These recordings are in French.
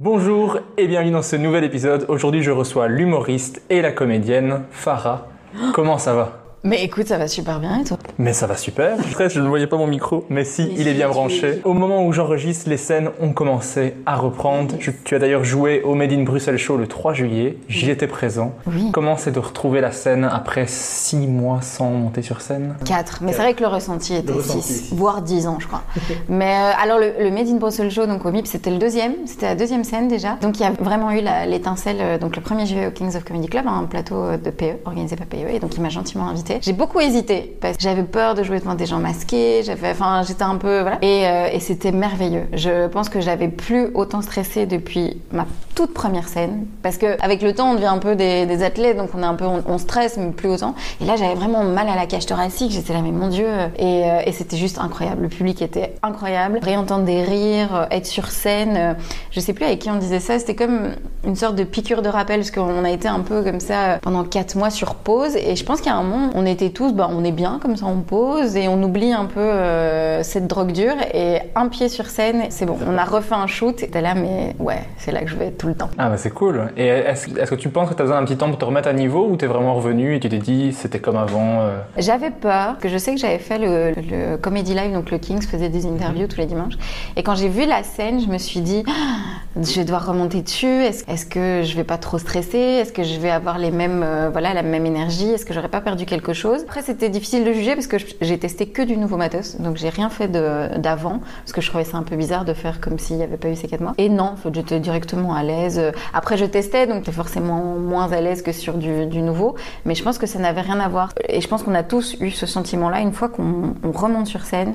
Bonjour et bienvenue dans ce nouvel épisode. Aujourd'hui, je reçois l'humoriste et la comédienne Farah. Comment ça va? Mais écoute, ça va super bien et toi? Mais ça va super. Je ne voyais pas mon micro, mais si, il est bien branché. Au moment où j'enregistre, les scènes ont commencé à reprendre. Je- tu as d'ailleurs joué au Made in Bruxelles Show le 3 juillet. J'y étais présent. Oui. Comment c'est de retrouver la scène après 6 mois sans monter sur scène? 4. Mais c'est vrai que le ressenti était ressenti, 6, si. voire 10 ans, je crois. Mais euh, alors, le, le Made in Brussels Show, donc au MIP, c'était le deuxième. C'était la deuxième scène déjà. Donc, il y a vraiment eu l'étincelle. euh, Donc, le premier juillet au Kings of Comedy Club, un plateau euh, de PE, organisé par PE. Et donc, il m'a gentiment invité. J'ai beaucoup hésité parce que j'avais peur de jouer devant des gens masqués. J'avais, enfin, j'étais un peu. Voilà. Et, euh, c'était merveilleux. Je pense que j'avais plus autant stressé depuis ma toute première scène. Parce que avec le temps, on devient un peu des, athlètes. Donc, on est un peu. On, stresse, mais plus autant. Et là, j'avais vraiment mal à la cage thoracique. J'étais là, mais mon Dieu. Et, euh, c'était juste incroyable. Le public était incroyable. Réentendre des rires, euh, être sur scène. je sais plus avec qui on disait ça. C'était comme une sorte de piqûre de rappel. Parce qu'on a été un peu comme ça pendant quatre mois sur pause. Et je pense qu'à un moment, on était tous, bah, on est bien comme ça, on pose. Et on oublie un peu euh, cette drogue dure. Et un pied sur scène, c'est bon. On a refait un shoot. Et t'es là, mais ouais, c'est là que je vais être tout le temps. Ah bah c'est cool. Et est-ce que tu penses que tu as besoin d'un petit temps pour te remettre à niveau ou t'es vraiment revenu et tu t'es dit c'était comme avant euh, J'avais peur, que je sais que j'avais fait le, le Comedy Live, donc le Kings faisait des interviews tous les dimanches. Et quand j'ai vu la scène, je me suis dit, Ah, je vais devoir remonter dessus. Est-ce que je vais pas trop stresser? Est-ce que je vais avoir les mêmes, euh, voilà, la même énergie? Est-ce que j'aurais pas perdu quelque chose? Après, c'était difficile de juger parce que j'ai testé que du nouveau matos, donc j'ai rien fait d'avant parce que je trouvais ça un peu bizarre de faire comme s'il n'y avait pas eu ces quatre mois. Et non, j'étais directement à l'aise. Après, je testais, donc j'étais forcément moins à l'aise que sur du, nouveau. Mais je pense que ça n'avait rien à voir. Et je pense qu'on a tous eu ce sentiment-là une fois qu'on on remonte sur scène.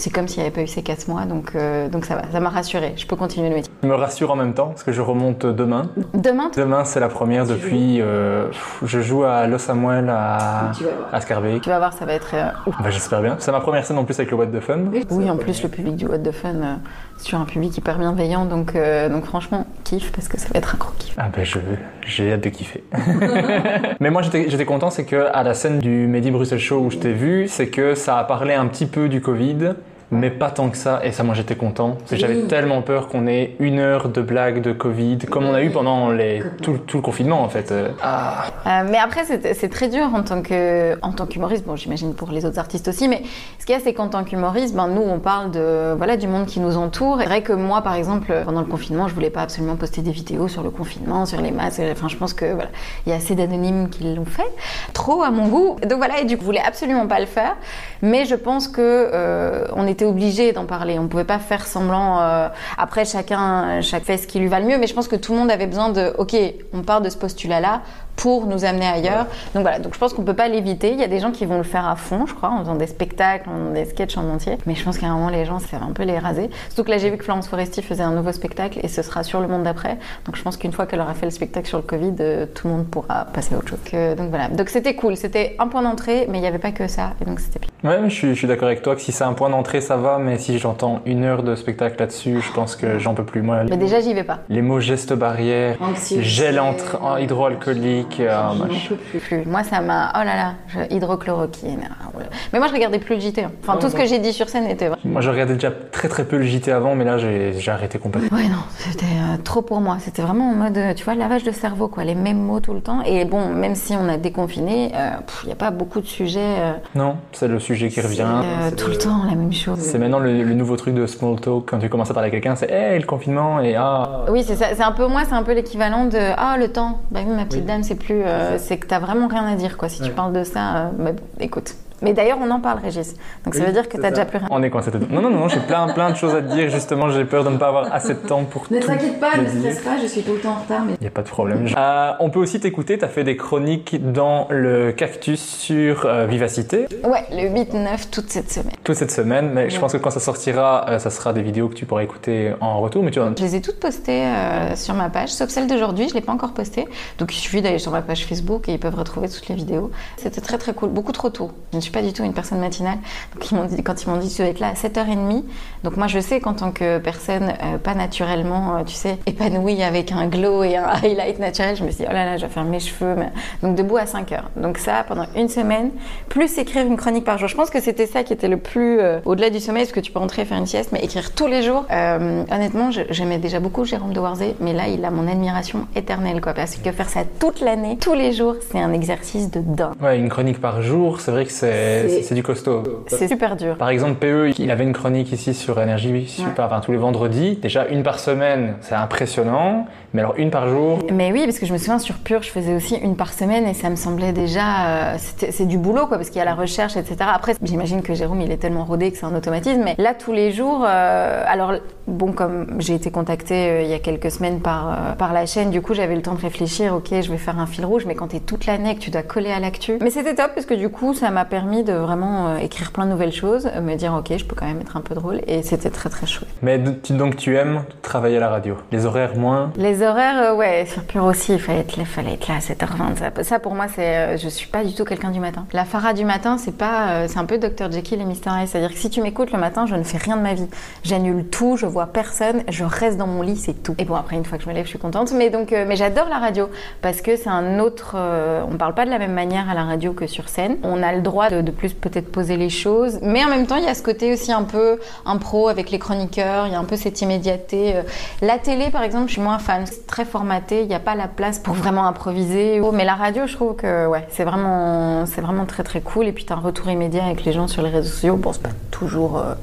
C'est comme s'il n'y avait pas eu ces quatre mois, donc, euh, donc ça va, ça m'a rassurée. Je peux continuer le métier. Je me rassure en même temps parce que je remonte demain. Demain, Demain c'est la première depuis. euh, je joue à Los Samuel à, à Scarbeck. tu vas voir, ça va être euh. Bah, J'espère bien. C'est ma première scène en plus avec le What the Fun. Oui, en plus, le public du What the Fun, euh, c'est sur un public hyper bienveillant, donc, euh, donc franchement, kiffe parce que ça va être un gros kiff. Ah ben je j'ai hâte de kiffer. Mais moi j'étais j'étais content c'est que à la scène du Mehdi Bruxelles Show où je t'ai vu, c'est que ça a parlé un petit peu du Covid. Mais pas tant que ça, et ça moi j'étais content. Parce que j'avais tellement peur qu'on ait une heure de blagues de Covid, comme on a eu pendant les, tout, tout le confinement en fait. Euh, Ah, Euh, mais après, c'est c'est très dur en tant que en tant qu'humoriste. Bon, j'imagine pour les autres artistes aussi. Mais ce qu'il y a, c'est qu'en tant qu'humoriste, ben nous, on parle de voilà du monde qui nous entoure. C'est vrai que moi, par exemple, pendant le confinement, je voulais pas absolument poster des vidéos sur le confinement, sur les masques. Enfin, je pense que voilà, il y a assez d'anonymes qui l'ont fait, trop à mon goût. Donc voilà, et du coup, je voulais absolument pas le faire. Mais je pense que euh, on était obligé d'en parler. On pouvait pas faire semblant. euh, après, chacun, chaque fait ce qui lui va le mieux. Mais je pense que tout le monde avait besoin de. Ok, on part de ce postulat-là pour nous amener ailleurs. Donc voilà, donc je pense qu'on peut pas l'éviter. Il y a des gens qui vont le faire à fond, je crois, en faisant des spectacles, en faisant des sketchs en entier. Mais je pense qu'à un moment, les gens, ça va un peu les raser. Surtout que là, j'ai vu que Florence Foresti faisait un nouveau spectacle et ce sera sur le monde d'après. Donc je pense qu'une fois qu'elle aura fait le spectacle sur le Covid, euh, tout le monde pourra passer à autre chose. Que- donc voilà. Donc c'était cool. C'était un point d'entrée, mais il n'y avait pas que ça. Et donc c'était bien. Ouais, mais je suis, je suis d'accord avec toi que si c'est un point d'entrée, ça va, mais si j'entends une heure de spectacle là-dessus, je pense que j'en peux plus. Moi, Mais déjà, j'y vais pas. les mots gestes barrières, gel entre, en euh. Plus. Moi, ça m'a. Oh là là, je- hydrochloroquine. Ah. Mais moi, je regardais plus le JT. hein. Enfin, tout ce que j'ai dit sur scène était vrai. Moi, je regardais déjà très très peu le JT avant, mais là, j'ai arrêté complètement. Ouais, non, c'était euh, trop pour moi. C'était vraiment en mode, euh, tu vois, lavage de cerveau, quoi. Les mêmes mots tout le temps. Et bon, même si on a déconfiné, il n'y a pas beaucoup de sujets. Non, c'est le sujet qui revient. tout le temps, la même chose. C'est maintenant le, le nouveau truc de small talk quand tu commences à parler à quelqu'un, c'est hey, le confinement et ah. Oui, c'est un peu moi, c'est un peu l'équivalent de ah le temps. Bah oui, ma petite dame, c'est plus, euh, c'est que t'as vraiment rien à dire quoi. Si tu parles de ça, euh, bah, écoute. Mais d'ailleurs, on en parle, Régis. Donc ça veut dire que t'as déjà plus rien. On est coincé. Non, non, non, j'ai plein, plein de choses à te dire. Justement, j'ai peur de ne pas avoir assez de temps pour tout. pas, le dire. pas, je suis tout le temps en retard. Mais... Il n'y a pas de problème. Euh, on peut aussi t'écouter. Tu as fait des chroniques dans le Cactus sur euh, Vivacité Ouais, le 8-9 toute cette semaine. toute cette semaine. Mais je pense que quand ça sortira, euh, ça sera des vidéos que tu pourras écouter en retour. Mais tu vois, Je les ai toutes postées euh, sur ma page, sauf celle d'aujourd'hui, je ne l'ai pas encore postée. Donc il suffit d'aller sur ma page Facebook et ils peuvent retrouver toutes les vidéos. C'était très très cool, beaucoup trop tôt. Je ne suis pas du tout une personne matinale. Donc ils m'ont dit, quand ils m'ont dit tu vas être là à 7h30, donc moi je sais qu'en tant que personne euh, pas naturellement, euh, tu sais, épanouie avec un glow et un highlight naturel, je me suis dit oh là là, je vais faire mes cheveux. mais- Donc debout à 5h. Donc ça pendant une semaine, plus écrire une chronique par jour. Je pense que c'était ça qui était le plus euh, au-delà du sommeil, parce que tu peux rentrer et faire une sieste, mais écrire tous les jours. honnêtement, j'aimais déjà beaucoup Jérôme de Warzé, mais là il a mon admiration éternelle quoi, parce que faire ça toute l'année, tous les jours, c'est un exercice de dingue. ouais, une chronique par jour, c'est vrai que c'est du costaud. C'est super dur. Par exemple, PE, il avait une chronique ici sur énergie, super, enfin, tous les vendredis. Déjà, une par semaine, c'est impressionnant. Mais alors, une par jour, Mais oui, parce que je me souviens sur Pure, je faisais aussi une par semaine et ça me semblait déjà. euh, c'est du boulot, quoi, parce qu'il y a la recherche, etc. Après, j'imagine que Jérôme, il est tellement rodé que c'est un automatisme. Mais là, tous les jours, euh, alors, bon, comme j'ai été contactée euh, il y a quelques semaines par, euh, par la chaîne, du coup, j'avais le temps de réfléchir, ok, je vais faire un fil rouge, mais quand t'es toute l'année que tu dois coller à l'actu. Mais c'était top, parce que du coup, ça m'a permis de vraiment écrire plein de nouvelles choses, me dire, ok, je peux quand même être un peu drôle, et c'était très, très chouette. mais donc tu aimes travailler à la radio. Les horaires moins. Les horaires, euh, ouais, sur Pure aussi, il fallait être là, fallait être là à 7h20. Ça, pour moi, c'est, euh, je suis pas du tout quelqu'un du matin. La Farah du matin, c'est pas, euh, c'est un peu Dr Jekyll et Mr Hyde. C'est-à-dire que si tu m'écoutes le matin, je ne fais rien de ma vie. J'annule tout, je vois personne, je reste dans mon lit, c'est tout. Et bon, après, une fois que je me lève, je suis contente. Mais donc, mais j'adore la radio parce que c'est un autre, euh, on parle pas de la même manière à la radio que sur scène. On a le droit de, de plus peut-être poser les choses, mais en même temps, il y a ce côté aussi un peu impro avec les chroniqueurs. Il y a un peu cette immédiateté. La télé, par exemple, je suis moins fan. Très formaté. Il n'y a pas la place pour vraiment improviser. Mais la radio, je trouve que ouais, c'est vraiment, c'est vraiment très très cool. Et puis tu as un retour immédiat avec les gens sur les réseaux sociaux. Bon, c'est pas toujours. euh,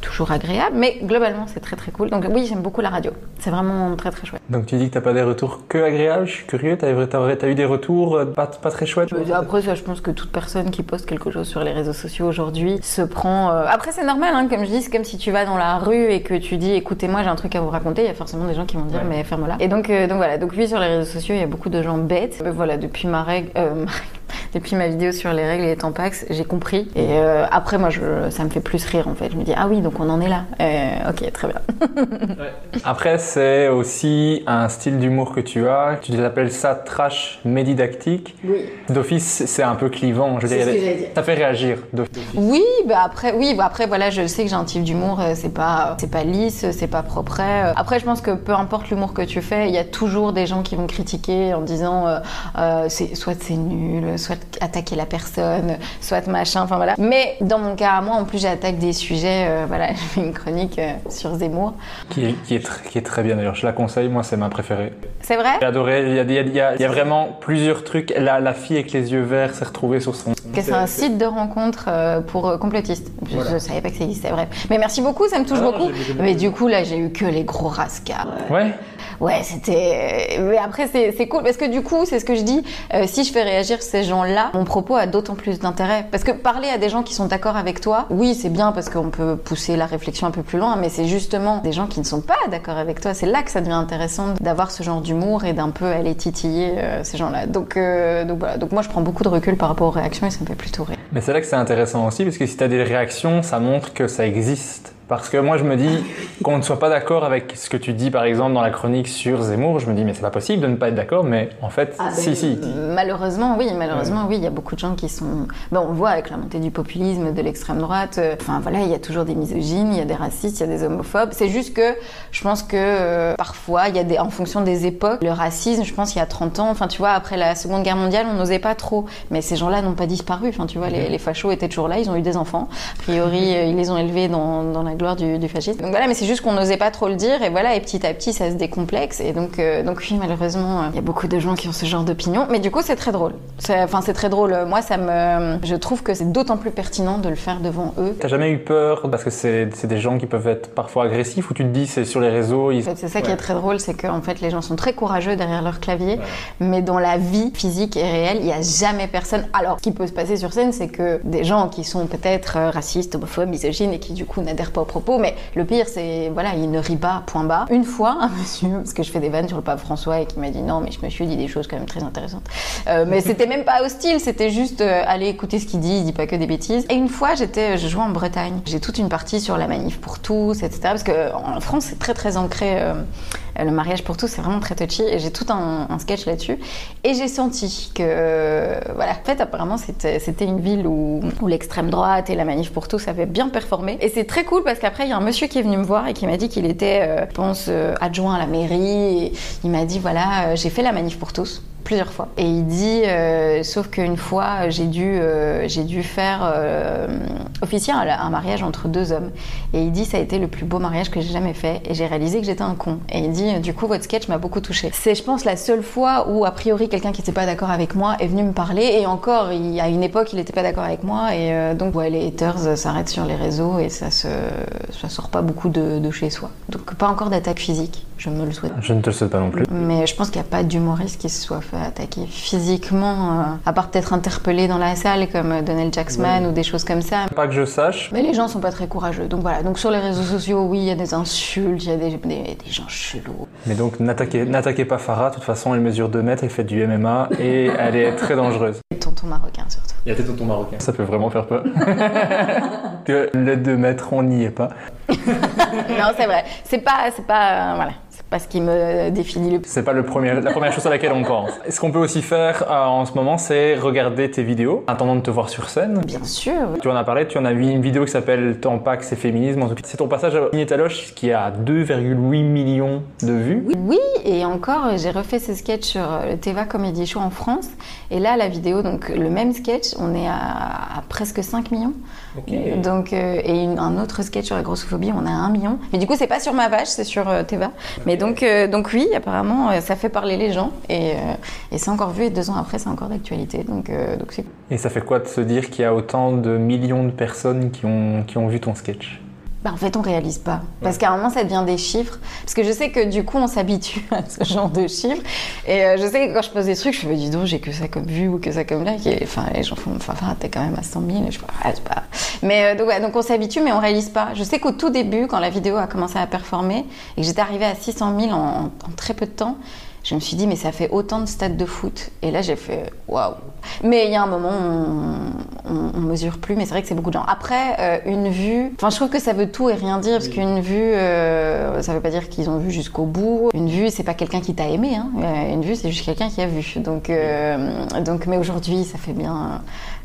Toujours agréable, mais globalement c'est très très cool. Donc oui, j'aime beaucoup la radio. C'est vraiment très très chouette. Donc tu dis que t'as pas des retours que agréables. Je suis curieux. T'as t'as- t'as eu des retours euh, pas, pas très chouettes Après ça, je pense que toute personne qui poste quelque chose sur les réseaux sociaux aujourd'hui se prend. euh, Après c'est normal, hein, comme je dis, c'est comme si tu vas dans la rue et que tu dis, écoutez-moi, j'ai un truc à vous raconter. Il y a forcément des gens qui vont dire, Ouais. mais ferme là. Et donc euh, donc voilà. Donc oui, sur les réseaux sociaux, il y a beaucoup de gens bêtes. Mais voilà, depuis ma règle. euh, ma règle- Depuis ma vidéo sur les règles et les tampax, j'ai compris. Et euh, après, moi, je, ça me fait plus rire en fait. Je me dis, ah oui, donc on en est là. Euh, ok, très bien. Après, c'est aussi un style d'humour que tu as. Tu appelles ça trash médidactique. Oui. D'office, c'est un peu clivant. Je veux dire, C'est ce ça fait réagir. d'office. Oui, bah après, oui, bah après voilà, je sais que j'ai un type d'humour, euh, c'est pas, c'est pas lisse, c'est pas propre. Après, je pense que peu importe l'humour que tu fais, il y a toujours des gens qui vont critiquer en disant, euh, euh, c'est soit c'est nul, soit attaquer la personne, soit machin, enfin voilà. Mais dans mon cas à moi, en plus, j'attaque des sujets, euh, voilà, je fais une chronique euh, sur Zemmour. Qui est, qui, est tr- qui est très bien d'ailleurs. Je la conseille. Moi, c'est ma préférée. C'est vrai? J'ai adoré. Il y a, il y a- il y a- il y a vraiment plusieurs trucs. La, la fille avec les yeux verts s'est retrouvée sur son. que c'est un site de rencontre euh, pour complotistes. Je, je savais pas que ça existait, bref. Mais merci beaucoup, ça me touche beaucoup. Mais du coup, là, j'ai eu que les gros rascars. Ouais. Ouais, c'était. Mais après, c'est c'est cool parce que du coup, c'est ce que je dis. euh, si je fais réagir ces gens-là, mon propos a d'autant plus d'intérêt. Parce que parler à des gens qui sont d'accord avec toi, oui, c'est bien parce qu'on peut pousser la réflexion un peu plus loin, mais c'est justement des gens qui ne sont pas d'accord avec toi. C'est là que ça devient intéressant d'avoir ce genre d'humour et d'un peu aller titiller euh, ces gens-là. Donc, euh, donc voilà. Donc moi, je prends beaucoup de recul par rapport aux réactions et ça me fait plutôt rire. Mais c'est là que c'est intéressant aussi, parce que si tu as des réactions, ça montre que ça existe. Parce que moi, je me dis qu'on ne soit pas d'accord avec ce que tu dis, par exemple, dans la chronique sur Zemmour, je me dis, mais c'est pas possible de ne pas être d'accord, mais en fait, Ah, si, ben, si. Malheureusement, oui, malheureusement, oui, il y a beaucoup de gens qui sont. Ben, on le voit avec la montée du populisme, de l'extrême droite. euh, Enfin, voilà, il y a toujours des misogynes, il y a des racistes, il y a des homophobes. C'est juste que je pense que euh, parfois, il y a des, en fonction des époques, le racisme, je pense, il y a 30 ans, enfin, tu vois, après la Seconde Guerre mondiale, on n'osait pas trop. Mais ces gens-là n'ont pas disparu. Enfin, tu vois, les, les fachos étaient toujours là, ils ont eu des enfants. A priori, euh, ils les ont élevés dans, dans la gloire du, du fascisme. Donc voilà, mais c'est juste qu'on n'osait pas trop le dire. Et voilà, et petit à petit, ça se décomplexe. Et donc, euh, donc oui, malheureusement, euh, il y a beaucoup de gens qui ont ce genre d'opinion. Mais du coup, c'est très drôle. Enfin, c'est très drôle. Moi, ça me, je trouve que c'est d'autant plus pertinent de le faire devant eux. T'as jamais eu peur parce que c'est des gens qui peuvent être parfois agressifs ou tu te dis c'est sur les réseaux ils... En fait, c'est ça qui est très drôle, c'est qu'en fait, les gens sont très courageux derrière leur clavier, mais dans la vie physique et réelle, il n'y a jamais personne. Alors, ce qui peut se passer sur scène, c'est que des gens qui sont peut-être euh, racistes, homophobes, misogynes et qui du coup n'adhèrent pas aux propos, mais le pire, c'est voilà, ils ne rient pas, point bas. Une fois, monsieur, parce que je fais des vannes sur le pape François et qui m'a dit non, mais je me suis dit des choses quand même très intéressantes. Euh, mais c'était même pas hostile, c'était juste euh, aller écouter ce qu'il dit, il dit pas que des bêtises. Et une fois, j'étais, je jouais en Bretagne. J'ai toute une partie sur la manif pour tous, etc. Parce que en France, c'est très très ancré. euh, le mariage pour tous, c'est vraiment très touchy. Et j'ai tout un, un sketch là-dessus. Et j'ai senti que, euh, voilà, en fait, apparemment, c'était une ville où, l'extrême droite et la manif pour tous avaient bien performé. Et c'est très cool parce qu'après, il y a un monsieur qui est venu me voir et qui m'a dit qu'il était, euh, je pense, euh, adjoint à la mairie. Et il m'a dit, voilà, euh, j'ai fait la manif pour tous plusieurs fois. Et il dit, euh, sauf qu'une fois, j'ai dû, euh, j'ai dû faire euh, officier un, un mariage entre deux hommes. Et il dit, ça a été le plus beau mariage que j'ai jamais fait. Et j'ai réalisé que j'étais un con. Et il dit, du coup, votre sketch m'a beaucoup touché. C'est, je pense, la seule fois où, a priori, quelqu'un qui n'était pas d'accord avec moi est venu me parler. Et encore, il a une époque, il n'était pas d'accord avec moi. Et euh, donc, ouais, les haters s'arrêtent sur les réseaux et ça se, ça sort pas beaucoup de, de chez soi. Donc, pas encore d'attaque physique. Je me le souhaite. Je ne te le souhaite pas non plus. Mais je pense qu'il n'y a pas d'humoriste qui se soit fait attaquer physiquement, euh, à part peut-être interpellé dans la salle comme euh, Donald Jacksman ou des choses comme ça. Pas que je sache. Mais les gens sont pas très courageux. Donc voilà, donc sur les réseaux sociaux, oui, il y a des insultes, il y a des, des- des gens chelous. Mais donc n'attaquez n'attaquez pas Farah, de toute façon elle mesure 2 mètres, elle fait du MMA et elle est très dangereuse. Et tonton marocain surtout. Il y a tes tontons marocains. Ça peut vraiment faire peur. Que le 2 mètres, on n'y est pas. non, c'est vrai. C'est pas, c'est pas, euh, voilà, c'est pas ce qui me définit le plus. C'est pas le premier, la première chose à laquelle on pense. Ce qu'on peut aussi faire euh, en ce moment, c'est regarder tes vidéos, en attendant de te voir sur scène. Bien sûr. Tu en as parlé, tu en as vu une vidéo qui s'appelle Tampax et féminisme. C'est ton passage à Inétaloche qui a 2,8 millions de vues. Oui, et encore, j'ai refait ce sketch sur euh, le Teva Comedy Show en France. Et là, la vidéo, donc le même sketch, on est à, à presque 5 millions. Donc, euh, et une- un autre sketch sur la grossophobie, on a 1 million. Mais du coup, c'est pas sur ma page, c'est sur euh, Teva. Mais donc, euh, donc oui, apparemment, euh, ça fait parler les gens. Et, et c'est encore vu, et deux ans après, c'est encore d'actualité. Donc, donc Et ça fait quoi de se dire qu'il y a autant de millions de personnes qui ont, qui ont vu ton sketch? Bah, en fait, on réalise pas. Parce qu'à un moment, ça devient des chiffres. Parce que je sais que du coup, on s'habitue à ce genre de chiffres. Et euh, je sais que quand je pose des trucs, je me dis, dis donc, j'ai que ça comme vue ou que ça comme like. Et enfin, les gens font, enfin, t'es quand même à 100 000. Et je ah, c'est pas. Mais euh, donc, ouais, donc, on s'habitue, mais on réalise pas. Je sais qu'au tout début, quand la vidéo a commencé à performer et que j'étais arrivée à 600 000 en, en- en très peu de temps, je me suis dit, mais ça fait autant de stades de foot. Et là, j'ai fait, waouh. Mais il y a un moment, on, on, on mesure plus, mais c'est vrai que c'est beaucoup de gens. Après, euh, une vue, enfin, je trouve que ça veut tout et rien dire, parce qu'une vue, euh, ça veut pas dire qu'ils ont vu jusqu'au bout. Une vue, c'est pas quelqu'un qui t'a aimé, hein. Euh, Une vue, c'est juste quelqu'un qui a vu. Donc, euh, donc mais aujourd'hui, ça fait bien.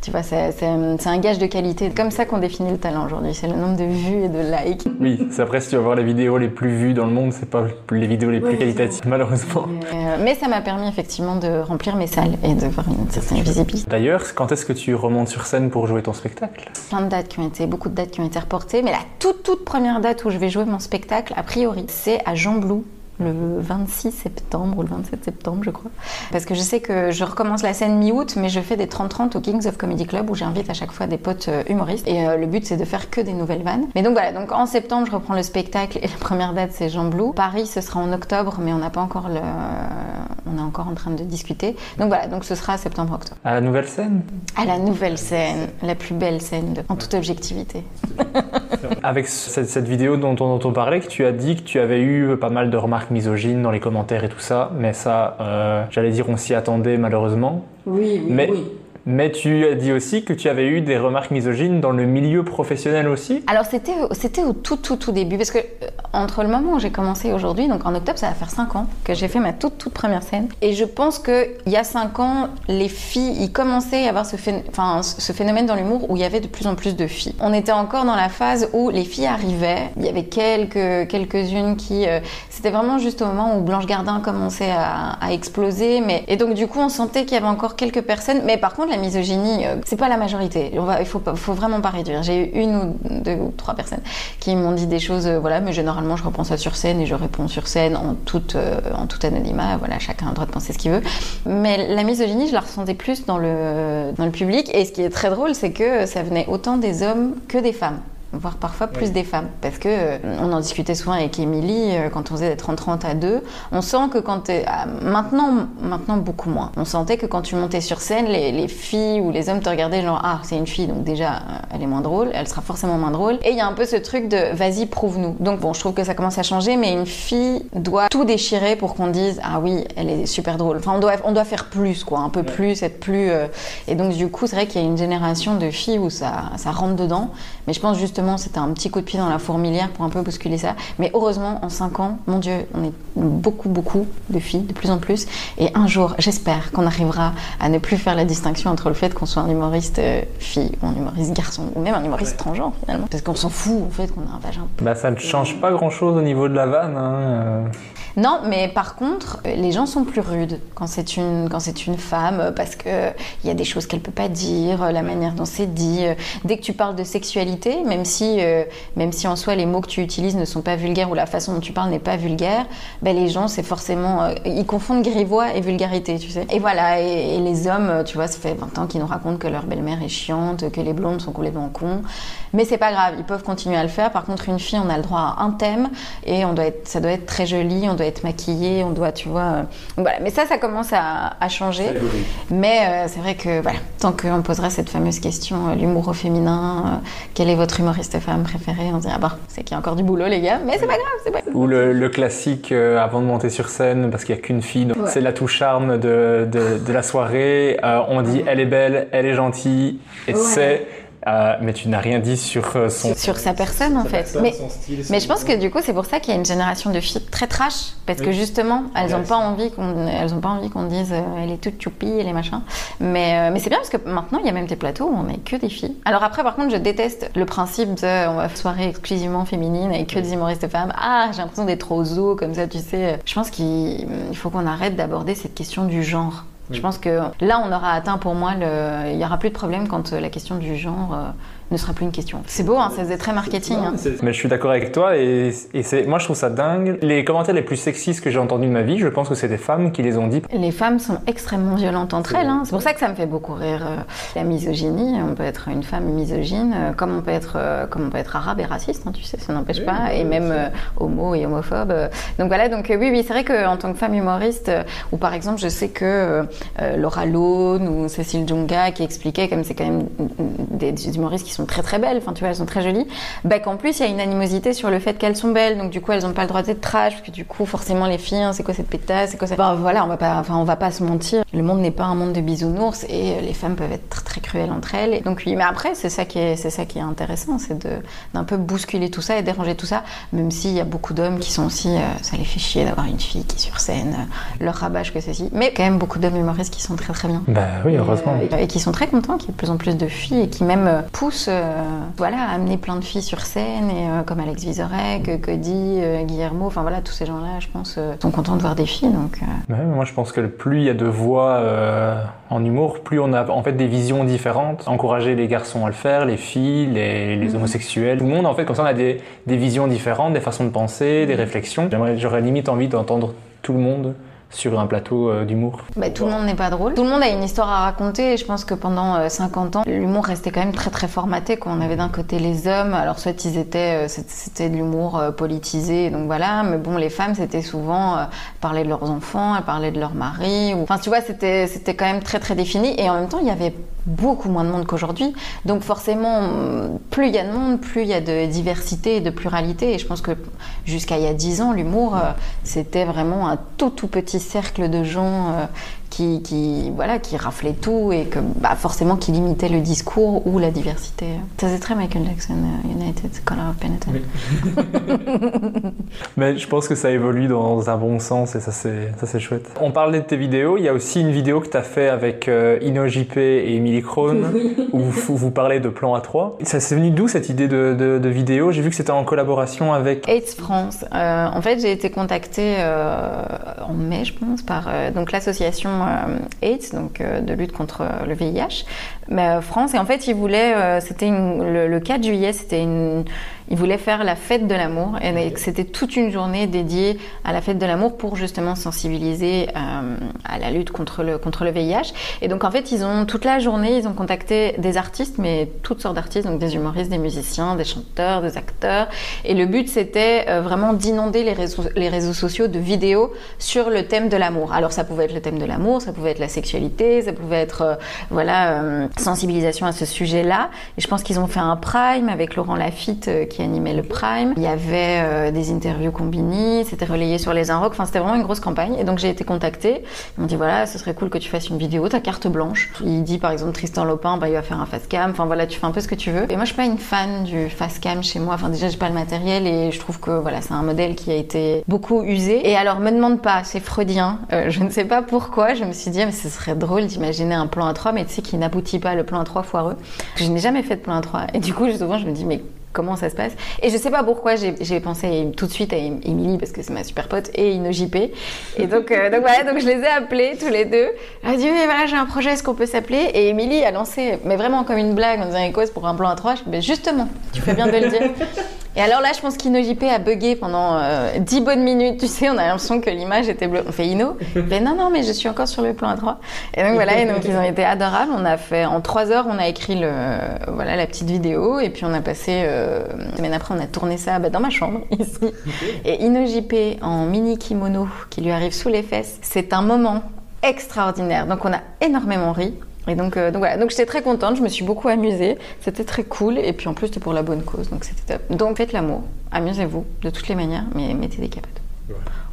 Tu vois, c'est un gage de qualité. C'est comme ça qu'on définit le talent aujourd'hui. C'est le nombre de vues et de likes. Oui, c'est après si tu vas voir les vidéos les plus vues dans le monde, c'est pas les vidéos les plus qualitatives, malheureusement. Euh, mais ça m'a permis effectivement de remplir mes salles et de voir une certaine visibilité. D'ailleurs, quand est-ce que tu remontes sur scène pour jouer ton spectacle? Plein de dates qui ont été, beaucoup de dates qui ont été reportées, mais la toute toute première date où je vais jouer mon spectacle, a priori, c'est à Jean Blou le 26 septembre ou le 27 septembre, je crois. Parce que je sais que je recommence la scène mi-août, mais je fais des 30-30 au Kings of Comedy Club où j'invite à chaque fois des potes euh, humoristes. Et euh, le but, c'est de faire que des nouvelles vannes. Mais donc voilà, donc en septembre, je reprends le spectacle et la première date, c'est Jean Blou. Paris, ce sera en octobre, mais on n'a pas encore le, on est encore en train de discuter. Donc voilà, donc ce sera septembre-octobre. À la nouvelle scène? À la nouvelle scène, la plus belle scène de- en toute objectivité. Avec cette, cette vidéo dont on, dont on parlait, que tu as dit que tu avais eu pas mal de remarques misogynes dans les commentaires et tout ça, mais ça, euh, j'allais dire, on s'y attendait malheureusement. Oui, oui, Mais- Mais tu as dit aussi que tu avais eu des remarques misogynes dans le milieu professionnel aussi. Alors c'était c'était au tout tout tout début parce que euh, entre le moment où j'ai commencé aujourd'hui donc en octobre ça va faire 5 ans que j'ai fait ma toute toute première scène et je pense que il y a 5 ans les filles ils commençaient à avoir ce phénomène dans l'humour où il y avait de plus en plus de filles. On était encore dans la phase où les filles arrivaient, il y avait quelques quelques-unes qui euh, c'était vraiment juste au moment où Blanche Gardin commençait à, à exploser mais et donc du coup on sentait qu'il y avait encore quelques personnes mais par contre la misogynie euh, c'est pas la majorité. On va il faut faut vraiment pas réduire. J'ai eu une ou deux ou trois personnes qui m'ont dit des choses euh, voilà mais généralement je reprends ça sur scène et je réponds sur scène en toute euh, en tout anonymat voilà chacun a le droit de penser ce qu'il veut. Mais la misogynie je la ressentais plus dans le dans le public et ce qui est très drôle c'est que ça venait autant des hommes que des femmes voire parfois plus des femmes. Parce que euh, on en discutait souvent avec Émilie euh, quand on faisait des 30-30 à deux. On sent que quand t'es- ah, maintenant, maintenant beaucoup moins. On sentait que quand tu montais sur scène, les, les filles ou les hommes te regardaient genre ah c'est une fille donc déjà euh, elle est moins drôle, elle sera forcément moins drôle. Et il y a un peu ce truc de vas-y prouve-nous. Donc bon je trouve que ça commence à changer, mais une fille doit tout déchirer pour qu'on dise ah oui elle est super drôle. Enfin on doit on doit faire plus quoi, un peu plus, être plus. euh, Et donc du coup c'est vrai qu'il y a une génération de filles où ça ça rentre dedans. Mais je pense justement c'était un petit coup de pied dans la fourmilière pour un peu bousculer ça. Mais heureusement, en 5 ans, mon Dieu, on est beaucoup, beaucoup de filles, de plus en plus. Et un jour, j'espère qu'on arrivera à ne plus faire la distinction entre le fait qu'on soit un humoriste euh, fille ou un humoriste garçon, ou même un humoriste transgenre finalement. Parce qu'on s'en fout en fait qu'on a un vagin. Bah, ça ne change pas grand chose au niveau de la vanne. hein, euh. Non, mais par contre, les gens sont plus rudes quand c'est une quand c'est une femme euh, parce que euh, il y a des choses qu'elle peut pas dire, euh, la manière dont c'est dit. Dès que tu parles de sexualité, même si euh, même si en soi les mots que tu utilises ne sont pas vulgaires ou la façon dont tu parles n'est pas vulgaire, ben les gens c'est forcément euh, ils confondent grivois et vulgarité, tu sais. Et voilà, et, et les hommes, tu vois, ça fait 20 ans qu'ils nous racontent que leur belle-mère est chiante, que les blondes sont complètement cons. Mais c'est pas grave, ils peuvent continuer à le faire. Par contre, une fille, on a le droit à un thème et on doit être, ça doit être très joli, on doit être maquillé, on doit, tu vois. euh, donc voilà. Mais ça, ça commence à, à changer. Mais euh, c'est vrai que voilà, tant qu'on posera cette fameuse question, euh, l'humour au féminin, euh, quel est votre humoriste femme préféré On se dit ah bah c'est qu'il y a encore du boulot les gars, mais c'est pas grave, c'est pas grave. Ou le, le classique euh, avant de monter sur scène, parce qu'il n'y a qu'une fille, donc c'est la touche charme de, de, de la soirée. Euh, on dit elle est belle, elle est gentille, et c'est. Euh, mais tu n'as rien dit sur euh, son. sur sa personne en fait. mais, mais je pense que du coup c'est pour ça qu'il y a une génération de filles très trash parce que justement elles n'ont pas envie qu'on elles ont pas envie qu'on dise euh, elle est toute choupie elle est machin. Mais euh, mais c'est bien parce que maintenant il y a même des plateaux où on n'est que des filles. Alors après par contre je déteste le principe de on va faire soirée exclusivement féminine avec que des humoristes femmes. Ah j'ai l'impression d'être trop zoo comme ça tu sais. Je pense qu'il il faut qu'on arrête d'aborder cette question du genre. Je pense que là, on aura atteint pour moi le. Il n'y aura plus de problème quand euh, la question du genre euh, ne sera plus une question. C'est beau, hein, ça faisait très marketing. hein. Mais je suis d'accord avec toi et, moi je trouve ça dingue. Les commentaires les plus sexistes que j'ai entendus de ma vie, je pense que c'est des femmes qui les ont dit. Les femmes sont extrêmement violentes entre elles. hein. C'est pour ça que ça me fait beaucoup rire. euh, La misogynie, on peut être une femme misogyne, euh, comme on peut être, euh, comme on peut être arabe et raciste, hein, tu sais, ça n'empêche pas, et même euh, homo et homophobe. Donc voilà, donc oui, oui, c'est vrai qu'en tant que femme humoriste, ou par exemple, je sais que euh, Laura Lone ou Cécile Djonga qui expliquaient, comme c'est quand même des, des humoristes qui sont très très belles, enfin tu vois, elles sont très jolies, bah qu'en plus il y a une animosité sur le fait qu'elles sont belles, donc du coup elles n'ont pas le droit d'être trash, parce que du coup forcément les filles, hein, c'est quoi cette pétasse, c'est quoi ça? Bah voilà, on va pas, enfin on va pas se mentir, le monde n'est pas un monde de bisounours et euh, les femmes peuvent être très, très cruelles entre elles. Et donc oui, mais après c'est ça qui est, c'est ça qui est intéressant, c'est de d'un peu bousculer tout ça et déranger tout ça, même s'il y a beaucoup d'hommes qui sont aussi, euh, ça les fait chier d'avoir une fille qui est sur scène, euh, leur rabâche que ceci, mais quand même beaucoup d'hommes humoristes qui sont très très bien. Bah oui, heureusement. Et, euh, et qui sont très contents qu'il y ait de plus en plus de filles et qui même poussent euh, voilà, à amener plein de filles sur scène, et, euh, comme Alex Vizorek, Cody, euh, Guillermo, enfin voilà, tous ces gens-là, je pense, sont contents de voir des filles. Donc, Ouais, moi je pense que plus il y a de voix en humour, plus on a en fait des visions différentes. Encourager les garçons à le faire, les filles, les, les homosexuels, tout le monde en fait comme ça on a des, des visions différentes, des façons de penser, des réflexions. J'aimerais, j'aurais limite envie d'entendre tout le monde sur un plateau euh, d'humour bah, Tout le monde n'est pas drôle. Tout le monde a une histoire à raconter. Et je pense que pendant 50 ans, l'humour restait quand même très très formaté. Quand on avait d'un côté les hommes, alors soit ils étaient, c'était de l'humour politisé, donc voilà. Mais bon, les femmes, c'était souvent parler de leurs enfants, parler de leur mari. Enfin, tu vois, c'était quand même très très défini. Et en même temps, il y avait beaucoup moins de monde qu'aujourd'hui. Donc forcément, plus il y a de monde, plus il y a de diversité et de pluralité. Et je pense que jusqu'à il y a 10 ans, l'humour, euh, c'était vraiment un tout tout petit cercle de gens euh, qui, voilà, qui raflait tout et que bah, forcément qui limitait le discours ou la diversité. Ça c'est très Michael Jackson, euh, United Color of Penitence. Mais je pense que ça évolue dans un bon sens et ça c'est, ça c'est chouette. On parlait de tes vidéos, il y a aussi une vidéo que tu as fait avec euh, Ino JP et Emily Krohn où vous, vous, parlez de plan A3. Ça c'est venu d'où cette idée de, de, vidéo? J'ai vu que c'était en collaboration avec AIDS France. Euh, en fait j'ai été contactée en mai je pense par donc l'association euh, AIDS, donc euh, de lutte contre le VIH, mais, euh, France. Et en fait, ils voulaient, c'était le, le 4 juillet, c'était une il voulait faire la fête de l'amour et c'était toute une journée dédiée à la fête de l'amour pour justement sensibiliser euh, à la lutte contre le, contre le VIH. Et donc en fait, ils ont toute la journée, ils ont contacté des artistes, mais toutes sortes d'artistes, donc des humoristes, des musiciens, des chanteurs, des acteurs. Et le but, c'était euh, vraiment d'inonder les réseaux, les réseaux sociaux de vidéos sur le thème de l'amour. Alors ça pouvait être le thème de l'amour, ça pouvait être la sexualité, ça pouvait être euh, voilà sensibilisation à ce sujet-là. Et je pense qu'ils ont fait un prime avec Laurent Lafitte qui animait le Prime. Il y avait euh, des interviews combinées, c'était relayé sur les Inrocks. Enfin, c'était vraiment une grosse campagne. Et donc, j'ai été contactée. Ils m'ont dit voilà, ce serait cool que tu fasses une vidéo, ta carte blanche. Il dit par exemple Tristan Lopin, bah, il va faire un face cam. Enfin, voilà, tu fais un peu ce que tu veux. Et moi, je suis pas une fan du face cam chez moi. Enfin, déjà, j'ai pas le matériel et je trouve que voilà, c'est un modèle qui a été beaucoup usé. Et alors, me demande pas, c'est freudien. Euh, je ne sais pas pourquoi. Je me suis dit, ah, mais ce serait drôle d'imaginer un plan à 3, mais tu sais, qui n'aboutit pas, le plan à 3 foireux. Je n'ai jamais fait de plan à 3. Et du coup, souvent, je me dis, mais comment ça se passe? Et je sais pas pourquoi j'ai pensé tout de suite à Émilie parce que c'est ma super pote et Ino JP. Et donc, euh, donc voilà, donc je les ai appelés tous les deux. Elle a dit mais voilà j'ai un projet, est-ce qu'on peut s'appeler? Et Émilie a lancé, mais vraiment comme une blague en disant cause pour un plan à trois. Je mais justement, tu fais bien de le dire. Et alors là, je pense qu'Ino JP a bugué pendant euh, 10 bonnes minutes. Tu sais, on a l'impression que l'image était bleue. On fait Ino Mais non, non, mais je suis encore sur le plan à 3. Et donc voilà, et donc ils ont été adorables. On a fait, en 3 heures, on a écrit le, voilà, la petite vidéo. Et puis on a passé, euh, semaine après, on a tourné ça bah, dans ma chambre, ici. Et Ino JP en mini kimono qui lui arrive sous les fesses. C'est un moment extraordinaire. Donc on a énormément ri. Et donc, euh, donc voilà, donc j'étais très contente, je me suis beaucoup amusée, c'était très cool, et puis en plus c'était pour la bonne cause, donc c'était top. Donc faites l'amour, amusez-vous de toutes les manières, mais mettez des capotes.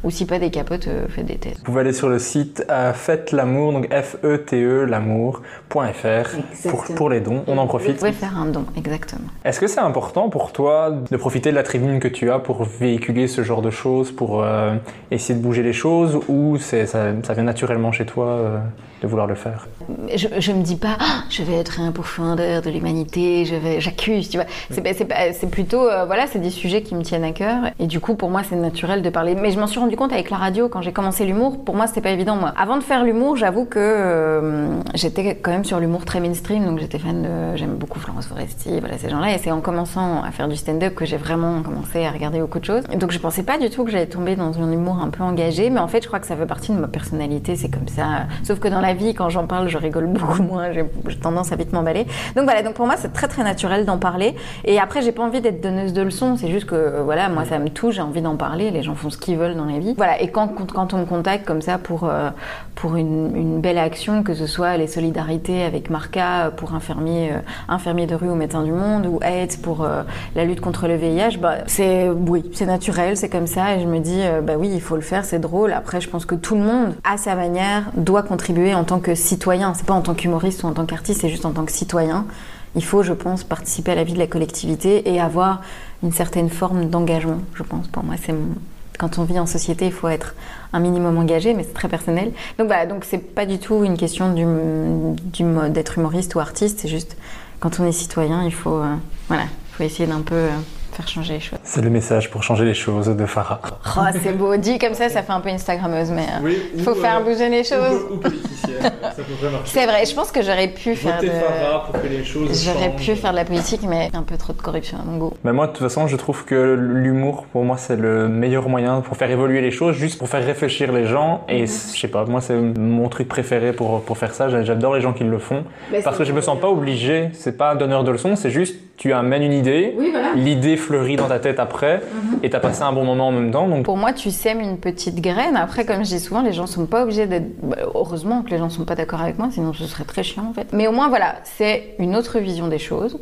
Ou si pas des capotes, euh, faites des tests. Vous pouvez aller sur le site euh, Faites l'amour, donc F-E-T-E l'amour.fr pour, pour les dons. On en profite. Vous pouvez faire un don, exactement. Est-ce que c'est important pour toi de profiter de la tribune que tu as pour véhiculer ce genre de choses, pour euh, essayer de bouger les choses, ou ça, ça vient naturellement chez toi de vouloir le faire je, je me dis pas, ah, je vais être un pourfendeur de l'humanité, je vais, j'accuse, tu vois. C'est, plutôt, voilà, c'est des sujets qui me tiennent à cœur. Et du coup, pour moi, c'est naturel de parler. Mais je m'en suis rendu compte avec la radio quand j'ai commencé l'humour. Pour moi, c'était pas évident. Moi, avant de faire l'humour, j'avoue que euh, j'étais quand même sur l'humour très mainstream. Donc j'étais fan de, j'aime beaucoup Florence Foresti, voilà ces gens-là. Et c'est en commençant à faire du stand-up que j'ai vraiment commencé à regarder beaucoup de choses. Et donc je pensais pas du tout que j'allais tomber dans un humour un peu engagé. Mais en fait, je crois que ça fait partie de ma personnalité. C'est comme ça. Sauf que dans la vie, quand j'en parle, je rigole beaucoup moins. J'ai tendance à vite m'emballer. Donc voilà. Donc pour moi, c'est très très naturel d'en parler. Et après, j'ai pas envie d'être donneuse de leçons. C'est juste que voilà, moi, ça me touche. J'ai envie d'en parler. Les gens font ce qu'ils veulent dans la vie. Voilà, et quand, quand on me contacte comme ça pour, euh, pour une, belle action, que ce soit les solidarités avec Marca pour infirmiers, euh, infirmiers de rue ou médecins du monde, ou AIDS pour euh, la lutte contre le VIH, bah, c'est oui, c'est naturel, c'est comme ça, et je me dis, bah oui, il faut le faire, c'est drôle. Après, je pense que tout le monde, à sa manière, doit contribuer tant que citoyen. C'est pas en tant qu'humoriste ou en tant qu'artiste, c'est juste en tant que citoyen. Il faut, je pense, participer à la vie de la collectivité et avoir une certaine forme d'engagement, je pense. Pour moi, c'est quand on vit en société, il faut être un minimum engagé, mais c'est très personnel. Donc voilà, donc c'est pas du tout une question du, du d'être humoriste ou artiste, c'est juste quand on est citoyen, il faut, euh, voilà, faut essayer d'un peu euh, faire changer les choses. C'est le message pour changer les choses de Farah. Oh, c'est beau, dit comme ça, ça fait un peu Instagrammeuse, mais il faut faire bouger les choses. Ou, politicienne, ça pourrait marcher. C'est vrai, je pense que j'aurais pu faire de... Farah pour que les choses J'aurais changent. pu faire de la politique, mais un peu trop de corruption à mon goût. Mais moi, de toute façon, je trouve que l'humour, pour moi, c'est le meilleur moyen pour faire évoluer les choses, juste pour faire réfléchir les gens. Et je sais pas, moi, c'est mon truc préféré pour, pour faire ça. J'adore les gens qui le font. Parce que je me sens pas obligé. C'est pas un donneur de leçons, c'est juste tu amènes une idée, l'idée fleurit dans ta tête après, et t'as passé un bon moment en même temps. Donc Pour moi, tu sèmes une petite graine. Après, comme je dis souvent, les gens sont pas obligés d'être. bah, heureusement que les gens sont pas d'accord avec moi, sinon ce serait très chiant en fait. Mais au moins, voilà, c'est une autre vision des choses.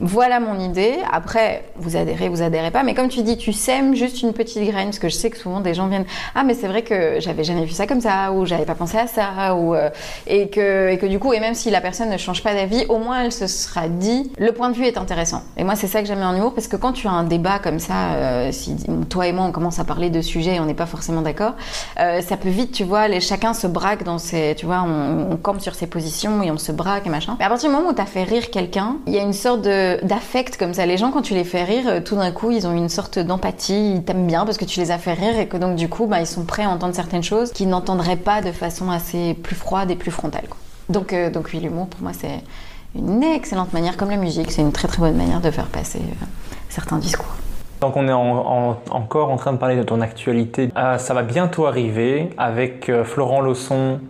Voilà mon idée. Après, vous adhérez, vous adhérez pas. Mais comme tu dis, tu sèmes juste une petite graine, parce que je sais que souvent des gens viennent. Ah, mais c'est vrai que j'avais jamais vu ça comme ça, ou j'avais pas pensé à ça, ou euh, et que et que du coup, et même si la personne ne change pas d'avis, au moins elle se sera dit, le point de vue est intéressant. Et moi, c'est ça que j'aime en humour, parce que quand tu as un débat comme ça, euh, si toi et moi on commence à parler de sujets et on n'est pas forcément d'accord, euh, ça peut vite, tu vois, chacun se braque dans ses, tu vois, on, on campe sur ses positions et on se braque et machin. Mais à partir du moment où tu as fait rire quelqu'un, il y a une sorte de d'affect comme ça. Les gens, quand tu les fais rire, euh, tout d'un coup, ils ont une sorte d'empathie, ils t'aiment bien parce que tu les as fait rire et que donc du coup, bah, ils sont prêts à entendre certaines choses qu'ils n'entendraient pas de façon assez plus froide et plus frontale. Quoi. Donc, euh, donc oui, l'humour pour moi c'est une excellente manière, comme la musique, c'est une très très bonne manière de faire passer euh, certains discours. Tant qu'on est en- en- encore en train de parler de ton actualité, euh, ça va bientôt arriver avec euh, Florent Lausson,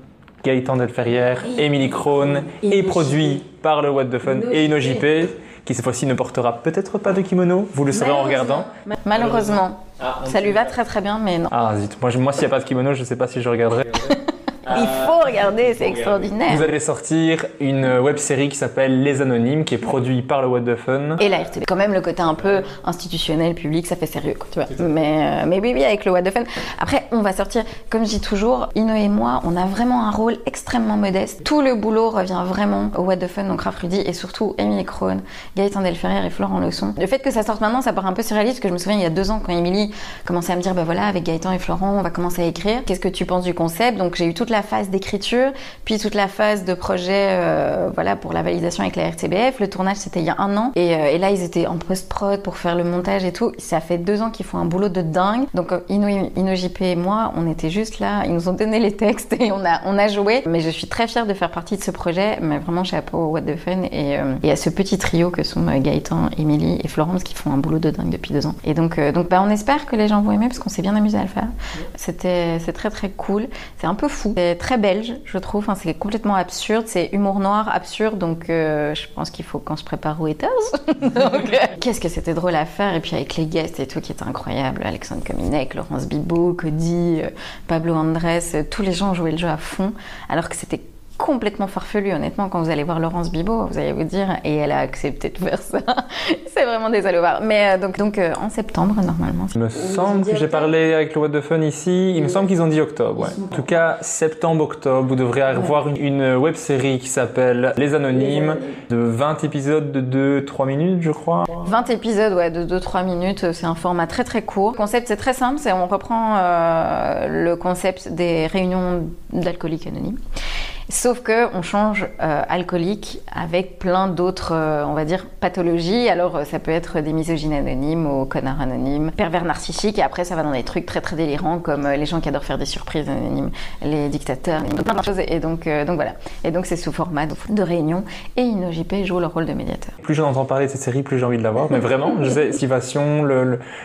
Gaëtan Delferrière, Émilie Krohn, et produit par le What the Fun et InnoJP, qui cette fois-ci ne portera peut-être pas de kimono, vous le saurez en regardant. Malheureusement, ça lui va très très bien, mais non. Ah zut, moi, je- moi s'il n'y a pas de kimono, je ne sais pas si je regarderai. Il faut regarder, c'est extraordinaire. Vous allez sortir une web série qui s'appelle Les Anonymes, qui est produite par le What the Fun. Et la RTB. Quand même, le côté un peu institutionnel, public, ça fait sérieux, quoi, tu vois. Mais, euh, mais oui, oui, avec le What the Fun. Après, on va sortir, comme je dis toujours, Ino et moi, on a vraiment un rôle extrêmement modeste. Tout le boulot revient vraiment au What the Fun, donc Raph Rudy, et surtout Émilie Krohn, Gaëtan Delferrière et Florent Leçon. Le fait que ça sorte maintenant, ça paraît un peu surréaliste, parce que je me souviens, il y a deux ans, quand Émilie commençait à me dire, bah voilà, avec Gaëtan et Florent, on va commencer à écrire. Qu'est-ce que tu penses du concept? Donc j'ai eu toute la phase d'écriture, puis toute la phase de projet, euh, voilà, pour la validation avec la RTBF. Le tournage, c'était il y a un an. Et, euh, et là, ils étaient en post-prod pour faire le montage et tout. Ça fait deux ans qu'ils font un boulot de dingue. Donc, euh, Ino, Ino JP et moi, on était juste là. Ils nous ont donné les textes et on a, on a joué. Mais je suis très fière de faire partie de ce projet. Mais vraiment, chapeau au What the Fun et, euh, et à ce petit trio que sont Gaëtan, Émilie et Florence qui font un boulot de dingue depuis deux ans. Et donc, donc bah, on espère que les gens vont aimer parce qu'on s'est bien amusé à le faire. C'était, très très cool. C'est un peu fou. Très belge, je trouve. C'est complètement absurde. C'est humour noir, absurde. Donc, euh, je pense qu'il faut qu'on se prépare aux haters. Euh, qu'est-ce que c'était drôle à faire. Et puis avec les guests et tout qui était incroyable. Alexandre Cominec, Laurence Bibot, Cody, euh, Pablo Andrés. tous les gens jouaient le jeu à fond. Alors que c'était complètement farfelu, honnêtement, quand vous allez voir Laurence Bibot, vous allez vous dire, et elle a accepté de faire ça. c'est vraiment des salopards. Mais euh, donc, donc euh, en septembre, normalement. Il me semble que j'ai parlé avec le What the Fun ici. Il me semble qu'ils ont dit octobre. ouais. En tout cas, septembre-octobre, vous devrez avoir une, une web série qui s'appelle Les Anonymes, de 20 épisodes de 2-3 minutes, je crois. 20 épisodes ouais, de 2-3 minutes, c'est un format très très court. Le concept c'est très simple, c'est on reprend euh, le concept des réunions d'alcooliques anonymes. Sauf que on change euh, alcoolique avec plein d'autres, euh, on va dire, pathologies. Alors euh, ça peut être des misogynes anonymes aux connards anonymes, pervers narcissiques, et après ça va dans des trucs très très délirants comme euh, les gens qui adorent faire des surprises anonymes, les dictateurs, plein de choses. Et donc, euh, donc voilà. Et donc c'est sous format de, réunion. Et InnoJP joue le rôle de médiateur. Plus j'en entends parler de cette série, plus j'ai envie de la voir. Mais vraiment, je sais,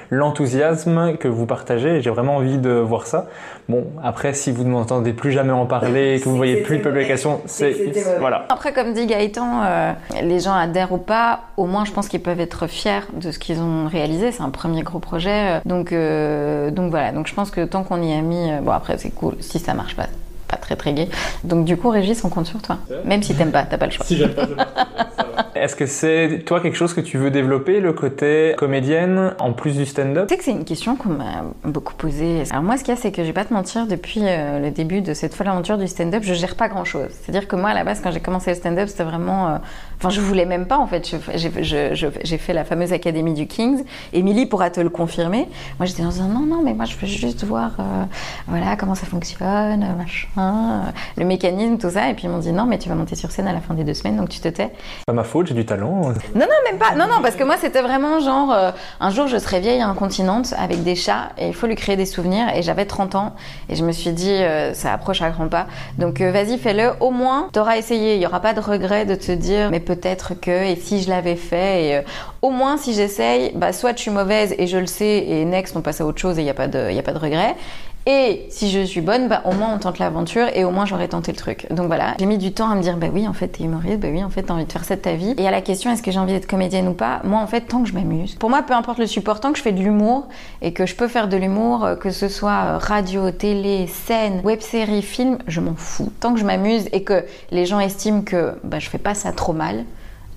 l'enthousiasme que vous partagez, j'ai vraiment envie de voir ça. Bon, après, si vous ne m'entendez plus jamais en parler, que vous voyez plus de publications, c'est voilà. Après, comme dit Gaëtan, euh, les gens adhèrent ou pas, au moins je pense qu'ils peuvent être fiers de ce qu'ils ont réalisé. C'est un premier gros projet. euh, Donc, euh, donc voilà. Donc je pense que tant qu'on y a mis. euh, bon, après, c'est cool. Si ça marche pas, pas très très gai. Donc du coup, Régis, on compte sur toi. Même si t'aimes pas, t'as pas le choix. Est-ce que c'est toi quelque chose que tu veux développer, le côté comédienne, en plus du stand-up? Tu sais que c'est une question qu'on m'a beaucoup posée. Alors moi, ce qu'il y a, c'est que je vais pas te mentir, depuis euh, le début de cette folle aventure du stand-up, je gère pas grand-chose. C'est-à-dire que moi, à la base, quand j'ai commencé le stand-up, c'était vraiment... euh, Enfin, je voulais même pas, en fait. J'ai fait la fameuse académie du Kings. Émilie pourra te le confirmer. Moi, j'étais dans un non, non, mais moi, je veux juste voir, euh, voilà, comment ça fonctionne, euh, machin, euh, le mécanisme, tout ça. Et puis, ils m'ont dit, non, mais tu vas monter sur scène à la fin des deux semaines, donc tu te tais. C'est pas ma faute, j'ai du talent. Non, non, même pas. Non, non, parce que moi, c'était vraiment genre, euh, un jour, je serai vieille incontinente avec des chats et il faut lui créer des souvenirs. Et j'avais 30 ans et je me suis dit, euh, ça approche à grands pas. Donc, vas-y, fais-le. Au moins, t'auras essayé. Il y aura pas de regret de te dire, mais peut-être que, et si je l'avais fait. Euh, au moins, si j'essaye, bah, soit je suis mauvaise et je le sais et next, on passe à autre chose et il n'y a, pas de- y a pas de regret. Et si je suis bonne, bah, au moins on tente l'aventure et au moins j'aurais tenté le truc. Donc voilà, j'ai mis du temps à me dire, bah oui, en fait, t'es humoriste, bah oui, en fait, t'as envie de faire ça de ta vie. Et à la question, est-ce que j'ai envie d'être comédienne ou pas? Moi, en fait, tant que je m'amuse. Pour moi, peu importe le support, tant que je fais de l'humour et que je peux faire de l'humour, euh, que ce soit euh, radio, télé, scène, web série, film, je m'en fous. Tant que je m'amuse et que les gens estiment que bah, je fais pas ça trop mal,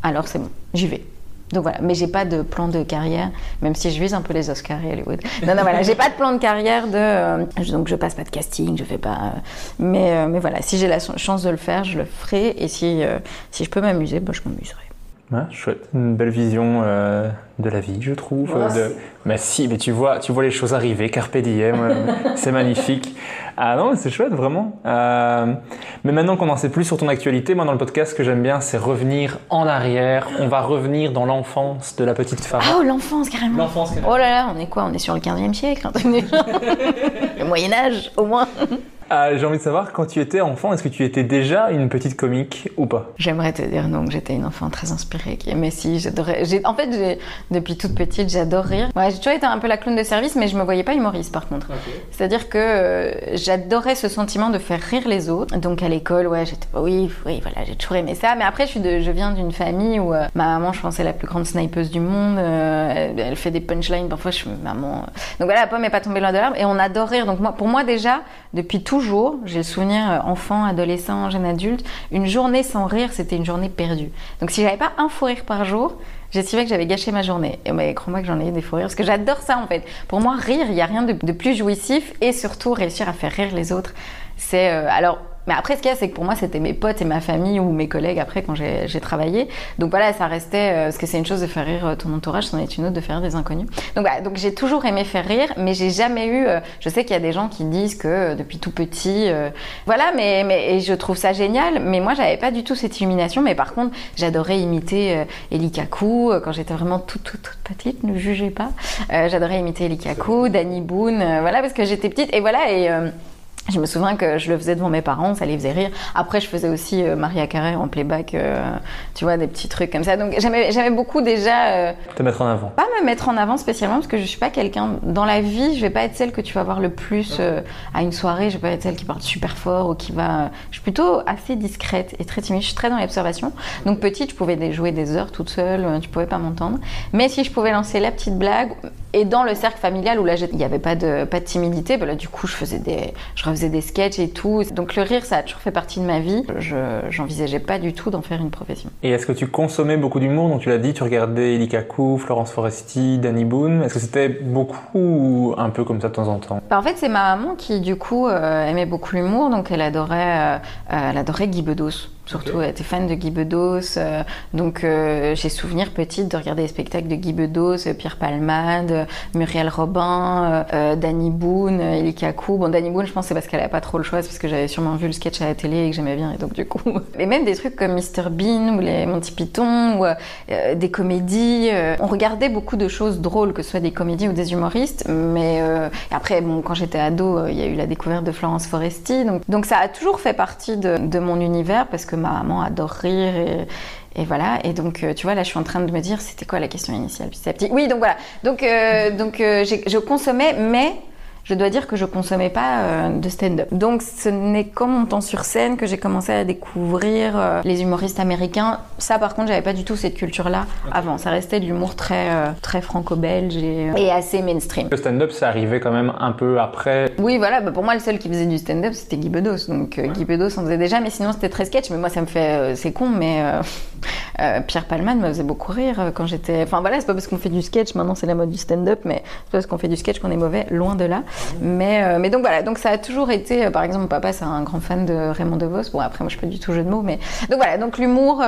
alors c'est bon, j'y vais. Donc voilà, mais j'ai pas de plan de carrière, même si je vise un peu les Oscars et Hollywood. Non, non, voilà, j'ai pas de plan de carrière de. euh, donc je passe pas de casting, je fais pas. euh, mais, euh, mais voilà, si j'ai la chance de le faire, je le ferai. Et si, euh, si je peux m'amuser, bah, je m'amuserai. Ouais, chouette, une belle vision euh, de la vie, je trouve. Merci. de- Mais si, mais tu vois, tu vois les choses arriver, carpe diem, euh, c'est magnifique. Ah non, c'est chouette, vraiment. Euh, mais maintenant qu'on en sait plus sur ton actualité, moi dans le podcast, ce que j'aime bien, c'est revenir en arrière. On va revenir dans l'enfance de la petite Farah. Ah, oh, l'enfance, carrément. L'enfance, carrément. Oh là là, on est quoi? On est sur le 15e siècle. Le Moyen-Âge, au moins. Ah, J'ai envie de savoir, quand tu étais enfant, est-ce que tu étais déjà une petite comique ou pas? J'aimerais te dire non, que j'étais une enfant très inspirée, qui aimait si, j'adorais. En fait, depuis toute petite, j'adore rire. Ouais, j'ai toujours été un peu la clown de service, mais je me voyais pas humoriste par contre. C'est-à-dire que euh, j'adorais ce sentiment de faire rire les autres. Donc à l'école, ouais, j'étais oui, oui, voilà, j'ai toujours aimé ça. Mais après, je, suis de, je viens d'une famille où euh, ma maman, je pense, est la plus grande snipeuse du monde. Euh, elle, elle fait des punchlines. Parfois, je suis maman. Donc voilà, la pomme n'est pas tombée loin de l'arbre. Et on adore rire. Donc moi, pour moi déjà, depuis toujours, j'ai le souvenir euh, enfant, adolescent, jeune adulte, une journée sans rire, c'était une journée perdue. Donc si j'avais pas un fou rire par jour, J'estimais que j'avais gâché ma journée. Et mais crois-moi que j'en ai eu des fous rires. Parce que j'adore ça en fait. Pour moi, rire, il n'y a rien de, de plus jouissif. Et surtout, réussir à faire rire les autres. C'est. euh, alors. Mais après, ce qu'il y a, c'est que pour moi, c'était mes potes et ma famille ou mes collègues après quand j'ai travaillé. Donc voilà, ça restait. euh, parce que c'est une chose de faire rire euh, ton entourage, c'en est une autre de faire rire des inconnus. Donc voilà, donc j'ai toujours aimé faire rire, mais j'ai jamais eu. euh, je sais qu'il y a des gens qui disent que depuis tout petit. voilà, mais, et je trouve ça génial. Mais moi, j'avais pas du tout cette illumination. Mais par contre, j'adorais imiter Eli Kaku quand j'étais vraiment toute, toute, toute petite. Ne jugez pas. J'adorais imiter Eli Kaku, Danny Boone. voilà, parce que j'étais petite. Et voilà, et. Je me souviens que je le faisais devant mes parents, ça les faisait rire. Après, je faisais aussi euh, Maria Carré en playback, euh, tu vois, des petits trucs comme ça. Donc, j'aimais j'aimais beaucoup déjà euh, Te mettre en avant. pas me mettre en avant spécialement parce que je suis pas quelqu'un dans la vie je vais pas être celle que tu vas voir le plus euh, à une soirée je vais pas être celle qui parle super fort ou qui va je suis plutôt assez discrète et très timide je suis très dans l'observation donc petite je pouvais jouer des heures toute seule tu pouvais pas m'entendre mais si je pouvais lancer la petite blague et dans le cercle familial où là il y avait pas de pas de timidité bah là du coup je faisais des je refaisais des sketchs et tout. Donc le rire ça a toujours fait partie de ma vie. Je j'envisageais pas du tout d'en faire une profession. Et est-ce que tu consommais beaucoup d'humour? Donc tu l'as dit, tu regardais Eli Kaku, Florence Foresti, Danny Boone. Est-ce que c'était beaucoup ou un peu comme ça de temps en temps? Bah, en fait, c'est ma maman qui, du coup, euh, aimait beaucoup l'humour, donc elle adorait, euh, euh, elle adorait Guy Bedos. Surtout, elle était fan de Guy Bedos. euh, donc, euh, j'ai souvenir petite de regarder les spectacles de Guy Bedos, euh, Pierre Palmade, euh, Muriel Robin, euh, euh, Danny Boone, Eli Kaku. Bon, Danny Boone, je pense c'est parce qu'elle avait pas trop le choix, parce que j'avais sûrement vu le sketch à la télé et que j'aimais bien, et donc du coup. Et même des trucs comme Mr Bean ou les Monty Python ou des comédies. on regardait beaucoup de choses drôles, que ce soit des comédies ou des humoristes. Mais euh, après, bon, quand j'étais ado, il y a eu la découverte de Florence Foresti. Donc, donc ça a toujours fait partie de, de mon univers parce que ma maman adore rire et, voilà. Et donc, euh, tu vois, là, je suis en train de me dire, c'était quoi la question initiale petit à petit Oui, donc voilà. Donc, euh, donc euh, je consommais, mais je dois dire que je consommais pas euh, de stand-up. Donc ce n'est qu'en montant sur scène que j'ai commencé à découvrir euh, les humoristes américains. Ça par contre, j'avais pas du tout cette culture-là avant. Ça restait de l'humour très euh, très franco-belge et, et assez mainstream. Le stand-up, c'est arrivé quand même un peu après. Oui, voilà, bah, pour moi, le seul qui faisait du stand-up, c'était Guy Bedos. Donc, Guy Bedos en faisait déjà, mais sinon, c'était très sketch. Mais moi, ça me fait. c'est con, mais euh, Pierre Palman me faisait beaucoup rire quand j'étais. Enfin, voilà, c'est pas parce qu'on fait du sketch, maintenant, c'est la mode du stand-up, mais c'est pas parce qu'on fait du sketch qu'on est mauvais, loin de là. Mais, euh, mais donc, voilà, donc ça a toujours été. euh, par exemple, mon papa, c'est un grand fan de Raymond DeVos. Bon, après, moi, je suis pas du tout jeu de mots, mais. Donc, voilà, donc l'humour.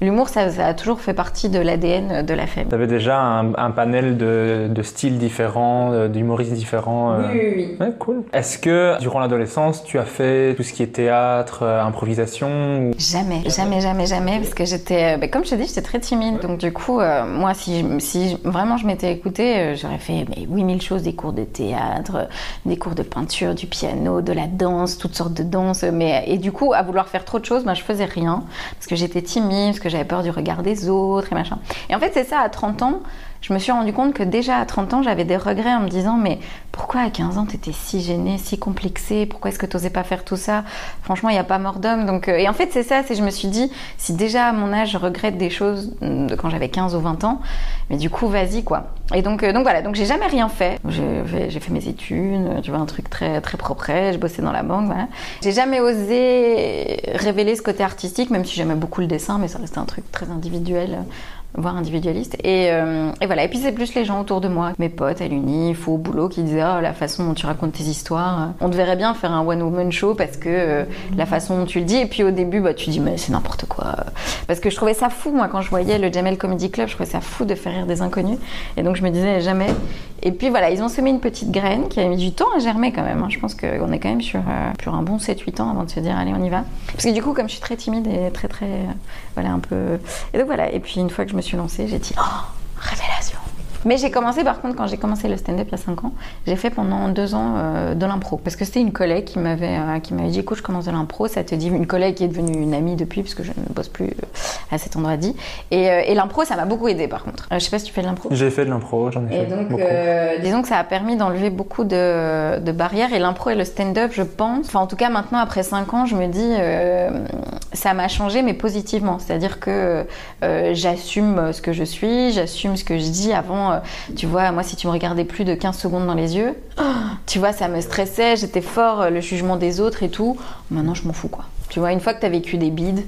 L'humour, ça, ça a toujours fait partie de l'ADN de la famille. Tu avais déjà un, un panel de, de styles différents, euh, d'humoristes différents. euh. Oui, oui, oui. Ouais, cool. Est-ce que durant l'adolescence, tu as fait tout ce qui est théâtre, euh, improvisation ou... Jamais, jamais, jamais, jamais, parce que j'étais, euh, bah, comme je te dis, j'étais très timide. Donc du coup, euh, moi, si, vraiment je m'étais écoutée, euh, j'aurais fait mais 8000 choses, des cours de théâtre, des cours de peinture, du piano, de la danse, toutes sortes de danses. Mais et du coup, à vouloir faire trop de choses, ben, je faisais rien, parce que j'étais timide, parce que j'avais peur du regard des autres et machin. Et en fait, c'est ça, à 30 ans, je me suis rendu compte que déjà à 30 ans, j'avais des regrets en me disant mais pourquoi à 15 ans t'étais si gênée, si complexée, pourquoi est-ce que t'osais pas faire tout ça? Franchement, il n'y a pas mort d'homme. Donc, euh, et en fait, c'est ça, c'est je me suis dit si déjà à mon âge je regrette des choses de quand j'avais 15 ou 20 ans, mais du coup vas-y quoi. Et donc, euh, donc voilà, donc j'ai jamais rien fait. J'ai fait, mes études, tu vois un truc très très propre, je bossais dans la banque, voilà. J'ai jamais osé révéler ce côté artistique, même si j'aimais beaucoup le dessin, mais ça restait un truc très individuel. Voire individualiste. Et, euh, et voilà. Et puis c'est plus les gens autour de moi, mes potes à l'uni, faux au boulot, qui disaient oh, la façon dont tu racontes tes histoires, on te verrait bien faire un one woman show parce que euh, la façon dont tu le dis. Et puis au début, bah, tu dis mais c'est n'importe quoi. Parce que je trouvais ça fou moi quand je voyais le Jamel Comedy Club, je trouvais ça fou de faire rire des inconnus. Et donc je me disais jamais. Et puis voilà, ils ont semé une petite graine qui a mis du temps à germer quand même. hein. Je pense qu'on est quand même sur, euh, sur un bon 7-8 ans avant de se dire allez on y va. Parce que du coup comme je suis très timide et très très voilà un peu. Et donc voilà. Et puis une fois que je me suis lancée, j'ai dit oh révélation. Mais j'ai commencé par contre quand j'ai commencé le stand-up il y a 5 ans, j'ai fait pendant 2 ans euh, de l'impro parce que c'était une collègue qui m'avait euh, qui m'avait dit écoute je commence de l'impro, ça te dit une collègue qui est devenue une amie depuis parce que je ne bosse plus euh, à cet endroit dit et, euh, et l'impro ça m'a beaucoup aidé par contre. Euh, je sais pas si tu fais de l'impro. J'ai fait de l'impro, j'en ai Et fait donc, beaucoup. euh, disons que ça a permis d'enlever beaucoup de, de barrières. Et l'impro et le stand-up, je pense, enfin en tout cas maintenant après 5 ans, je me dis, euh, ça m'a changé, mais positivement. C'est-à-dire que euh, j'assume ce que je suis, j'assume ce que je dis. Avant, euh, tu vois, moi si tu me regardais plus de 15 secondes dans les yeux, tu vois, ça me stressait, j'étais fort, euh, le jugement des autres et tout. Maintenant, je m'en fous quoi. Tu vois, une fois que tu as vécu des bides,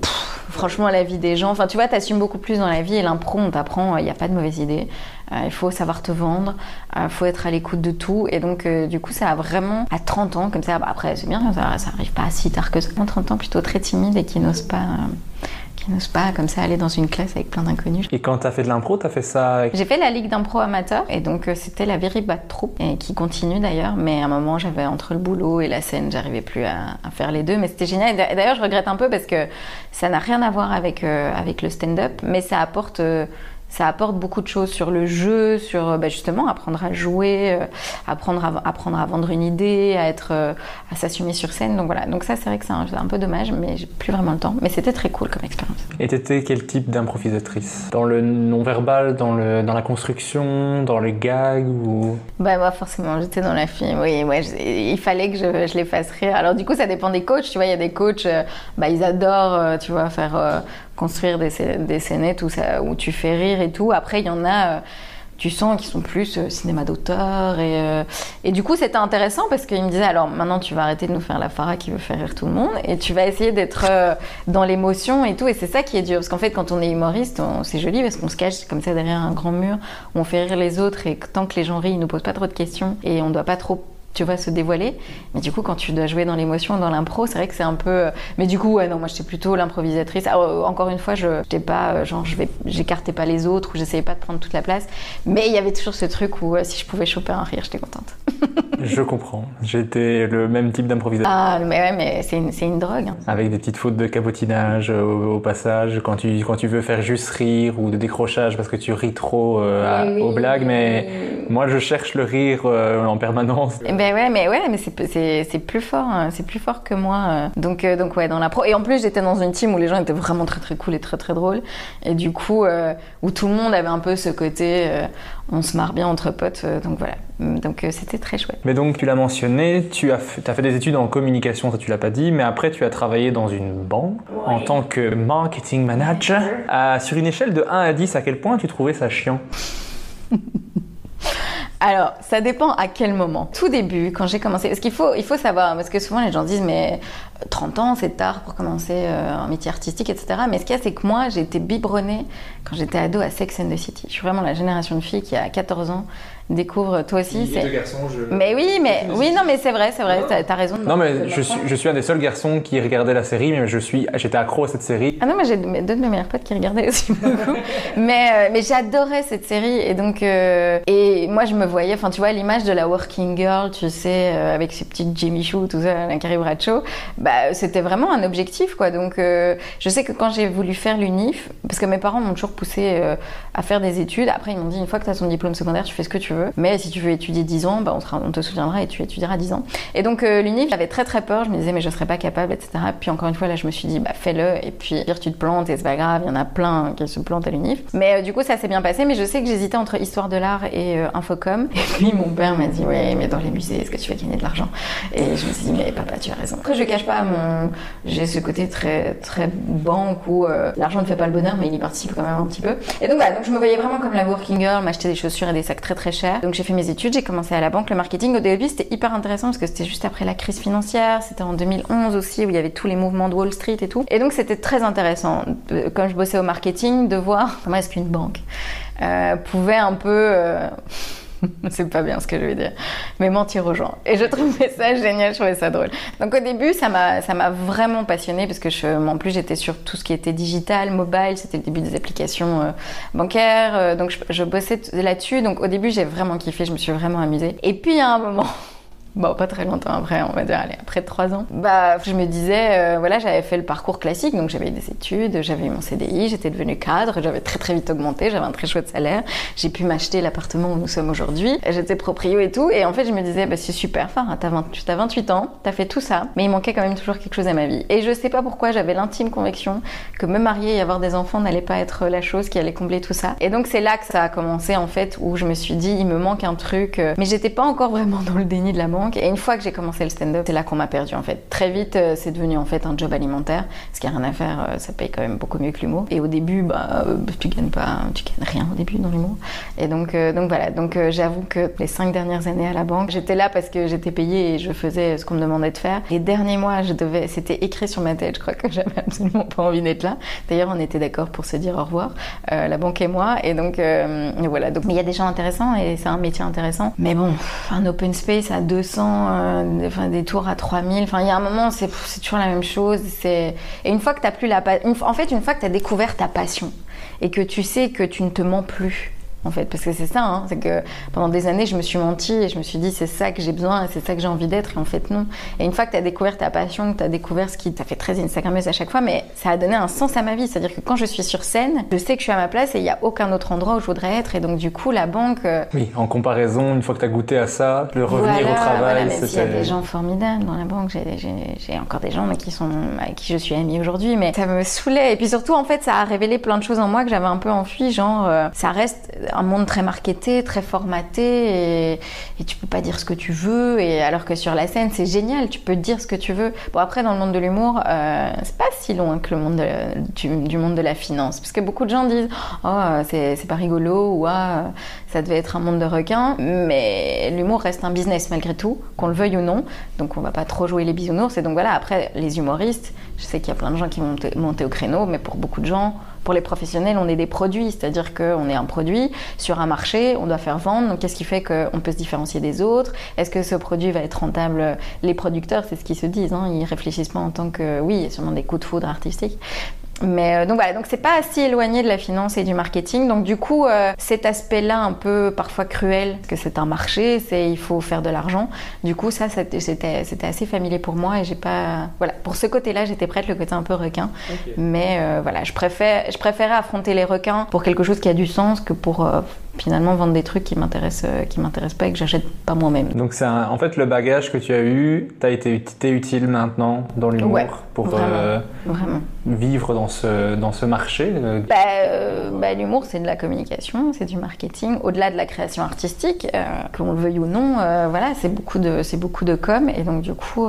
franchement, la vie des gens, enfin, tu vois, tu assumes beaucoup plus dans la vie et l'impro, on t'apprend, il n'y a pas de mauvaise idée. Euh, il faut savoir te vendre, il faut être à l'écoute de tout. Et donc, euh, du coup, ça a vraiment, à 30 ans, comme ça, bah, après, c'est bien, ça, ça arrive pas si tard que ça. À 30 ans, plutôt très timide et qui n'ose pas, euh, qui n'ose pas, comme ça, aller dans une classe avec plein d'inconnus. Et quand t'as fait de l'impro, t'as fait ça avec... J'ai fait la ligue d'impro amateur et donc euh, c'était la very bad troupe et qui continue d'ailleurs. Mais à un moment, j'avais entre le boulot et la scène, j'arrivais plus à, à faire les deux. Mais c'était génial. Et d'a- D'ailleurs, je regrette un peu parce que ça n'a rien à voir avec, euh, avec le stand-up, mais ça apporte. Ça apporte beaucoup de choses sur le jeu, sur euh, bah, justement apprendre à jouer, euh, apprendre, à, apprendre à vendre une idée, à être, euh, à s'assumer sur scène. Donc voilà. Donc ça, c'est vrai que c'est un, un peu dommage, mais j'ai plus vraiment le temps. Mais c'était très cool comme expérience. Et t'étais quel type d'improvisatrice? Dans le non-verbal, dans, le, dans la construction, dans les gags ou... Bah moi forcément j'étais dans la fille, oui, ouais, il fallait que je, je les fasse rire. Alors du coup ça dépend des coachs, tu vois, il y a des coachs, bah ils adorent, tu vois, faire construire des, des scénettes où, ça, où tu fais rire et tout. Après il y en a, euh, tu sens qu'ils sont plus euh, cinéma d'auteur et, euh, et du coup c'était intéressant parce qu'ils me disaient alors maintenant tu vas arrêter de nous faire la Farah qui veut faire rire tout le monde et tu vas essayer d'être dans l'émotion et tout et c'est ça qui est dur parce qu'en fait quand on est humoriste c'est joli parce qu'on se cache comme ça derrière un grand mur on fait rire les autres et tant que les gens rient ils nous posent pas trop de questions et on doit pas trop tu vois se dévoiler mais du coup quand tu dois jouer dans l'émotion dans l'impro c'est vrai que c'est un peu euh, mais du coup ouais non moi j'étais plutôt l'improvisatrice Alors, euh, encore une fois je j'étais pas euh, genre je vais j'écartais pas les autres ou j'essayais pas de prendre toute la place mais il y avait toujours ce truc où si je pouvais choper un rire j'étais contente Je comprends. J'étais le même type d'improvisateur. ah mais ouais mais c'est une, c'est une drogue hein. Avec des petites fautes de cabotinage au, au passage, quand tu, quand tu veux faire juste rire ou de décrochage parce que tu ris trop euh, à- Oui, oui, aux blagues, mais moi je cherche le rire euh, en permanence. Ben ouais, mais ouais, mais c'est c'est c'est plus fort, hein, c'est plus fort que moi. euh. Donc euh, donc ouais, dans la pro. Et en plus, j'étais dans une team où les gens étaient vraiment très très cool et très très drôles. Et du coup, euh, où tout le monde avait un peu ce côté, euh, on se marre bien entre potes. euh, donc voilà. Donc euh, c'était très chouette. Mais donc tu l'as mentionné, tu as fait, as fait des études en communication, ça tu l'as pas dit, mais après tu as travaillé dans une banque en tant que marketing manager. À- sur une échelle de 1 à 10, à quel point tu trouvais ça chiant? Alors, ça dépend à quel moment. Tout début, quand j'ai commencé, parce qu'il faut, il faut savoir, parce que souvent les gens disent, mais euh, 30 ans, c'est tard pour commencer euh, un métier artistique, etc. Mais ce qu'il y a, c'est que moi, j'ai été biberonnée quand j'étais ado à Sex and the City. Je suis vraiment la génération de filles qui, à 14 ans, découvre toi aussi. Les c'est- deux garçons, je... Mais oui, mais oui, non, mais c'est vrai, c'est vrai, t'as as raison. Non, mais je suis, je suis un des seuls garçons qui regardait la série, mais je suis, j'étais accro à cette série. Ah non, mais j'ai deux de mes meilleurs potes qui regardaient aussi beaucoup. mais euh, mais j'adorais cette série et donc euh, et moi je me voyais, enfin tu vois l'image de la working girl, tu sais, euh, avec ses petites Jimmy Choo, tout ça, la Carrie Bradshaw, bah c'était vraiment un objectif quoi. Donc euh, je sais que quand j'ai voulu faire l'UNIF, parce que mes parents m'ont toujours poussé euh, à faire des études. Après ils m'ont dit une fois que tu as ton diplôme secondaire, tu fais ce que tu veux. Mais si tu veux étudier 10 ans, bah, on, te souviendra et tu étudieras 10 ans. Et donc euh, l'UNIF, j'avais très très peur. Je me disais mais je serais pas capable, etc. Puis encore une fois là, je me suis dit bah fais-le et puis dire tu te plantes et c'est pas grave. Il y en a plein qui se plantent à l'UNIF. Mais euh, du coup ça s'est bien passé. Mais je sais que j'hésitais entre histoire de l'art et euh, infocom. Et puis mon père m'a dit ouais mais dans les musées est-ce que tu vas gagner de l'argent? Et je me suis dit mais papa tu as raison. Après je cache pas mon j'ai ce côté très très banque où euh, l'argent ne fait pas le bonheur mais il y participe quand même un petit peu. Et donc voilà donc je me voyais vraiment comme la working girl, m'acheter des chaussures et des sacs très très chers. Donc j'ai fait mes études, j'ai commencé à la banque, le marketing. Au début c'était hyper intéressant parce que c'était juste après la crise financière, c'était en 2011 aussi où il y avait tous les mouvements de Wall Street et tout. Et donc c'était très intéressant quand je bossais au marketing de voir comment est-ce qu'une banque euh, pouvait un peu euh, c'est pas bien ce que je vais dire, mais mentir aux gens. Et je trouvais ça génial, je trouvais ça drôle. Donc au début, ça m'a, vraiment passionnée parce que je, en plus j'étais sur tout ce qui était digital, mobile, c'était le début des applications euh, bancaires, euh, donc je, je bossais là-dessus. Donc au début, j'ai vraiment kiffé, je me suis vraiment amusée. Et puis à un moment. Bon, pas très longtemps après, on va dire, allez, après trois ans. Bah, je me disais, euh, voilà, j'avais fait le parcours classique, donc j'avais des études, j'avais eu mon CDI, j'étais devenue cadre, j'avais très très vite augmenté, j'avais un très chouette salaire, j'ai pu m'acheter l'appartement où nous sommes aujourd'hui, j'étais proprio et tout, et en fait, je me disais, bah, c'est super, enfin, t'as 20 t'as 28 ans, t'as fait tout ça, mais il manquait quand même toujours quelque chose à ma vie. Et je sais pas pourquoi, j'avais l'intime conviction que me marier et avoir des enfants n'allait pas être la chose qui allait combler tout ça. Et donc, c'est là que ça a commencé, en fait, où je me suis dit, il me manque un truc, euh, mais j'étais pas encore vraiment dans le déni de la Et une fois que j'ai commencé le stand-up, c'est là qu'on m'a perdu, en fait. Très vite, euh, c'est devenu, en fait, un job alimentaire, ce qui a rien à faire, euh, ça paye quand même beaucoup mieux que l'humour. Et au début, bah, euh, tu gagnes pas, tu gagnes rien au début dans l'humour. Et donc, donc voilà. Donc, j'avoue que les cinq dernières années à la banque, j'étais là parce que j'étais payée et je faisais ce qu'on me demandait de faire. Les derniers mois, je devais, c'était écrit sur ma tête. Je crois que j'avais absolument pas envie d'être là. D'ailleurs, on était d'accord pour se dire au revoir, la banque et moi. Et donc, voilà. Donc, mais il y a des gens intéressants et c'est un métier intéressant. Mais bon, un open space à 200, euh, des tours à 3000. Enfin, il y a un moment, c'est toujours la même chose. Et une fois que t'as plus la, en fait, une fois que t'as découvert ta passion et que tu sais que tu ne te mens plus. En fait, parce que c'est ça, hein, c'est que pendant des années, je me suis menti et je me suis dit, c'est ça que j'ai besoin et c'est ça que j'ai envie d'être, et en fait, non. Et une fois que tu as découvert ta passion, que tu as découvert ce qui t'a fait très Instagrammeuse à chaque fois, mais ça a donné un sens à ma vie. C'est-à-dire que quand je suis sur scène, je sais que je suis à ma place et il n'y a aucun autre endroit où je voudrais être. Et donc, du coup, la banque. euh, Oui, en comparaison, une fois que tu as goûté à ça, le revenir voilà, au voilà, travail, même s'il y a des gens formidables dans la banque, j'ai encore des gens mais qui sont, avec qui je suis amie aujourd'hui, mais ça me saoulait. Et puis surtout, en fait, ça a révélé plein de choses en moi que j'avais un peu enfui, genre, euh, ça reste un monde très marketé, très formaté, et, et tu peux pas dire ce que tu veux, et alors que sur la scène, c'est génial, tu peux dire ce que tu veux. Bon, après, dans le monde de l'humour, euh, c'est pas si loin que le monde de- du, monde de la finance, parce que beaucoup de gens disent, oh, c'est pas rigolo, ou ah, ça devait être un monde de requins, mais l'humour reste un business malgré tout, qu'on le veuille ou non. Donc on va pas trop jouer les bisounours. Et donc voilà, après, les humoristes, je sais qu'il y a plein de gens qui vont monter, monter au créneau, mais pour beaucoup de gens, pour les professionnels, on est des produits, c'est-à-dire qu'on est un produit sur un marché, on doit faire vendre. Donc qu'est-ce qui fait qu'on peut se différencier des autres? Est-ce que ce produit va être rentable? Les producteurs, c'est ce qu'ils se disent, hein, ils réfléchissent pas en tant que, oui, il y a sûrement des coups de foudre artistiques. Mais euh, donc voilà, donc c'est pas si éloigné de la finance et du marketing. Donc du coup, euh, cet aspect-là un peu parfois cruel, parce que c'est un marché, c'est il faut faire de l'argent. Du coup, ça, c'était c'était c'était assez familier pour moi et j'ai pas, voilà, pour ce côté-là, j'étais prête, le côté un peu requin. Mais euh, voilà, je préfère, je préférais affronter les requins pour quelque chose qui a du sens que pour euh, finalement vendre des trucs qui m'intéressent, euh, qui m'intéressent pas et que j'achète pas moi-même. Donc c'est en fait le bagage que tu as eu, t'as été t'es utile maintenant dans l'humour Ouais, pour vraiment. euh, Vraiment. vivre dans ce dans ce marché. euh, Bah, euh, bah, l'humour, c'est de la communication, c'est du marketing. Au-delà de la création artistique, euh, qu'on le veuille ou non, voilà, c'est beaucoup de, c'est beaucoup de com. Et donc, du coup,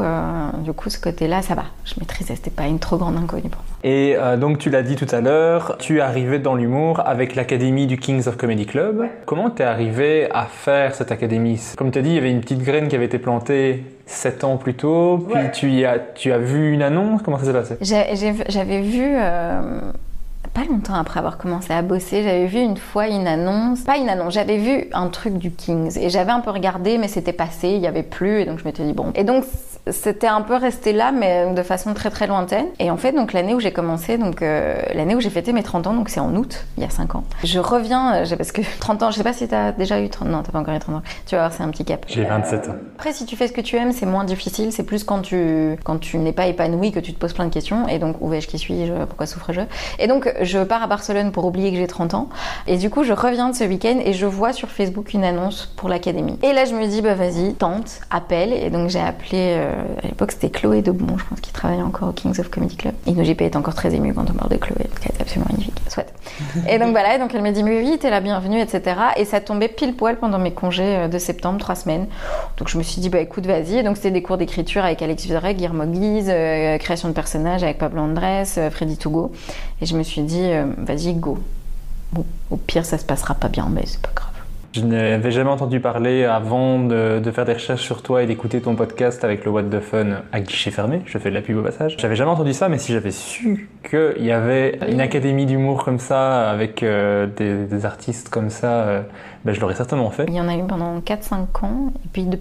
du coup, ce côté-là, ça va. Je maîtrisais. C'était pas une trop grande inconnue pour moi. Et euh, donc tu l'as dit tout à l'heure, tu es arrivé dans l'humour avec l'académie du Kings of Comedy Club. Comment t'es arrivé à faire cette académie? Comme tu as dit, il y avait une petite graine qui avait été plantée sept ans plus tôt, puis tu, y as, tu as vu une annonce, comment ça s'est passé? J'avais vu euh, pas longtemps après avoir commencé à bosser, j'avais vu une fois une annonce, pas une annonce, j'avais vu un truc du Kings et j'avais un peu regardé, mais c'était passé, il y avait plus, et donc je m'étais dit bon. Et donc c'était un peu resté là, mais de façon très très lointaine. Et en fait, donc l'année où j'ai commencé, donc euh, l'année où j'ai fêté mes 30 ans, donc c'est en août, il y a 5 ans. Je reviens, euh, parce que 30 ans, je sais pas si t'as déjà eu 30 non, t'as pas encore eu 30 ans. Tu vas voir, c'est un petit cap. J'ai 27 ans. Après, si tu fais ce que tu aimes, c'est moins difficile. C'est plus quand tu quand tu n'es pas épanoui que tu te poses plein de questions. Et donc, où vais-je, qui suis-je, pourquoi souffre-je? Et donc, je pars à Barcelone pour oublier que j'ai 30 ans. Et du coup, je reviens de ce week-end et je vois sur Facebook une annonce pour l'académie. Et là, je me dis, bah vas-y, tente, appelle. Et donc, j'ai appelé. euh, à l'époque, c'était Chloé Debon, je pense, qui travaillait encore au Kings of Comedy Club. Et nos JP est encore très ému quand on parle de Chloé, parce qu'elle est absolument magnifique. Soit. Et donc voilà, donc elle m'a dit, mais oui, t'es la bienvenue, etc. Et ça tombait pile poil pendant mes congés euh, de septembre, trois semaines. Donc je me suis dit, bah écoute, vas-y. Donc c'était des cours d'écriture avec Alex Vizorek, Guillermo Guise, euh, création de personnages avec Pablo Andrés, euh, Freddy Togo. Et je me suis dit, euh, vas-y, go. Bon, au pire, ça se passera pas bien, mais c'est pas grave. Je n'avais jamais entendu parler avant de, faire des recherches sur toi et d'écouter ton podcast avec le What the Fun à guichet fermé. Je fais de la pub au passage. J'avais jamais entendu ça, mais si j'avais su qu'il y avait une académie d'humour comme ça, avec euh, des, des artistes comme ça, euh, ben, je l'aurais certainement fait. Il y en a eu pendant 4-5 ans. Et puis, de-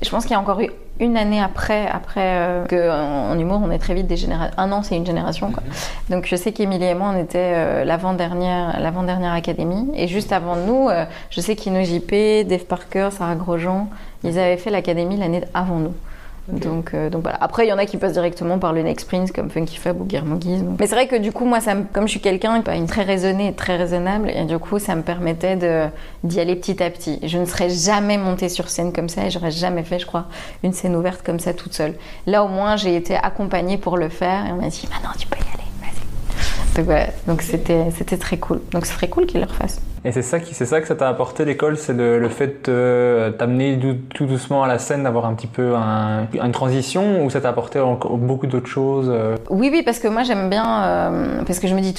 je pense qu'il y a encore eu une année après, après euh, que en, en humour, on est très vite des générations. Un an, c'est une génération. Quoi. Donc, je sais qu'Émilie et moi, on était euh, l'avant-dernière, l'avant-dernière académie. Et juste avant nous, euh, je sais qu'Ino JP, Dave Parker, Sarah Grosjean, ils avaient fait l'académie l'année avant nous. Donc, euh, donc voilà. Après, il y en a qui passent directement par le Next Prince comme Funky Fab ou Guillermo Guise. Mais c'est vrai que du coup, moi, ça me- comme je suis quelqu'un pas une très raisonnée très raisonnable, et du coup, ça me permettait d'y aller petit à petit. Je ne serais jamais montée sur scène comme ça et j'aurais jamais fait, je crois, une scène ouverte comme ça toute seule. Là, au moins, j'ai été accompagnée pour le faire et on m'a dit, maintenant, tu peux y aller, vas-y. Donc voilà. Donc c'était très cool. Donc ce serait cool qu'ils le refassent. Et c'est ça, qui, c'est ça que ça t'a apporté l'école, c'est le, le fait de euh, t'amener tout doucement à la scène, d'avoir un petit peu un- une transition, ou ça t'a apporté encore beaucoup d'autres choses euh? Oui, oui, parce que moi, j'aime bien, euh, parce que je me dis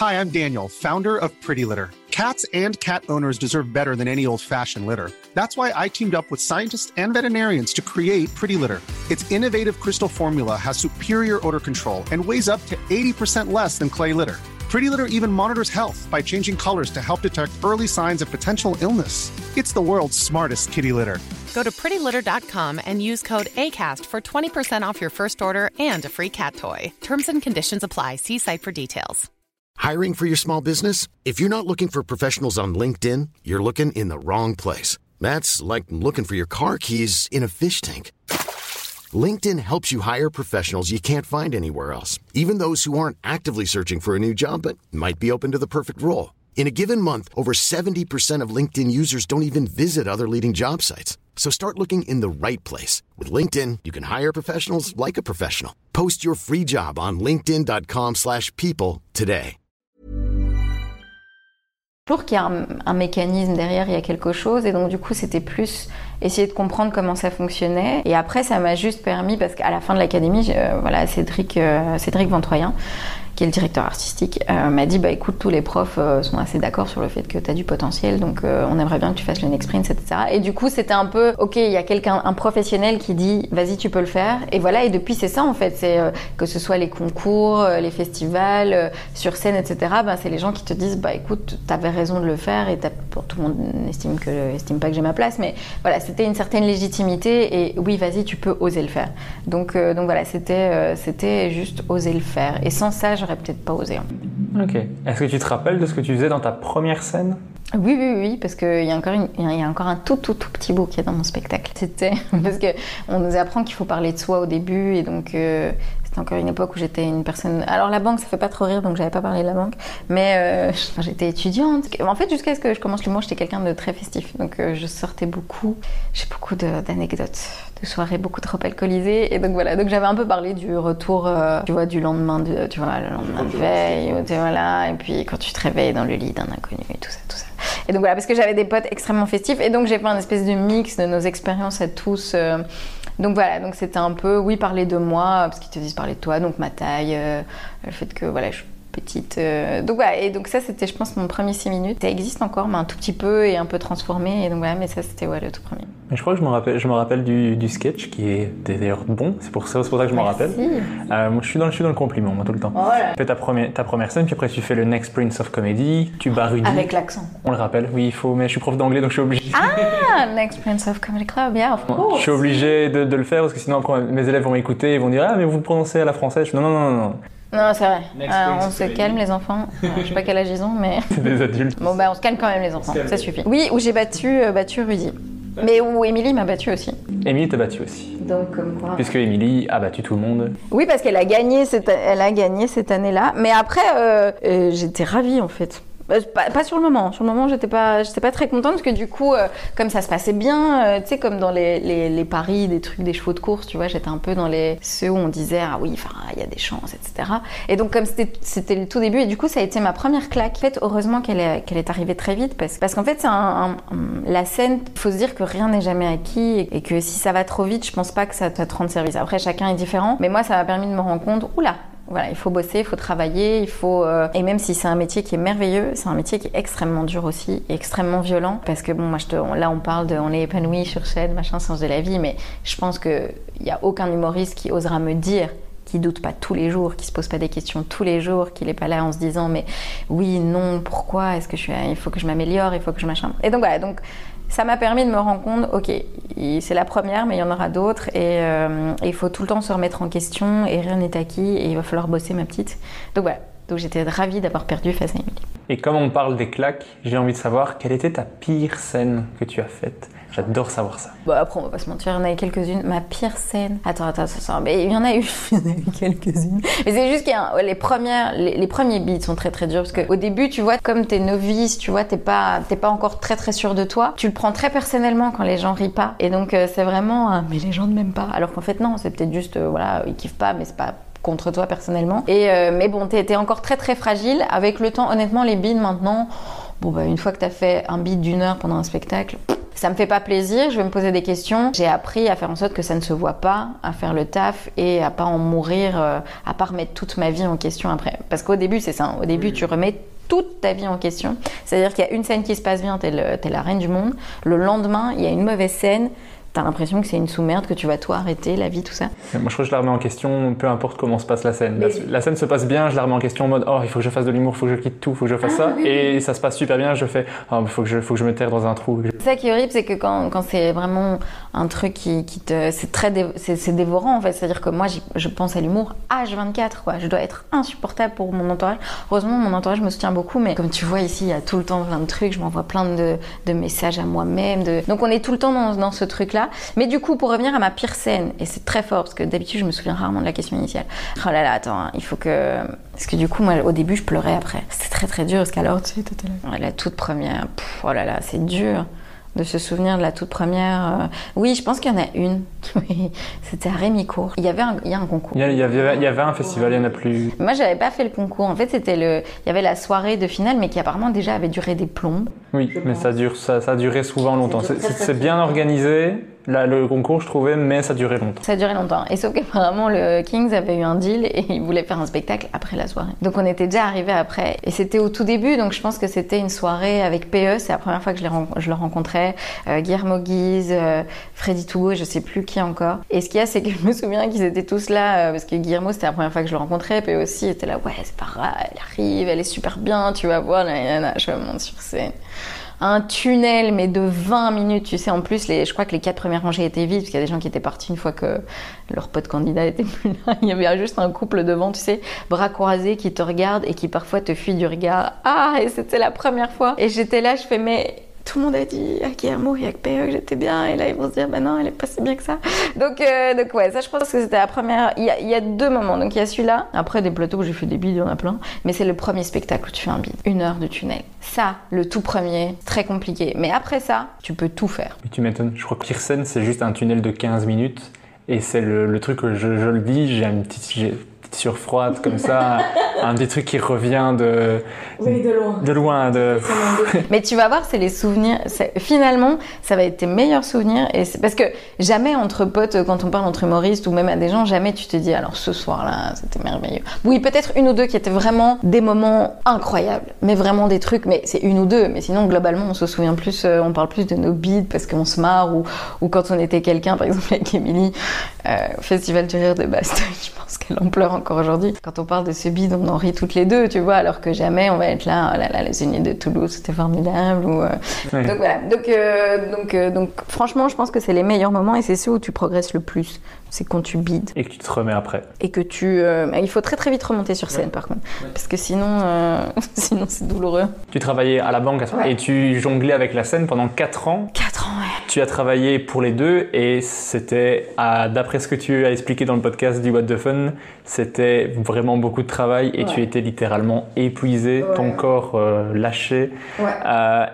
Hi, I'm Daniel, founder of Pretty Litter. Cats and cat owners deserve better than any old fashioned litter. That's why I teamed up with scientists and veterinarians to create Pretty Litter. Its innovative crystal formula has superior odor control and weighs up to 80% less than clay litter. Pretty Litter even monitors health by changing colors to help detect early signs of potential illness. It's the world's smartest kitty litter. Go to prettylitter.com and use code ACAST for 20% off your first order and a free cat toy. Terms and conditions apply. See site for details. Hiring for your small business? If you're not looking for professionals on LinkedIn, you're looking in the wrong place. That's like looking for your car keys in a fish tank. LinkedIn helps you hire professionals you can't find anywhere else, even those who aren't actively searching for a new job but might be open to the perfect role. In a given month, over 70% of LinkedIn users don't even visit other leading job sites. So start looking in the right place. With LinkedIn, you can hire professionals like a professional. Post your free job on linkedin.com/people slash people today. toujours qu'il y a un, un mécanisme derrière, il y a quelque chose. Et donc, du coup, c'était plus essayer de comprendre comment ça fonctionnait. Et après, ça m'a juste permis, parce qu'à la fin de l'académie, voilà, Cédric, euh, Cédric Ventroyen, qui est le directeur artistique, euh, m'a dit bah écoute, tous les profs euh, sont assez d'accord sur le fait que tu as du potentiel, donc euh, on aimerait bien que tu fasses le Next etc. Et du coup, c'était un peu ok, il y a quelqu'un, un professionnel qui dit vas-y, tu peux le faire. Et voilà, et depuis, c'est ça en fait, c'est que ce soit les concours, les festivals, sur scène, etc. Ben, c'est les gens qui te disent bah écoute, t'avais raison de le faire et bon, tout le monde n'estime que pas que j'ai ma place, mais voilà, c'était une certaine légitimité et oui, vas-y, tu peux oser le faire. Donc, donc voilà, c'était c'était juste oser le faire. Et sans ça, j'aurais peut-être pas osé. hein. Ok. Est-ce que tu te rappelles de ce que tu faisais dans ta première scène? Oui, oui, oui, parce qu'il y, a encore une- y a encore un tout, tout, tout petit bout qui est dans mon spectacle. C'était parce que on nous apprend qu'il faut parler de soi au début, et donc euh, c'était encore une époque où j'étais une personne. Alors la banque, ça fait pas trop rire, donc j'avais pas parlé de la banque, mais euh, j'étais étudiante. En fait, jusqu'à ce que je commence l'humour, j'étais quelqu'un de très festif, donc euh, je sortais beaucoup. J'ai beaucoup d'anecdotes, de, soirées beaucoup trop alcoolisées, et donc voilà. Donc j'avais un peu parlé du retour, euh, tu vois, du lendemain de, tu vois, le lendemain de veille, voilà, et puis quand tu te réveilles dans le lit d'un inconnu et tout ça, tout ça. Et donc voilà, parce que j'avais des potes extrêmement festifs, et donc j'ai fait un espèce de mix de nos expériences à tous. euh, donc voilà, donc c'était un peu, oui, parler de moi, parce qu'ils te disent parler de toi, donc ma taille, euh, le fait que voilà, je petite. euh, Donc voilà, et donc ça c'était je pense mon premier 6 minutes. Ça existe encore, mais un tout petit peu et un peu transformé. Et donc voilà, mais ça c'était ouais, le tout premier. Mais je crois que je me rappelle, je me rappelle du, du sketch qui est d'ailleurs bon, c'est pour ça, c'est pour ça que je m'en rappelle. Euh, moi, je suis dans, le- je suis dans le compliment, moi, tout le temps. Tu fais ta première, ta première scène, puis après tu fais le Next Prince of Comedy, tu bats Rudy. Avec l'accent. On le rappelle, oui, il faut, mais je suis prof d'anglais donc je suis obligé. Ah, Next Prince of Comedy Club, yeah, of Je course. suis obligé de, de le faire parce que sinon après mes élèves vont m'écouter et vont dire Ah, mais vous le prononcez à la française? Je non, non, non, non, non, c'est vrai. Prince on se calme les enfants. Euh, Je sais pas quel âge ils ont, mais. c'est des adultes. Bon, bah, on se calme quand même, les enfants. Ça suffit. Oui, où j'ai battu, euh, battu Rudy. Mais où Émilie m'a battu aussi. Émilie t'a battu aussi. Donc, comme quoi. Puisque Émilie a battu tout le monde. Oui, parce qu'elle a gagné cette, elle a gagné cette année-là. Mais après, euh, euh, j'étais ravie en fait. Euh, Pas, sur le moment. Sur le moment, j'étais pas, j'étais pas très contente parce que du coup, euh, comme ça se passait bien, euh, tu sais, comme dans les, les, paris, des trucs, des chevaux de course, tu vois, j'étais un peu dans les ceux où on disait ah oui, enfin, il y a des chances, etc. Et donc comme c'était, c'était le tout début, et du coup, ça a été ma première claque. En fait, heureusement qu'elle est, qu'elle est arrivée très vite parce, parce qu'en fait, c'est la scène. Faut se dire que rien n'est jamais acquis et, que si ça va trop vite, je pense pas que ça va te rendre service. Après, chacun est différent, mais moi, ça m'a permis de me rendre compte, oula, voilà, il faut bosser, il faut travailler, il faut euh, et même si c'est un métier qui est merveilleux, c'est un métier qui est extrêmement dur aussi, extrêmement violent parce que bon, moi je te, là on parle de on est épanoui sur scène, machin, sens de la vie, mais je pense que il y a aucun humoriste qui osera me dire qui doute pas tous les jours, qui se pose pas des questions tous les jours, qui n'est pas là en se disant mais oui, non, pourquoi, est-ce que je suis, il faut que je m'améliore, il faut que je machin. Et donc voilà, donc ça m'a permis de me rendre compte, ok, c'est la première, mais il y en aura d'autres, et euh, il faut tout le temps se remettre en question, et rien n'est acquis, et il va falloir bosser, ma petite. Donc voilà, donc j'étais ravie d'avoir perdu face à Emily. Et comme on parle des claques, j'ai envie de savoir quelle était ta pire scène que tu as faite. J'adore savoir ça. Bon, après, on va pas se mentir, il y en a eu quelques-unes. Ma pire scène. Attends, attends, attends. Mais il y en a eu, il y en a eu quelques-unes. Mais c'est juste que les premières, les, les premiers beats sont très très durs parce qu'au début, tu vois, comme t'es novice, tu vois, t'es pas, t'es pas encore très très sûr de toi. Tu le prends très personnellement quand les gens rient pas. Et donc, euh, c'est vraiment, euh, mais les gens ne m'aiment pas. Alors qu'en fait, non, c'est peut-être juste, euh, voilà, ils kiffent pas, mais c'est pas contre toi personnellement. Et mais bon, t'es t'es encore très très fragile. Avec le temps, honnêtement, les beats maintenant, bon bah une fois que t'as fait un beat d'une heure pendant un spectacle, ça me fait pas plaisir, je vais me poser des questions. J'ai appris à faire en sorte que ça ne se voit pas, à faire le taf et à pas en mourir, euh, à pas remettre toute ma vie en question après. Parce qu'au début, c'est ça. hein. Au début, tu remets toute ta vie en question. C'est-à-dire qu'il y a une scène qui se passe bien, t'es la reine du monde. Le lendemain, il y a une mauvaise scène. T'as l'impression que c'est une sous-merde, que tu vas tout arrêter, la vie, tout ça. Moi, je crois que je la remets en question, peu importe comment se passe la scène. La, la scène se passe bien, je la remets en question en mode Oh, il faut que je fasse de l'humour, il faut que je quitte tout, il faut que je fasse ça. Et ça se passe super bien, je fais Oh, il faut que je, faut que je me terre dans un trou. C'est ça qui est horrible, c'est que quand, quand c'est vraiment un truc qui, qui te. C'est très. dé- C'est c'est dévorant en fait. C'est-à-dire que moi, je pense à l'humour H24, quoi. Je dois être insupportable pour mon entourage. Heureusement, mon entourage me soutient beaucoup, mais comme tu vois ici, il y a tout le temps plein de trucs. Je m'envoie plein de, de messages à moi-même. De... Donc on est tout le temps dans, dans ce truc-là. Mais du coup, pour revenir à ma pire scène, et c'est très fort parce que d'habitude, je me souviens rarement de la question initiale. Oh là là, attends, hein, il faut que. Parce que du coup, moi, au début, je pleurais après. C'était très très dur parce qu'alors, tu sais, La toute première, pff, oh là là, c'est dur de se souvenir de la toute première. euh, Oui, je pense qu'il y en a une. Oui, C'était à Rémicourt. Il y avait un, il y a un concours. Il y, a- il y avait, il y avait un festival, il n'y en a plus. Moi, j'avais pas fait le concours. En fait, c'était le. Il y avait la soirée de finale, mais qui apparemment déjà avait duré des plombs. Oui, mais ça, dure, ça, ça a duré souvent longtemps. C'est bien organisé, là, le concours, je trouvais, mais ça durait longtemps. Ça duré longtemps. Et sauf qu'apparemment, le Kings avait eu un deal et il voulait faire un spectacle après la soirée. Donc, on était déjà arrivé après. Et c'était au tout début, donc je pense que c'était une soirée avec PE. C'est la première fois que je, je le rencontrais. Euh, Guillermo Guise, euh, Freddy Tougo, et je sais plus qui encore. Et ce qu'il y a, c'est que je me souviens qu'ils étaient tous là, euh, parce que Guillermo, c'était la première fois que je le rencontrais. PE aussi était là, ouais, c'est pas grave, elle arrive, elle est super bien, tu vas voir. nanana. Je monte sur scène un tunnel, mais de 20 minutes, tu sais. En plus, les, je crois que les quatre premières rangées étaient vides, parce qu'il y a des gens qui étaient partis une fois que leur pote candidat était plus là. Il y avait juste un couple devant, tu sais, bras croisés, qui te regardent et qui parfois te fuient du regard. Ah, et c'était la première fois. Et j'étais là, je fais, mais tout le monde a dit à Guillermo et à PE que j'étais bien, et là ils vont se dire, bah non, elle est pas si bien que ça. Donc, euh, donc ouais, ça je pense que c'était la première. Il y, a, deux moments, donc il y a celui-là. Après, des plateaux où j'ai fait des bides, il y en a plein. Mais c'est le premier spectacle où tu fais un bide. Une heure de tunnel. Ça, le tout premier, très compliqué. Mais après ça, tu peux tout faire. Mais tu m'étonnes, je crois que scène, c'est juste un tunnel de 15 minutes. Et c'est le, le truc que je, je le dis, j'ai une petite, sueur froide comme ça. un petit truc qui revient de, de loin. de loin. De... Mais tu vas voir, c'est les souvenirs. Finalement, ça va être tes meilleurs souvenirs. Et c'est- parce que jamais entre potes, quand on parle entre humoristes ou même à des gens, jamais tu te dis alors ce soir-là, c'était merveilleux. Oui, peut-être une ou deux qui étaient vraiment des moments incroyables, mais vraiment des trucs. Mais c'est une ou deux. Mais sinon, globalement, on se souvient plus, euh, on parle plus de nos bides parce qu'on se marre ou, ou quand on était quelqu'un, par exemple avec Émilie, euh, au Festival du rire de Bastogne, je pense qu'elle en pleure encore aujourd'hui. Quand on parle de ce bide, on en rit toutes les deux, tu vois, alors que jamais on va être là, oh là là, les unis de Toulouse, c'était formidable. Ou, euh, Ouais. Donc voilà, donc, euh, donc, euh, donc franchement, je pense que c'est les meilleurs moments et c'est ceux où tu progresses le plus. C'est quand tu bides Et que tu te remets après. et que tu. euh, il faut très très vite remonter sur scène par contre, parce que sinon, euh, sinon c'est douloureux. Tu travaillais à la banque à ce et tu jonglais avec la scène pendant 4 ans. 4 ans, ouais. Tu as travaillé pour les deux et c'était, d'après ce que tu as expliqué dans le podcast du What the Fun, c'était vraiment beaucoup de travail et tu étais littéralement épuisé, ton corps euh, lâché. Ouais.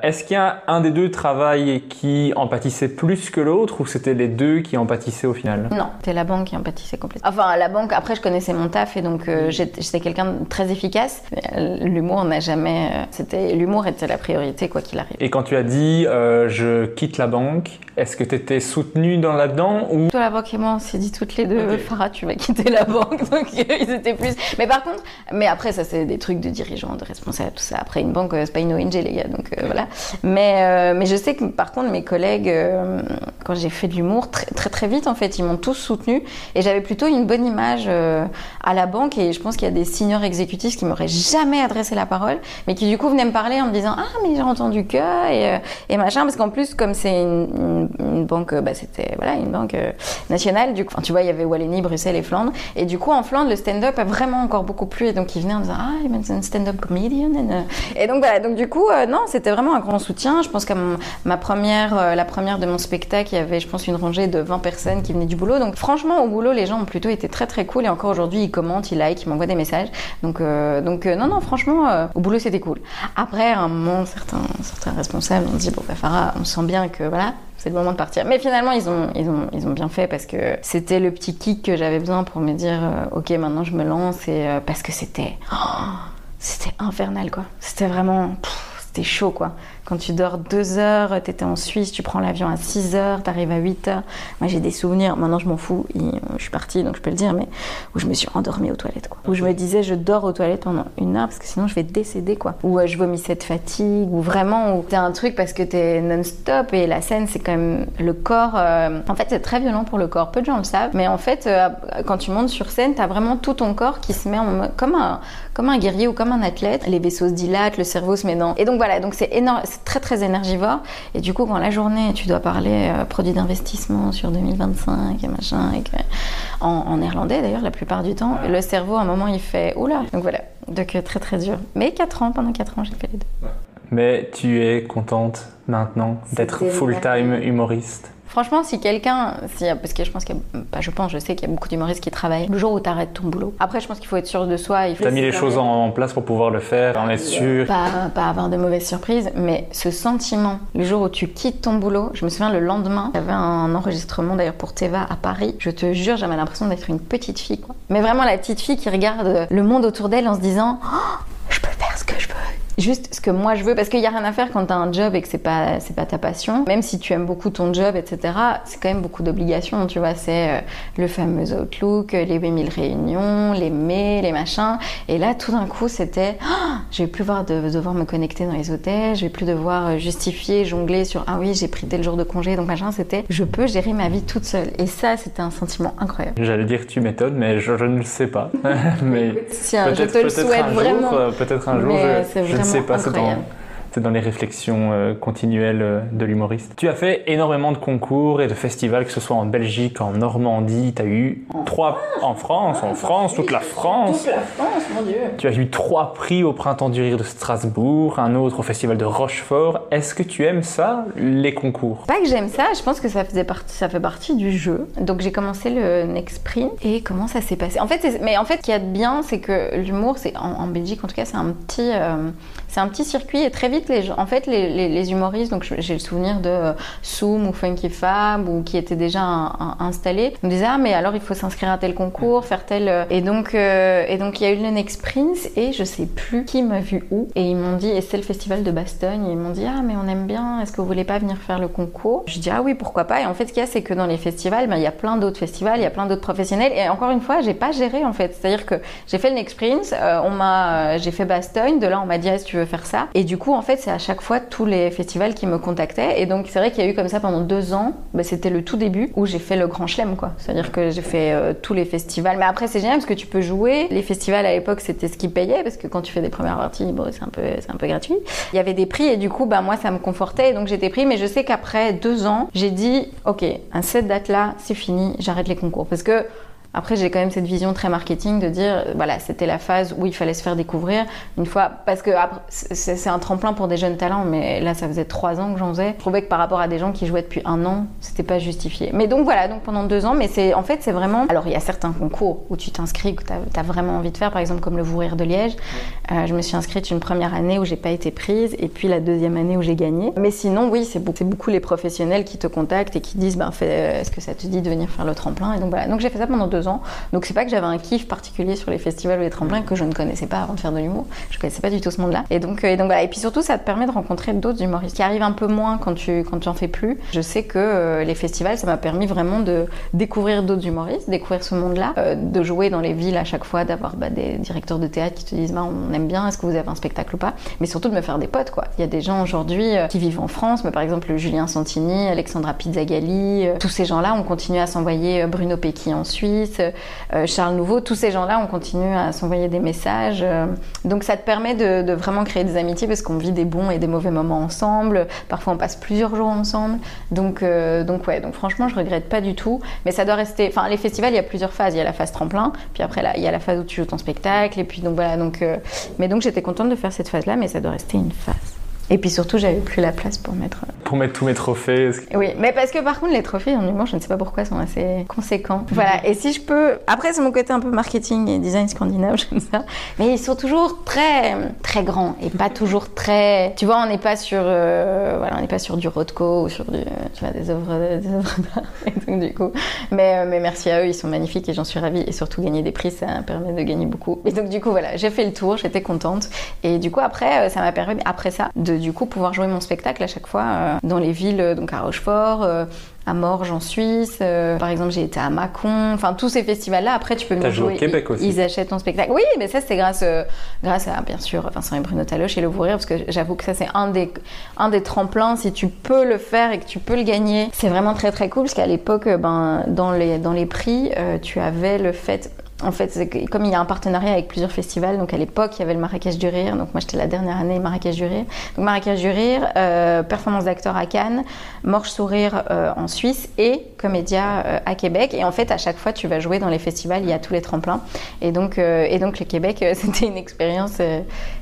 Est-ce qu'il y a un des deux travails qui en pâtissait plus que l'autre ou c'était les deux qui en pâtissaient au final? Non, c'était la banque qui en pâtissait complètement. Enfin, la banque, après, je connaissais mon taf et donc euh, j'étais j'étais quelqu'un de très efficace. Euh, L'humour n'a jamais. euh, c'était L'humour était la priorité, quoi qu'il arrive. Et quand tu as dit euh, je quitte la banque, est-ce que tu étais soutenu dans là-dedans ou? Toi, la banque et moi, on s'est dit toutes les deux, Farah, tu vas quitter la banque. Donc, ils étaient plus. Mais par contre, mais après, ça, c'est des trucs de dirigeants, de responsables, tout ça. Après, une banque, c'est pas une ONG, les gars. Donc, euh, voilà. Mais, euh, mais je sais que, par contre, mes collègues, euh, quand j'ai fait de l'humour, très, très, très vite, en fait, ils m'ont tous Et j'avais plutôt une bonne image euh, à la banque. Et je pense qu'il y a des seniors exécutifs qui m'auraient jamais adressé la parole, mais qui, du coup, venaient me parler en me disant Ah, mais j'ai entendu que. Et, euh, machin. Parce qu'en plus, comme c'est une, banque, euh, bah, c'était voilà, une banque nationale, du coup, tu vois, il y avait Wallonie, Bruxelles et Flandre. Et du coup, en Flandre, le stand-up a vraiment encore beaucoup plu. Et donc, ils venaient en disant Ah, c'est un stand-up comedian. Et donc, voilà. Donc, du coup, non, c'était vraiment un grand soutien. Je pense qu'à ma première, la première de mon spectacle, il y avait, je pense, une rangée de 20 personnes qui venaient du boulot. Donc, franchement, au boulot, les gens ont plutôt été très, très cool. Et encore aujourd'hui, ils commentent, ils like, ils m'envoient des messages. Donc, euh, euh, non, non, franchement, euh, au boulot, c'était cool. Après, à un moment, certains, responsables ont dit Bon, bah, Farah, on sent bien que voilà, c'est le moment de partir. Mais finalement, ils ont, bien fait parce que c'était le petit kick que j'avais besoin pour me dire Ok, maintenant je me lance. Et parce que c'était. oh, c'était infernal, quoi. C'était vraiment. C'était chaud, quoi. Quand tu dors deux heures, t'étais en Suisse, tu prends l'avion à 6 heures, t'arrives à 8 heures. Moi, j'ai des souvenirs. Maintenant, je m'en fous. Je suis partie, donc je peux le dire, mais où je me suis endormie aux toilettes, quoi. Où je me disais, je dors aux toilettes pendant une heure parce que sinon, je vais décéder, quoi. Ou euh, je vomissais de fatigue, ou vraiment, où t'es un truc parce que t'es non-stop et la scène, c'est quand même le corps. euh, En fait, c'est très violent pour le corps. Peu de gens le savent, mais en fait, euh, quand tu montes sur scène, t'as vraiment tout ton corps qui se met en comme un, comme un guerrier ou comme un athlète. Les vaisseaux se dilatent, le cerveau se met dans. Et donc voilà, donc c'est énorme, c'est très très énergivore. Et du coup, quand la journée, tu dois parler euh, produits d'investissement sur 2025 et machin, et que- en, en néerlandais d'ailleurs, la plupart du temps, le cerveau, à un moment, il fait oula. Donc voilà, donc euh, très très dur. Mais 4 ans, pendant 4 ans, j'ai fait les deux. Mais tu es contente maintenant d'être full-time humoriste Franchement, si quelqu'un, si, parce que je pense qu'il y a, pas je pense, je sais qu'il y a beaucoup d'humoristes qui travaillent, le jour où tu arrêtes ton boulot. Après, je pense qu'il faut être sûr de soi. Il faut Tu as mis les choses en, en place pour pouvoir le faire, en être sûr. Pas, pas avoir de mauvaises surprises, mais ce sentiment, le jour où tu quittes ton boulot, je me souviens le lendemain, j'avais un enregistrement d'ailleurs pour Teva à Paris. Je te jure, j'avais l'impression d'être une petite fille, quoi. Mais vraiment la petite fille qui regarde le monde autour d'elle en se disant Oh, Je peux faire ce que je veux. Juste ce que moi je veux, parce qu'il n'y a rien à faire quand tu as un job et que c'est pas, c'est pas ta passion. Même si tu aimes beaucoup ton job, etc., c'est quand même beaucoup d'obligations, tu vois. C'est euh, le fameux Outlook, les 8000 réunions, les mails, les machins. Et là, tout d'un coup, c'était Ah, je vais plus devoir, de- devoir me connecter dans les hôtels, je vais plus devoir euh, justifier, jongler sur ah oui, j'ai pris tel jour de congé, donc machin. C'était je peux gérer ma vie toute seule. Et ça, c'était un sentiment incroyable. J'allais dire tu m'étonnes, mais je, je ne le sais pas. mais Tiens, je peut-être te le souhaite un vraiment. jour, euh, peut-être un jour, je, c'est je ne sais pas, c'est dans, incroyable. c'est dans les réflexions euh, continuelles euh, de l'humoriste. Tu as fait énormément de concours et de festivals, que ce soit en Belgique, en Normandie, tu as eu trois en France, en France, toute la France. la France, mon Dieu. Tu as eu trois prix au Printemps du Rire de Strasbourg, un autre au Festival de Rochefort. Est-ce que tu aimes ça, les concours? Pas que j'aime ça, je pense que ça faisait partie, ça fait partie du jeu. Donc j'ai commencé le Next Sprint et comment ça s'est passé? En fait, mais en fait, ce qu'il y a de bien, c'est que l'humour, c'est en, en Belgique en tout cas, c'est un petit, euh, c'est un petit circuit et très vite les en fait, les, les- humoristes, donc j'ai le souvenir de euh, Soum ou Funky Fab, ou qui étaient déjà un- un- installés, me disaient ah mais alors il faut s'inscrire à tel concours, faire tel, euh, et donc euh, et donc il y a eu le Next Prince et je sais plus qui m'a vu où, et ils m'ont dit et c'est le festival de Bastogne, et ils m'ont dit ah mais on aime bien, est-ce que vous voulez pas venir faire le concours? Je dis ah oui pourquoi pas, et en fait ce qu'il y a c'est que dans les festivals, ben, il y a plein d'autres festivals, il y a plein d'autres professionnels, et encore une fois j'ai pas géré en fait, c'est-à-dire que j'ai fait le Next Prince, euh, on m'a, j'ai fait Bastogne, de là on m'a dit est-ce que tu veux faire ça Et du coup en fait c'est à chaque fois tous les festivals qui me contactaient et donc c'est vrai qu'il y a eu comme ça pendant deux ans, bah, c'était le tout début où j'ai fait le grand chelem quoi, c'est-à-dire que j'ai fait euh, tous les festivals. Mais après c'est génial parce que tu peux jouer. Les festivals à l'époque c'était ce qui payait parce que quand tu fais des premières parties, bon c'est un peu un peu gratuit. Il y avait des prix et du coup bah moi ça me confortait et donc j'étais pris. Mais je sais qu'après deux ans j'ai dit ok à cette date là c'est fini, j'arrête les concours parce que après, j'ai quand même cette vision très marketing de dire, euh, voilà, c'était la phase où il fallait se faire découvrir une fois, parce que c'est un tremplin pour des jeunes talents, mais là, ça faisait trois ans que j'en faisais. Je trouvais que par rapport à des gens qui jouaient depuis un an, c'était pas justifié. Mais donc voilà, donc pendant deux ans, mais c'est, en fait, c'est vraiment. Alors, il y a certains concours où tu t'inscris, que tu as, vraiment envie de faire, par exemple, comme le Vous Rire de Liège. Euh, je me suis inscrite une première année où j'ai pas été prise, et puis la deuxième année où j'ai gagné. Mais sinon, oui, c'est beaucoup, les professionnels qui te contactent et qui disent, ben, fais- est-ce que ça te dit de venir faire le tremplin? Et donc voilà, donc j'ai fait ça pendant deux ans. Donc c'est pas que j'avais un kiff particulier sur les festivals ou les tremplins que je ne connaissais pas avant de faire de l'humour. Je connaissais pas du tout ce monde-là. Et donc, euh, et donc voilà. Et puis surtout, ça te permet de rencontrer d'autres humoristes qui arrivent un peu moins quand tu quand tu en fais plus. Je sais que euh, les festivals, ça m'a permis vraiment de découvrir d'autres humoristes, découvrir ce monde-là, euh, de jouer dans les villes à chaque fois, d'avoir bah, des directeurs de théâtre qui te disent bah, on aime bien, est-ce que vous avez un spectacle ou pas? Mais surtout de me faire des potes quoi. Il y a des gens aujourd'hui qui vivent en France, mais par exemple Julien Santini, Alexandra Pizzagalli, tous ces gens-là ont continué à s'envoyer Bruno Pecky en Suisse, euh, Charles Nouveau, tous ces gens-là ont continué à s'envoyer des messages. euh, donc ça te permet de, vraiment créer des amitiés parce qu'on vit des bons et des mauvais moments ensemble. Parfois on passe plusieurs jours ensemble. Donc, euh, donc ouais, donc franchement je regrette pas du tout. Mais ça doit rester. Enfin les festivals il y a plusieurs phases. Il y a la phase tremplin, puis après là il y a la phase où tu joues ton spectacle et puis donc voilà donc. euh, mais donc j'étais contente de faire cette phase-là, mais ça doit rester une phase. Et puis surtout j'avais plus la place pour mettre. euh, Pour mettre tous mes trophées. oui, mais parce que par contre, les trophées en humour, je ne sais pas pourquoi, sont assez conséquents. Voilà, et si je peux. Après, c'est mon côté un peu marketing et design scandinave, j'aime ça. Mais ils sont toujours très, très grands et pas toujours très. Tu vois, on n'est pas sur. euh, Voilà, on n'est pas sur du Rothko ou sur du, tu vois, des œuvres, des œuvres d'art. Et donc, du coup. Mais, euh, mais merci à eux, ils sont magnifiques et j'en suis ravie. Et surtout, gagner des prix, ça permet de gagner beaucoup. Et donc, du coup, voilà, j'ai fait le tour, j'étais contente. Et du coup, après, euh, ça m'a permis, après ça, de du coup pouvoir jouer mon spectacle à chaque fois euh, dans les villes, euh, donc à Rochefort. euh, à Morges en Suisse, euh, par exemple j'ai été à Mâcon, enfin tous ces festivals-là, après tu peux venir joué au jouer, Québec ils, aussi. ils achètent ton spectacle. Oui, mais ça c'est grâce, euh, grâce à bien sûr Vincent et Bruno Taloche et Le Vous Rire, parce que j'avoue que ça c'est un des, un des tremplins, si tu peux le faire et que tu peux le gagner, c'est vraiment très très cool, parce qu'à l'époque, ben, dans, les, dans les prix, euh, tu avais le fait... En fait, comme il y a un partenariat avec plusieurs festivals, donc à l'époque, il y avait le Marrakech du Rire. Donc moi, j'étais la dernière année Marrakech du Rire. Donc Marrakech du Rire, euh, performance d'acteur à Cannes, Morge Sourire euh, en Suisse et Comédia euh, à Québec. Et en fait, à chaque fois, tu vas jouer dans les festivals, il y a tous les tremplins. Et donc, euh, et donc le Québec, euh, c'était une expérience.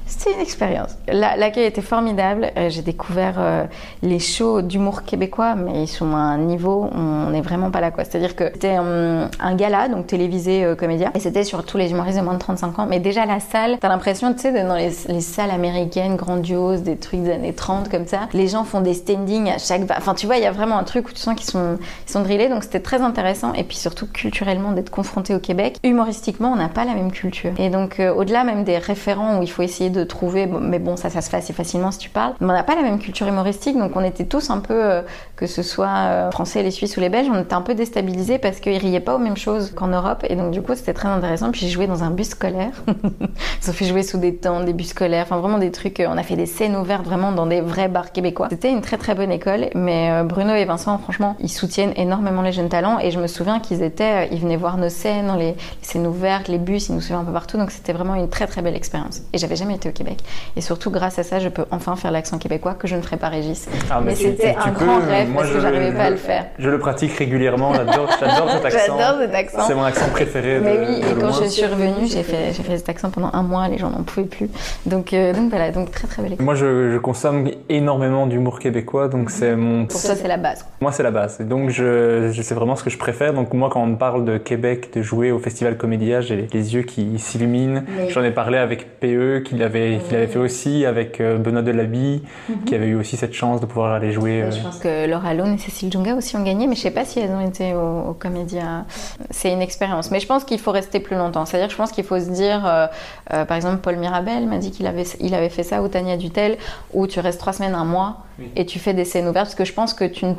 c'était une expérience. La- L'accueil était formidable. J'ai découvert les shows d'humour québécois, mais ils sont à un niveau, on n'est vraiment pas là quoi. C'est-à-dire que c'était hum, un gala, donc télévisé comédien, et c'était sur tous les humoristes de moins de 35 ans. Mais déjà la salle, t'as l'impression, tu sais, dans les, les salles américaines grandioses, des trucs des années 30 comme ça. Les gens font des standings à chaque. Enfin, tu vois, il y a vraiment un truc où tu sens qu'ils sont, ils sont donc c'était très intéressant. Et puis surtout culturellement d'être confronté au Québec. Humoristiquement, on n'a pas la même culture. Et donc euh, au-delà même des référents où il faut essayer de trouver, mais bon, ça, ça se fait assez facilement si tu parles. Mais on n'a pas la même culture humoristique, donc on était tous un peu, euh, que ce soit euh, français, les Suisses ou les Belges, on était un peu déstabilisés parce qu'ils riaient pas aux mêmes choses qu'en Europe. Et donc du coup, c'était très intéressant. Puis j'ai joué dans un bus scolaire. Ils ont fait jouer sous des tentes, des bus scolaires, enfin vraiment des trucs. euh, On a fait des scènes ouvertes vraiment dans des vrais bars québécois. C'était une très très bonne école, mais euh, Bruno et Vincent, franchement, ils soutiennent énormément les jeunes talents. Et je me souviens qu'ils étaient, ils venaient voir nos scènes, les, les scènes ouvertes, les bus, ils nous suivaient un peu partout. Donc c'était vraiment une très très belle expérience. Et j'avais jamais été au Québec. Et surtout grâce à ça, je peux enfin faire l'accent québécois que je ne ferai pas Régis. Ah, mais c'était un peux, grand rêve moi, parce que j'arrivais pas à le faire. Je le pratique régulièrement, j'adore cet accent. J'adore cet accent. C'est mon accent préféré. Mais de- oui, de et quand loin. je suis revenue, j'ai fait, j'ai fait cet accent pendant un mois, les gens n'en pouvaient plus. Donc, euh, donc voilà, donc très très belle Moi, je, je consomme énormément d'humour québécois, donc c'est mon. Pour toi, c'est la base. quoi. Moi, c'est la base. Et donc, je, je sais vraiment ce que je préfère. Donc, moi, quand on me parle de Québec, de jouer au Festival Comédia, j'ai les yeux qui s'illuminent. J'en ai parlé avec PE, qu'il avait, qu'il avait fait aussi, avec euh, Benoît Delabie, qui avait eu aussi cette chance de pouvoir aller jouer. euh, Je pense que Laura Lone et Cécile Junga aussi ont gagné, mais je sais pas si elles ont été au, au Comédia. C'est une expérience. Mais je pense qu'il faut rester plus longtemps. C'est-à-dire que je pense qu'il faut se dire, euh, euh, par exemple, Paul Mirabel m'a dit qu'il avait, il avait fait ça, ou Tania Dutel, où tu restes trois semaines, un mois, et tu fais des scènes ouvertes. Parce que je pense que tu. ne-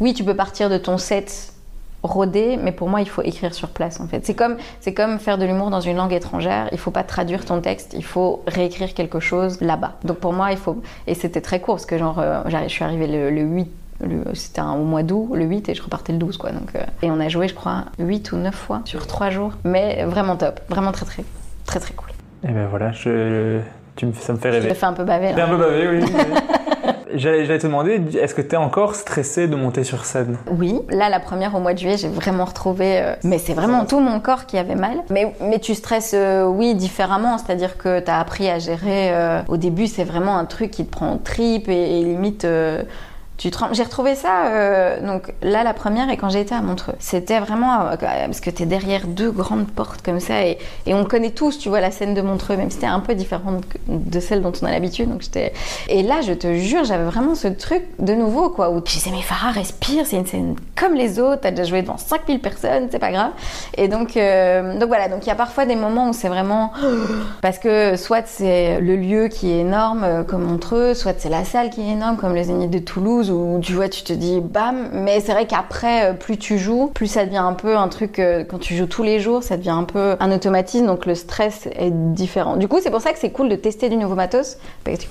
Oui, tu peux partir de ton set rodé, mais pour moi, il faut écrire sur place en fait. C'est comme, c'est comme faire de l'humour dans une langue étrangère. Il faut pas traduire ton texte, il faut réécrire quelque chose là-bas. Donc pour moi, il faut. Et c'était très court parce que genre, euh, je suis arrivée le, le 8. C'était au mois d'août, le 8, et je repartais le 12, quoi. Donc, euh, et on a joué, je crois, 8 ou 9 fois sur 3 jours. Mais vraiment top, vraiment très, très, très, très cool. Et ben voilà, je, tu me, ça me fait Je rêver. te fais un peu baver là. un peu bavé, oui. J'allais te demander, est-ce que t'es encore stressé de monter sur scène? Oui, là la première au mois de juillet, j'ai vraiment retrouvé. euh, mais c'est vraiment tout mon corps qui avait mal. Mais, mais tu stresses, euh, oui, différemment. C'est-à-dire que tu as appris à gérer. euh, au début, c'est vraiment un truc qui te prend en trip et, et limite. Tu J'ai retrouvé ça, euh, donc là la première et quand été à Montreux. C'était vraiment, euh, parce que tu es derrière deux grandes portes comme ça et, on connaît tous, tu vois, la scène de Montreux, même si c'était un peu différente de celle dont on a l'habitude. Donc j'étais... Et là, je te jure, j'avais vraiment ce truc de nouveau, quoi, où je disais, mais Farah, respire, c'est une scène comme les autres, t'as déjà joué devant 5000 personnes, c'est pas grave. Et donc, euh, donc voilà, donc il y a parfois des moments où c'est vraiment. Parce que soit c'est le lieu qui est énorme, comme Montreux, soit c'est la salle qui est énorme, comme les Zénith de Toulouse, où tu vois, tu te dis bam. Mais c'est vrai qu'après, euh, plus tu joues, plus ça devient un peu un truc, euh, quand tu joues tous les jours, ça devient un peu un automatisme, donc le stress est différent. Du coup, c'est pour ça que c'est cool de tester du nouveau matos,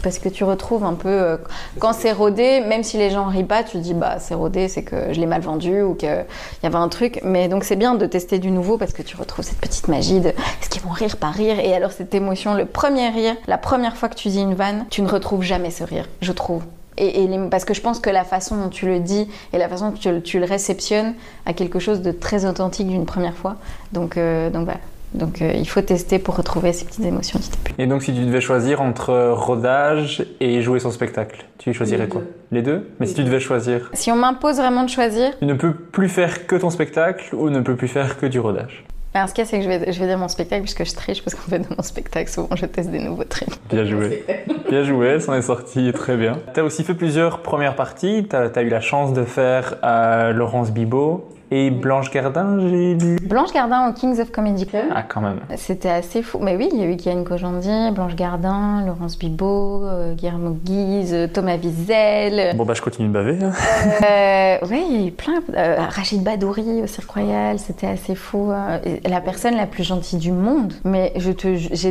parce que- tu retrouves un peu, euh, quand c'est rodé, même si les gens rient pas, tu te dis bah c'est rodé, c'est que je l'ai mal vendu ou qu'il y avait un truc. Mais donc c'est bien de tester du nouveau parce que tu retrouves cette petite magie de est-ce qu'ils vont rire, pas rire. Et alors cette émotion, le premier rire, la première fois que tu dis une vanne, tu ne retrouves jamais ce rire, je trouve. Et, et les- parce que je pense que la façon dont tu le dis et la façon dont tu, le- tu le réceptionnes a quelque chose de très authentique d'une première fois. Donc, euh, donc voilà. Donc euh, il faut tester pour retrouver ces petites émotions. Et donc, si tu devais choisir entre rodage et jouer son spectacle, tu choisirais quoi? Les deux? Mais si tu devais choisir, Si on m'impose vraiment de choisir, tu ne peux plus faire que ton spectacle ou ne peux plus faire que du rodage? Alors ce qu'il y a, c'est que je vais, je vais dire mon spectacle puisque je triche parce qu'en fait dans mon spectacle souvent je teste des nouveaux trucs. Bien joué. Bien joué, ça en est sorti très bien. Tu as aussi fait plusieurs premières parties. Tu as, eu la chance de faire euh, Laurence Bibot et Blanche Gardin, j'ai lu. Blanche Gardin au Kings of Comedy Club. Ah, quand même. C'était assez fou. Mais oui, il y a eu Kian Kojandi, Blanche Gardin, Laurence Bibot, euh, Guillermo Guise, euh, Thomas Wiesel. Bon, bah, je continue de baver. hein. Euh, oui, il y a eu plein. euh, Rachid Badouri au Cirque Royal, c'était assez fou. euh, et la personne la plus gentille du monde. Mais je te,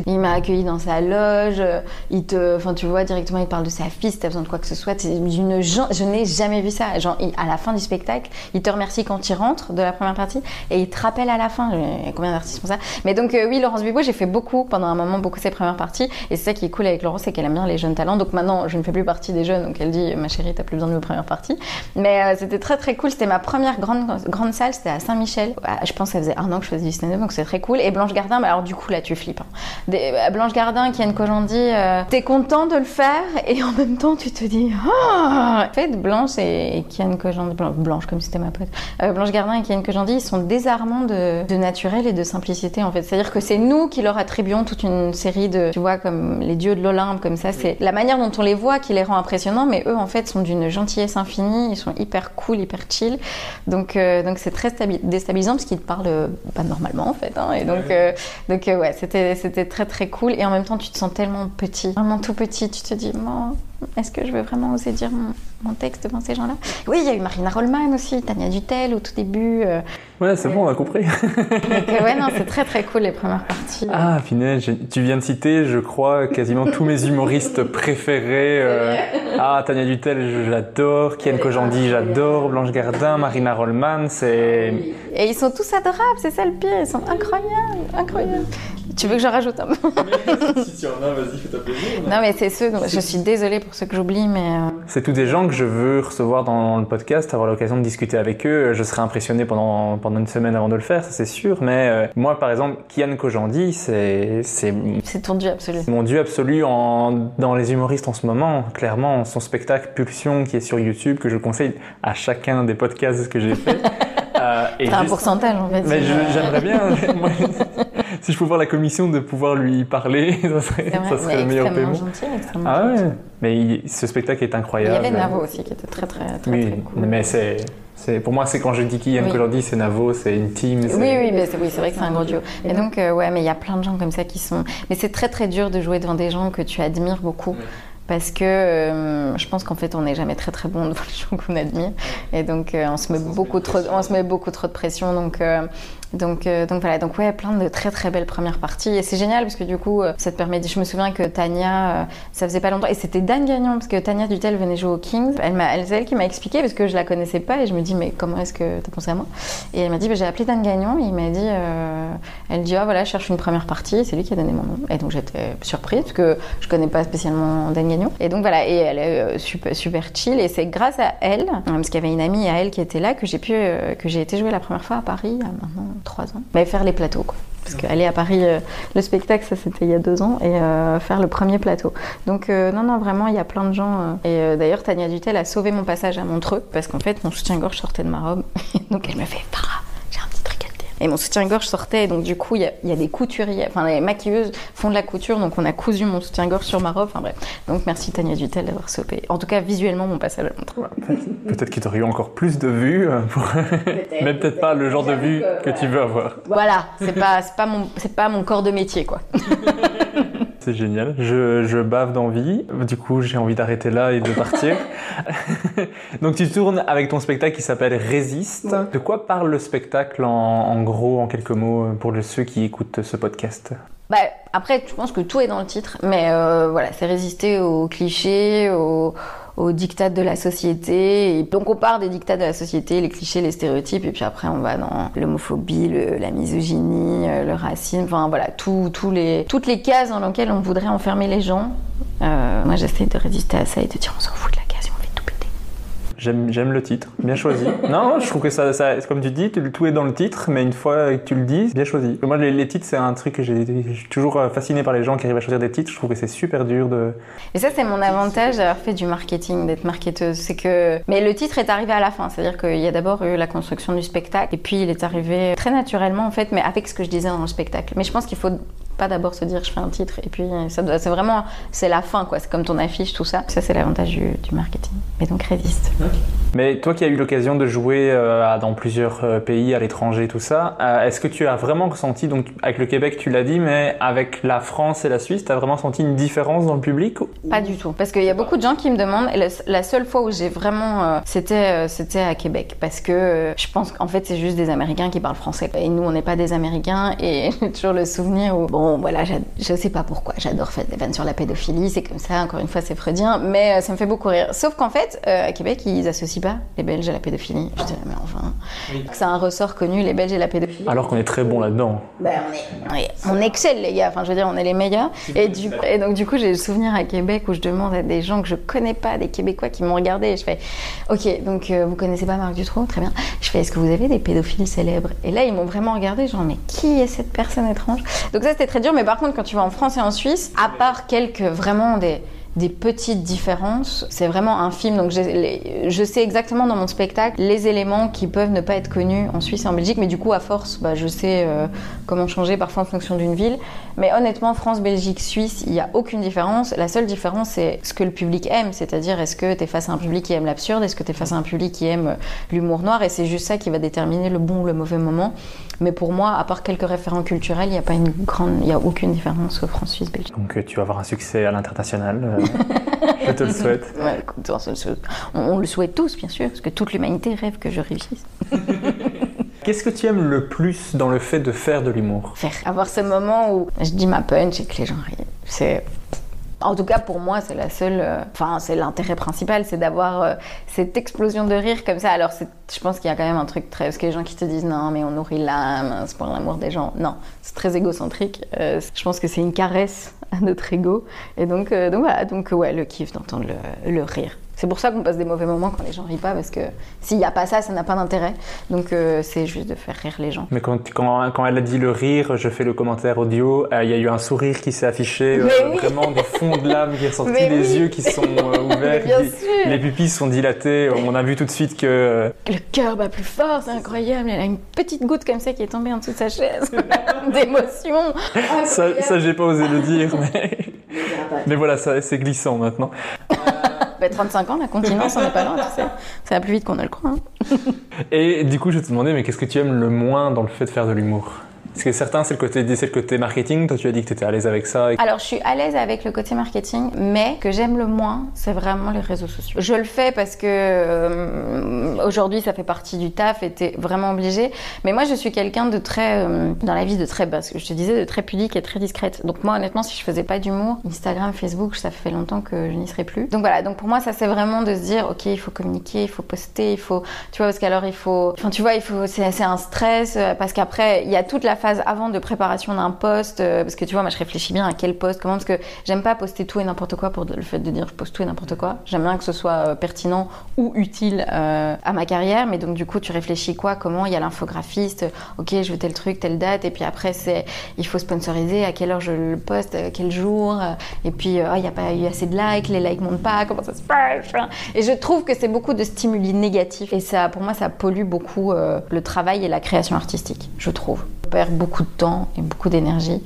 il m'a accueilli dans sa loge. euh, Il te, enfin, tu vois directement, il parle de sa fille. Si t'as besoin de quoi que ce soit, gen- je n'ai jamais vu ça. Genre, il- à la fin du spectacle, il te remercie quand tu de la première partie et il te rappelle à la fin. Combien d'artistes font ça? Mais donc euh, oui, Laurence Bibot, j'ai fait beaucoup pendant un moment, beaucoup ses premières parties. Et c'est ça qui est cool avec Laurence, c'est qu'elle aime bien les jeunes talents. Donc maintenant, je ne fais plus partie des jeunes. Donc elle dit, ma chérie, t'as plus besoin de mes premières parties. Mais euh, c'était très très cool. C'était ma première grande grande salle. C'était à Saint-Michel. Ah, Je pense que ça faisait un an que je faisais du stand-up, donc c'est très cool. Et Blanche Gardin, bah alors du coup là, tu flippes. hein. Des- euh, Blanche Gardin, Kian Kojandi, euh, t'es content de le faire et en même temps tu te dis, ah En fait, Blanche et, et Kian Kojandi, Blanche, comme c'était ma pote, Euh, Blanche Gardin et Kian Kojandi, ils sont désarmants de, de naturel et de simplicité en fait. C'est-à-dire que c'est nous qui leur attribuons toute une série de, tu vois, comme les dieux de l'Olympe, comme ça. C'est la manière dont on les voit qui les rend impressionnants, mais eux en fait sont d'une gentillesse infinie. Ils sont hyper cool, hyper chill. Donc euh, donc c'est très stabi- déstabilisant parce qu'ils te parlent euh, pas normalement en fait. hein. et donc euh, donc euh, ouais, c'était c'était très très cool. Et en même temps, tu te sens tellement petit, vraiment tout petit. Tu te dis, est-ce que je vais vraiment oser dire mon, mon texte devant ces gens-là Oui, il y a eu Marina Rollman aussi, Tania Dutel au tout début. euh. Ouais, c'est bon, on a compris. Donc euh, ouais, non, c'est très très cool les premières parties. Ah, j'ai- tu viens de citer, je crois, quasiment tous mes humoristes préférés. euh, Ah, Tania Dutel, j'adore. Kian Kojandi, j'adore. Blanche Gardin, Marina Rollman, c'est... Et ils sont tous adorables, c'est ça le pire, ils sont incroyables, incroyables. Tu veux que je rajoute un peu si tu en as, vas-y, fais-toi plaisir. Non mais c'est ceux, je suis désolée pour ceux que j'oublie, mais euh, C'est tous des gens que je veux recevoir dans le podcast, avoir l'occasion de discuter avec eux. Je serai impressionné pendant, pendant une semaine avant de le faire, ça c'est sûr. Mais euh, moi, par exemple, Kian Kojandi, c'est c'est ton dieu absolu. mon dieu absolu en, dans les humoristes en ce moment. Clairement, son spectacle Pulsion qui est sur YouTube, que je conseille à chacun des podcasts que j'ai fait. Euh, et T'as un juste- pourcentage en fait. mais j'aimerais bien, moi, si je pouvais avoir la commission de pouvoir lui parler, ça serait, vrai, ça serait le meilleur paiement. gentil, extrêmement Ah gentil. ouais, mais il- ce spectacle est Il y incroyable. avait Navo aussi qui était très très très, Oui, très cool. mais c'est, c'est, pour moi, c'est quand je dis Kian Oui. Kojandi, c'est Navo, c'est une team. c'est- Oui, oui, mais c'est oui, vrai que c'est un gros duo. Et donc, euh, ouais, mais il y a plein de gens comme ça qui sont. Mais c'est très très dur de jouer devant des gens que tu admires beaucoup. Parce que euh, je pense qu'en fait, on n'est jamais très très bon devant les gens qu'on admire. Et donc, euh, on, se met beaucoup trop, on se met beaucoup trop de pression. Donc, euh, donc, euh, donc voilà. Donc, ouais, plein de très très belles premières parties. Et c'est génial parce que du coup, euh, ça te permet. Je me souviens que Tania, euh, ça faisait pas longtemps. Et c'était Dan Gagnon parce que Tania Dutel venait jouer au Kings. C'est elle qui m'a expliqué parce que je la connaissais pas. Et je me dis, mais comment est-ce que tu as pensé à moi? Et elle m'a dit, bah, j'ai appelé Dan Gagnon. Et il m'a dit, elle dit, ah voilà, je cherche une première partie. C'est lui qui a donné mon nom. Et donc j'étais surprise parce que je connais pas spécialement Dan Gagnon. Et donc voilà, et elle est super, super chill. Et c'est grâce à elle, parce qu'il y avait une amie à elle qui était là, que j'ai pu, que j'ai été jouer la première fois à Paris, maintenant trois ans. Mais faire les plateaux, quoi. Parce qu'aller à Paris, euh, le spectacle, ça c'était il y a deux ans, et euh, faire le premier plateau. Donc euh, non, non, vraiment, il y a plein de gens. et d'ailleurs, Tania Dutel a sauvé mon passage à Montreux, parce qu'en fait, mon soutien-gorge sortait de ma robe. donc elle me fait, Farah, j'ai un petit truc à te dire. Et mon soutien-gorge sortait, donc du coup, il y, a- il y a des couturiers, enfin les maquilleuses font de la couture, donc on a cousu mon soutien-gorge sur ma robe, enfin bref. Donc merci Tania Dutel d'avoir sauvé, en tout cas visuellement, mon passage à Montreux. Peut-être qu'il t'aurait eu encore plus de vues, euh, mais peut-être pas le genre de vues que tu veux avoir. Voilà, c'est pas, c'est pas, mon, c'est pas mon corps de métier, quoi. C'est génial. Je, je bave d'envie. Du coup, j'ai envie d'arrêter là et de partir. Donc, tu tournes avec ton spectacle qui s'appelle Résiste. De quoi parle le spectacle en, en gros, en quelques mots, pour ceux qui écoutent ce podcast? Bah, après, je pense que tout est dans le titre, mais euh, voilà, c'est résister aux clichés, aux, aux dictats de la société. Et donc, on part des dictats de la société, les clichés, les stéréotypes, et puis après, on va dans l'homophobie, la misogynie, euh, le racisme, enfin voilà, tout- tous les, toutes les cases dans lesquelles on voudrait enfermer les gens. Euh, moi, j'essaie de résister à ça et de dire on s'en fout de la case et on fait tout péter. J'aime, j'aime le titre, bien choisi. non, je trouve que ça, ça, comme tu dis, tout est dans le titre, mais une fois que tu le dis, bien choisi. Moi, les, les titres, c'est un truc que j'ai, toujours euh, fasciné par les gens qui arrivent à choisir des titres. Je trouve que c'est super dur de. Et ça, c'est mon avantage d'avoir fait du marketing, d'être marketeuse. C'est que. Mais le titre est arrivé à la fin. C'est-à-dire qu'il y a d'abord eu la construction du spectacle, et puis il est arrivé très naturellement, en fait, mais avec ce que je disais dans le spectacle. Mais je pense qu'il faut pas d'abord se dire je fais un titre, et puis ça doit. C'est vraiment. C'est la fin, quoi. C'est comme ton affiche, tout ça. Ça, c'est l'avantage du, du marketing. Mais donc, résiste. Mais toi qui as eu l'occasion de jouer euh, dans plusieurs euh, pays, à l'étranger, tout ça, euh, est-ce que tu as vraiment ressenti, donc avec le Québec tu l'as dit, mais avec la France et la Suisse, tu as vraiment senti une différence dans le public Pas du tout. Parce qu'il y a beaucoup de gens qui me demandent. Et la seule fois où j'ai vraiment. euh, c'était, euh, c'était à Québec. Parce que euh, je pense qu'en fait, c'est juste des Américains qui parlent français. Et nous, on n'est pas des Américains. Et j'ai toujours le souvenir où. Bon, voilà, j'a- je sais pas pourquoi. J'adore faire des vannes sur la pédophilie. C'est comme ça, encore une fois, c'est freudien. Mais euh, ça me fait beaucoup rire. Sauf qu'en fait, euh, à Québec, ils associent pas les Belges à la pédophilie. Je dis, mais enfin. C'est un ressort connu, les Belges et la pédophilie. Alors qu'on est très bon là-dedans. Ben, on, est, on, est- on excelle, les gars. Enfin, je veux dire, on est les meilleurs. Et, du, et donc, du coup, j'ai le souvenir à Québec où je demande à des gens que je connais pas, des Québécois qui m'ont regardé. Et je fais Ok, donc euh, vous connaissez pas Marc Dutroux? Très bien. Je fais Est-ce que vous avez des pédophiles célèbres? Et là, ils m'ont vraiment regardé. Genre, mais qui est cette personne étrange? Donc, ça, c'était très dur. Mais par contre, quand tu vas en France et en Suisse, à part quelques vraiment des des petites différences. C'est vraiment un film, donc je sais exactement dans mon spectacle les éléments qui peuvent ne pas être connus en Suisse et en Belgique, mais du coup, à force, bah, je sais euh, comment changer parfois en fonction d'une ville. Mais honnêtement, France, Belgique, Suisse, il n'y a aucune différence. La seule différence, c'est ce que le public aime, c'est-à-dire est-ce que tu es face à un public qui aime l'absurde, est-ce que tu es face à un public qui aime euh, l'humour noir, et c'est juste ça qui va déterminer le bon ou le mauvais moment. Mais pour moi, à part quelques référents culturels, il n'y a pas une grande, il a aucune différence au France, Suisse, Belgique. Donc euh, tu vas avoir un succès à l'international. Je te le souhaite. Ouais, écoute, on le souhaite tous, bien sûr, parce que toute l'humanité rêve que je réussisse. Qu'est-ce que tu aimes le plus dans le fait de faire de l'humour? Faire avoir ce moment où je dis ma punch et que les gens rient. C'est en tout cas, pour moi, c'est la seule. euh, Enfin, c'est l'intérêt principal, c'est d'avoir euh, cette explosion de rire comme ça. Alors, je pense qu'il y a quand même un truc très. Parce que les gens qui te disent non, mais on nourrit l'âme, c'est pour l'amour des gens. Non, c'est très égocentrique. Euh, je pense que c'est une caresse à notre ego. Et donc, donc voilà, donc ouais, le kiff d'entendre le rire. C'est pour ça qu'on passe des mauvais moments quand les gens rient pas, parce que s'il n'y a pas ça, ça n'a pas d'intérêt. Donc euh, c'est juste de faire rire les gens. Mais quand, quand, quand elle a dit le rire, je fais le commentaire audio, euh, il y a eu un sourire qui s'est affiché, euh, oui. vraiment du fond de l'âme qui est ressorti, Mais des oui. yeux qui sont euh, ouverts, bien qui- sûr. les pupilles sont dilatées. On a vu tout de suite que Le cœur bat plus fort, c'est incroyable. Elle a une petite goutte comme ça qui est tombée en dessous de sa chaise. D'émotion. ça, ça j'ai pas osé le dire, mais, mais voilà, ça, c'est glissant maintenant. Bah, 35 ans, la continence, on n'est pas loin, tu. Ça va plus vite qu'on ne le croit. hein. Et du coup, je te demandais, mais qu'est-ce que tu aimes le moins dans le fait de faire de l'humour? Parce que certains, c'est le côté, c'est le côté marketing. Toi, tu as dit que tu étais à l'aise avec ça. Alors, je suis à l'aise avec le côté marketing, mais ce que j'aime le moins, c'est vraiment les réseaux sociaux. Je le fais parce que euh, aujourd'hui, ça fait partie du taf et t'es vraiment obligé. Mais moi, je suis quelqu'un de très, euh, dans la vie, de très, que je te disais, de très pudique et très discrète. Donc moi, honnêtement, si je faisais pas d'humour, Instagram, Facebook, ça fait longtemps que je n'y serais plus. Donc voilà. Donc pour moi, ça c'est vraiment de se dire, ok, il faut communiquer, il faut poster, il faut, tu vois, parce qu'alors il faut, enfin tu vois, il faut, c'est c'est un stress euh, parce qu'après il y a toute la phase avant de préparation d'un post, euh, parce que tu vois, moi je réfléchis bien à quel post, comment, parce que j'aime pas poster tout et n'importe quoi pour le fait de dire je poste tout et n'importe quoi. J'aime bien que ce soit euh, pertinent ou utile euh, à ma carrière, mais donc du coup tu réfléchis quoi, comment, il y a l'infographiste, ok, je veux tel truc, telle date, et puis après c'est, il faut sponsoriser, à quelle heure je le poste, quel jour, et puis Ah, il n'y a pas eu assez de likes, les likes montent pas, comment ça se passe Et je trouve que c'est beaucoup de stimuli négatifs, et ça, pour moi, ça pollue beaucoup euh, le travail et la création artistique, je trouve. On perd beaucoup de temps et beaucoup d'énergie,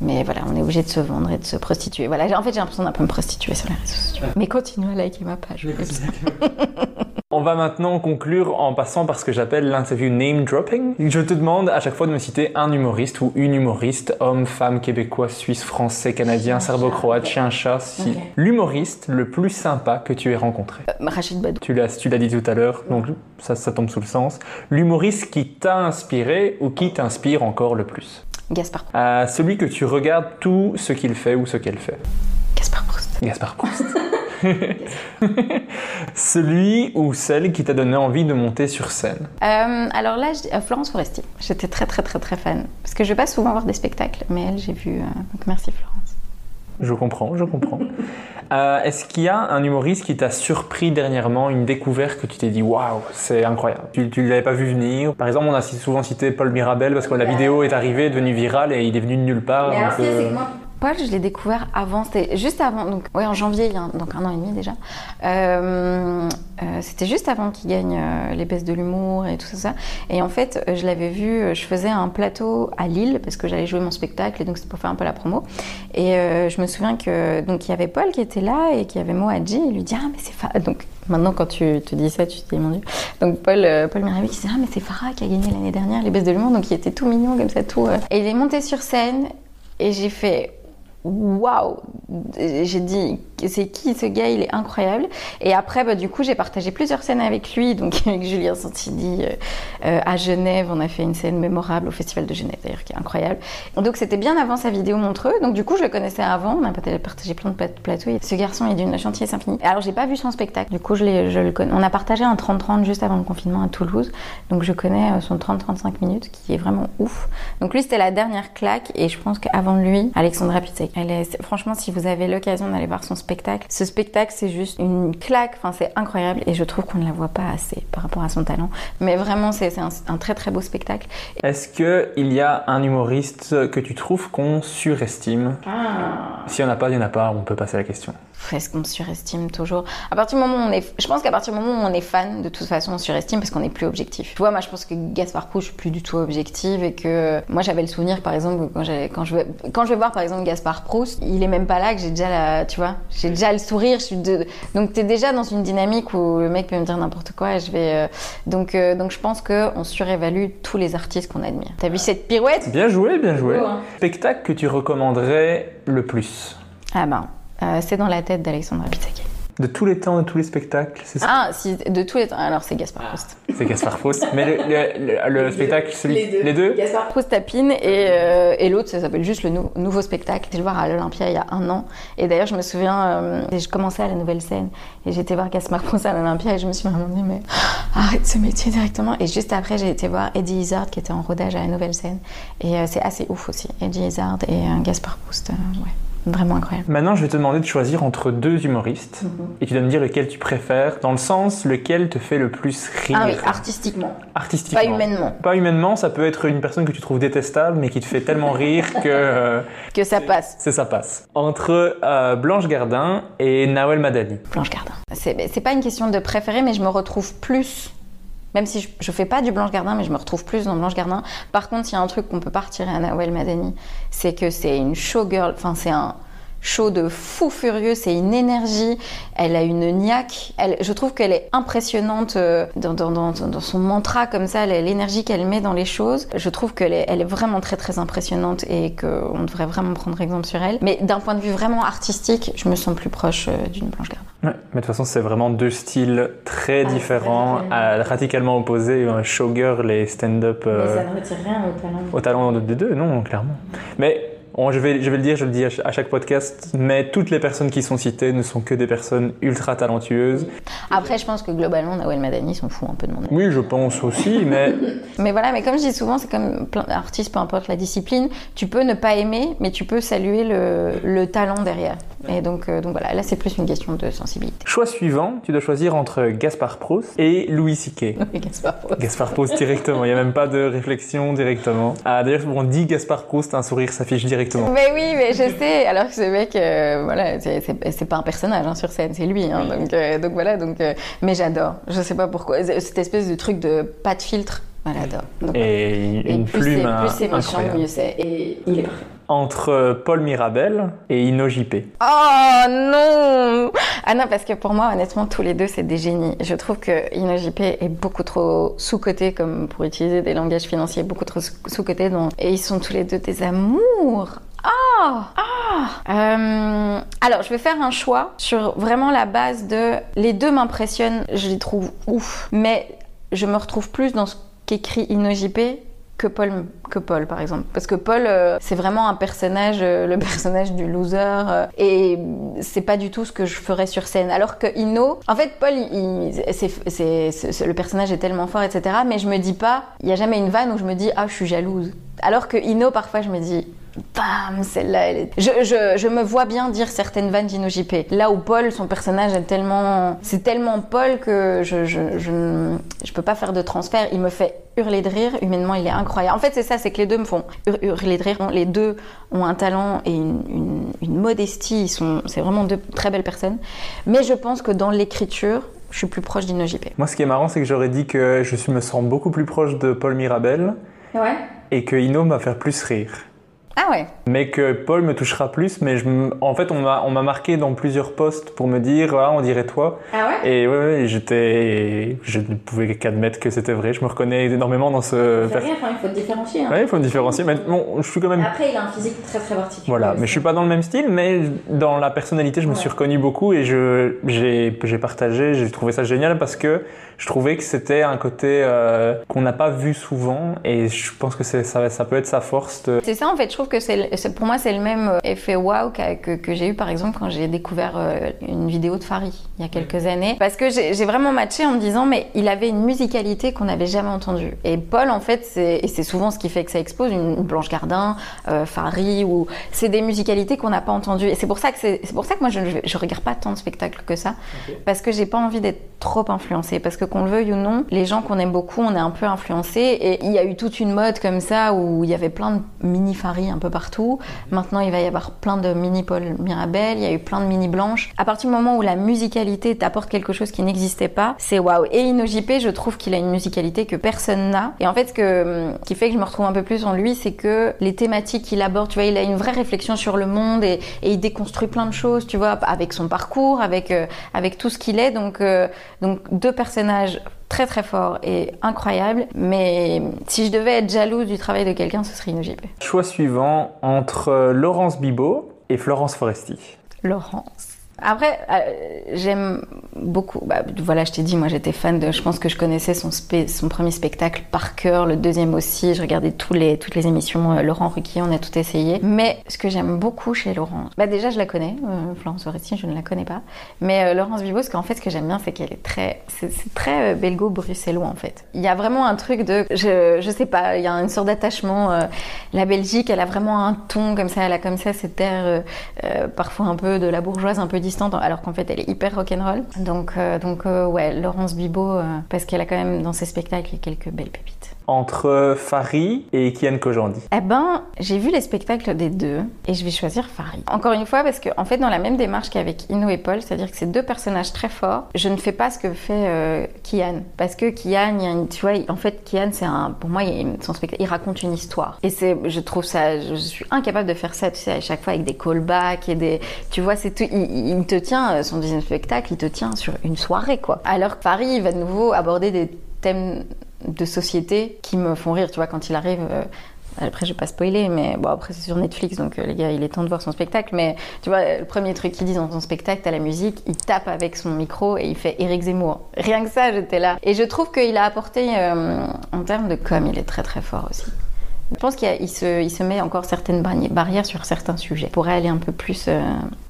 mais voilà, on est obligé de se vendre et de se prostituer. Voilà, en fait, j'ai l'impression d'un peu me prostituer sur les réseaux sociaux. Mais continue à liker ma page. On va maintenant conclure en passant par ce que j'appelle l'interview name dropping. Je te demande à chaque fois de me citer un humoriste ou une humoriste, homme, femme, québécois, suisse, français, canadien, serbo-croate, chien, chat, si. L'humoriste le plus sympa que tu aies rencontré. Euh, Rachid Badou. Tu l'as, tu l'as dit tout à l'heure, donc ça, ça tombe sous le sens. L'humoriste qui t'a inspiré ou qui t'inspire encore le plus? Gaspard. Euh, celui que tu regardes tout ce qu'il fait ou ce qu'elle fait. Gaspard Proust. Gaspard Proust. celui ou celle qui t'a donné envie de monter sur scène. Euh, alors là, euh, Florence Foresti. J'étais très très très très fan. Parce que je vais pas souvent voir des spectacles, mais elle, j'ai vu. euh, donc merci Florence. Je comprends, je comprends. Euh, Est-ce qu'il y a un humoriste qui t'a surpris dernièrement, une découverte que tu t'es dit waouh, c'est incroyable Tu ne l'avais pas vu venir Par exemple, on a souvent cité Paul Mirabel parce que la vidéo est arrivée, est devenue virale et il est venu de nulle part. Mais alors, c'est que moi, Paul, je l'ai découvert avant, c'était juste avant, donc ouais, en janvier, il y a donc un an et demi déjà. Euh, euh, c'était juste avant qu'il gagne euh, les baisses de l'humour et tout ça. Et en fait, je l'avais vu, je faisais un plateau à Lille parce que j'allais jouer mon spectacle et donc c'était pour faire un peu la promo. Et je me souviens que donc il y avait Paul qui était là et qui avait Moadji il lui dit ah mais c'est Farah. Donc maintenant quand tu te dis ça, tu te dis mon dieu. Donc Paul, Paul Mirabel qui dit ah mais c'est Farah qui a gagné l'année dernière les baisses de l'humour, donc il était tout mignon comme ça tout. Et il est monté sur scène et j'ai fait waouh. J'ai dit, c'est qui ce gars Il est incroyable. Et après, bah, du coup, j'ai partagé plusieurs scènes avec lui, donc avec Julien Santini euh, euh, à Genève. On a fait une scène mémorable au Festival de Genève, d'ailleurs, qui est incroyable. Donc, c'était bien avant sa vidéo Montreux. Donc, du coup, je le connaissais avant. On a partagé- plein de pla- plateaux. Et ce garçon est d'une gentillesse infinie. Alors, j'ai pas vu son spectacle. Du coup, je, je le connais. On a partagé un 30-30 juste avant le confinement à Toulouse. Donc, je connais euh, son 30-35 minutes, qui est vraiment ouf. Donc, lui, c'était la dernière claque. Et je pense qu'avant lui, Alexandra Pitek. Elle est, franchement, si vous avez l'occasion d'aller voir son spectacle, ce spectacle, c'est juste une claque. Enfin, c'est incroyable. Et je trouve qu'on ne la voit pas assez par rapport à son talent. Mais vraiment, c'est un, un très, très beau spectacle. Est-ce qu'il y a un humoriste que tu trouves qu'on surestime? S'il n'y en a pas, il n'y en a pas, on peut passer à la question. Est-ce qu'on surestime toujours À partir du moment où on est, je pense qu'à partir du moment où on est fan, de toute façon, on surestime parce qu'on est plus objectif. Tu vois, moi, je pense que Gaspard Proust, je suis plus du tout objective et que moi, j'avais le souvenir, par exemple, quand, quand je vais, quand je vais voir, par exemple, Gaspard Proust, il est même pas là, que j'ai déjà la, tu vois, j'ai déjà le sourire. Je suis de, donc, t'es déjà dans une dynamique où le mec peut me dire n'importe quoi et je vais, euh, donc, euh, donc, je pense que on surévalue tous les artistes qu'on admire. T'as vu cette pirouette? Bien joué, bien joué. Hein. Spectacle que tu recommanderais le plus? Ah ben, euh, c'est dans la tête d'Alexandra Pizzacchi. De tous les temps, de tous les spectacles, c'est ça? Ah, si, de tous les temps, alors c'est Gaspard Proust. C'est Gaspard Proust. Mais le, le- le- le spectacle, celui... Les deux Gaspard Proust tapine et, euh, et l'autre ça s'appelle juste le nou- nouveau spectacle. J'étais le voir à l'Olympia il y a un an et d'ailleurs je me souviens, euh, je commençais à la nouvelle scène et j'étais voir Gaspard Proust à l'Olympia et je me suis vraiment dit mais arrête ce métier directement et juste après j'ai été voir Eddie Izzard qui était en rodage à la nouvelle scène et euh, c'est assez ouf aussi. Eddie Izzard et euh, Gaspard Proust, euh, ouais. Vraiment incroyable. Maintenant, je vais te demander de choisir entre deux humoristes et tu dois me dire lequel tu préfères, dans le sens lequel te fait le plus rire. Ah oui, artistiquement. Artistiquement. Pas humainement. Pas humainement, ça peut être une personne que tu trouves détestable, mais qui te fait tellement rire que euh, Que ça passe. c'est ça passe. Entre euh, Blanche Gardin et Nawel Madani. Blanche Gardin. C'est c'est pas une question de préférer, mais je me retrouve plus. Même si je, je fais pas du Blanche Gardin, mais je me retrouve plus dans Blanche Gardin. Par contre, il y a un truc qu'on peut pas retirer à Nawel Madani, c'est que c'est une showgirl. Enfin, c'est un show de fou furieux. C'est une énergie. Elle a une niaque. Elle, je trouve qu'elle est impressionnante euh, dans, dans, dans, dans son mantra comme ça, l'énergie qu'elle met dans les choses. Je trouve qu'elle est, elle est vraiment très très impressionnante et qu'on devrait vraiment prendre exemple sur elle. Mais d'un point de vue vraiment artistique, je me sens plus proche euh, d'une Blanche Gardin. Ouais, mais de toute façon, c'est vraiment deux styles très différents, à- radicalement opposés. Un showgirl et stand-up euh, ne retire rien au talent. au talent des deux, non, clairement. Mais je, vais, je vais le dire, je le dis à ch- à chaque podcast, mais toutes les personnes qui sont citées ne sont que des personnes ultra talentueuses. Après, je pense que globalement, Nawel Madani s'en fout un peu de mon avis. Oui, je pense aussi, mais Mais voilà, mais comme je dis souvent, c'est comme plein d'artistes, peu importe la discipline, tu peux ne pas aimer, mais tu peux saluer le, le talent derrière. Et donc, euh, donc voilà, là, c'est plus une question de sensibilité. choix suivant, tu dois choisir entre Gaspard Proust et Louis C.K. Gaspard Proust. Gaspard Proust directement, il n'y a même pas de réflexion directement. Ah, D'ailleurs, on dit Gaspard Proust, un sourire s'affiche directement. Mais oui, mais je sais. Alors que ce mec, euh, voilà, c'est- pas un personnage hein, sur scène, c'est lui. hein. donc, euh, donc voilà, donc. euh, mais j'adore. Je sais pas pourquoi. Cette espèce de truc de pas de filtre, voilà, j'adore. Et et une plus plume c'est- plus c'est méchant, mieux c'est. Et il est parfait. Entre Paul Mirabel et Ino JP. Oh non Ah non, parce que pour moi, honnêtement, tous les deux, c'est des génies. Je trouve que InnoJP est beaucoup trop sous-coté, comme pour utiliser des langages financiers, beaucoup trop sous- sous-coté. donc- Et ils sont tous les deux des amours ah ah Euh, Alors, je vais faire un choix sur vraiment la base de... Les deux m'impressionnent, je les trouve ouf. Mais je me retrouve plus dans ce qu'écrit InnoJP que Paul, que Paul, par exemple. Parce que Paul, euh, c'est vraiment un personnage, euh, le personnage du loser, euh, et c'est pas du tout ce que je ferais sur scène. Alors que Inno, en fait, Paul, le personnage est tellement fort, etc. Mais je me dis pas, il y a jamais une vanne où je me dis, ah, je suis jalouse. Alors que Inno, parfois, je me dis, bam, celle-là, elle est... je, je, je me vois bien dire certaines vannes d'Inno JP. Là où Paul, son personnage est tellement, c'est tellement Paul que je, je, je, peux pas faire de transfert. Il me fait hurler de rire. Humainement, il est incroyable. En fait, c'est ça, c'est que les deux me font hur- hurler de rire. Les deux ont un talent et une, une, une modestie. Ils sont, c'est vraiment deux très belles personnes. Mais je pense que dans l'écriture, je suis plus proche d'Inno JP. Moi, ce qui est marrant, c'est que j'aurais dit que je suis- me sens beaucoup plus proche de Paul Mirabel Ouais. et que Ino m'a faire plus rire. Ah ouais. Mais que Paul me touchera plus, mais je en fait, on m'a on m'a marqué dans plusieurs posts pour me dire, ah, on dirait toi. Ah ouais? Et ouais, ouais, j'étais, je ne pouvais qu'admettre que c'était vrai. Je me reconnais énormément dans ce. enfin, il faut te différencier. hein. Ouais, il faut me différencier. Mais bon, je suis quand même. Après, il a un physique très très particulier. Voilà, mais je suis pas dans le même style, mais dans la personnalité, je me suis reconnu beaucoup et je j'ai j'ai partagé, j'ai trouvé ça génial parce que je trouvais que c'était un côté euh, qu'on n'a pas vu souvent et je pense que ça ça peut être sa force de C'est ça en fait, je trouve que c'est pour moi c'est le même euh, effet qu'a- que, que j'ai eu par exemple quand j'ai découvert euh, une vidéo de Farid il y a quelques années. Parce que j'ai vraiment matché en me disant mais il avait une musicalité qu'on n'avait jamais entendue. Et Paul en fait, c'est- et c'est souvent ce qui fait que ça expose, une, Blanche Gardin, euh, Farid, ou c'est des musicalités qu'on n'a pas entendues. Et c'est pour ça que c'est c'est pour ça que moi je, je regarde pas tant de spectacles que ça. Parce que j'ai pas envie d'être trop influencée. Parce que qu'on le veuille ou non, les gens qu'on aime beaucoup, on est un peu influencés. Et il y a eu toute une mode comme ça où il y avait plein de mini Farid un peu partout. Maintenant, il va y avoir plein de mini Paul Mirabel. Il y a eu plein de mini Blanche. À partir du moment où la musicalité t'apporte quelque chose qui n'existait pas, c'est waouh. Et InnoJP, je trouve qu'il a une musicalité que personne n'a. Et en fait, ce qui fait que je me retrouve un peu plus en lui, c'est que les thématiques qu'il aborde, tu vois, il a une vraie réflexion sur le monde et, et il déconstruit plein de choses, tu vois, avec son parcours, avec, euh, avec tout ce qu'il est. Donc, euh, donc deux personnages très très forts et incroyables. Mais si je devais être jalouse du travail de quelqu'un, ce serait InnoJP. choix suivant entre euh, Laurence Bibot et Florence Foresti. Laurence. Après, euh, j'aime beaucoup. Bah, voilà, je t'ai dit, moi j'étais fan de. Je pense que je connaissais son, premier spectacle par cœur, le deuxième aussi. Je regardais toutes les émissions. euh, Laurent Ruquier, on a tout essayé. Mais ce que j'aime beaucoup chez Laurent, bah déjà je la connais. euh, Florence Foresti, je ne la connais pas. Mais Laurence Bibot, ce qu'en fait, ce que j'aime bien, c'est qu'elle est très. C'est très belgo-bruxellois en fait. Il y a vraiment un truc de. Je, je sais pas, il y a une sorte d'attachement. la Belgique, elle a vraiment un ton comme ça. Elle a comme ça cette euh, parfois un peu de la bourgeoise, un peu alors qu'en fait elle est hyper rock'n'roll. Donc, euh, donc euh, ouais, Laurence Bibot, euh, parce qu'elle a quand même dans ses spectacles quelques belles pépites. Entre Farid et Kian Kojandi. Eh ben, j'ai vu les spectacles des deux et je vais choisir Farid. Encore une fois, parce que en fait, dans la même démarche qu'avec Ino et Paul, c'est-à-dire que c'est deux personnages très forts, je ne fais pas ce que fait euh, Kian. Parce que Kian, y a tu vois, en fait, Kian, c'est un, pour moi, il, son spectacle, il raconte une histoire. Et c'est, je trouve ça, je suis incapable de faire ça, tu sais, à chaque fois avec des callbacks et des, tu vois, c'est tout, il, te tient, euh, son deuxième spectacle, il te tient sur une soirée, quoi. Alors que Farid, il va de nouveau aborder des thèmes de société qui me font rire, tu vois, quand il arrive. euh, après, je vais pas spoiler, mais bon, après, c'est sur Netflix, donc euh, les gars, il est temps de voir son spectacle. Mais tu vois, le premier truc qu'il dit dans son spectacle, t'as la musique, il tape avec son micro et il fait Eric Zemmour. Rien que ça, j'étais là. Et je trouve qu'il a apporté, euh, en termes de com, il est très très fort aussi. Je pense qu'il se, met encore certaines barri- barrières sur certains sujets. Il pourrait aller un peu plus. euh,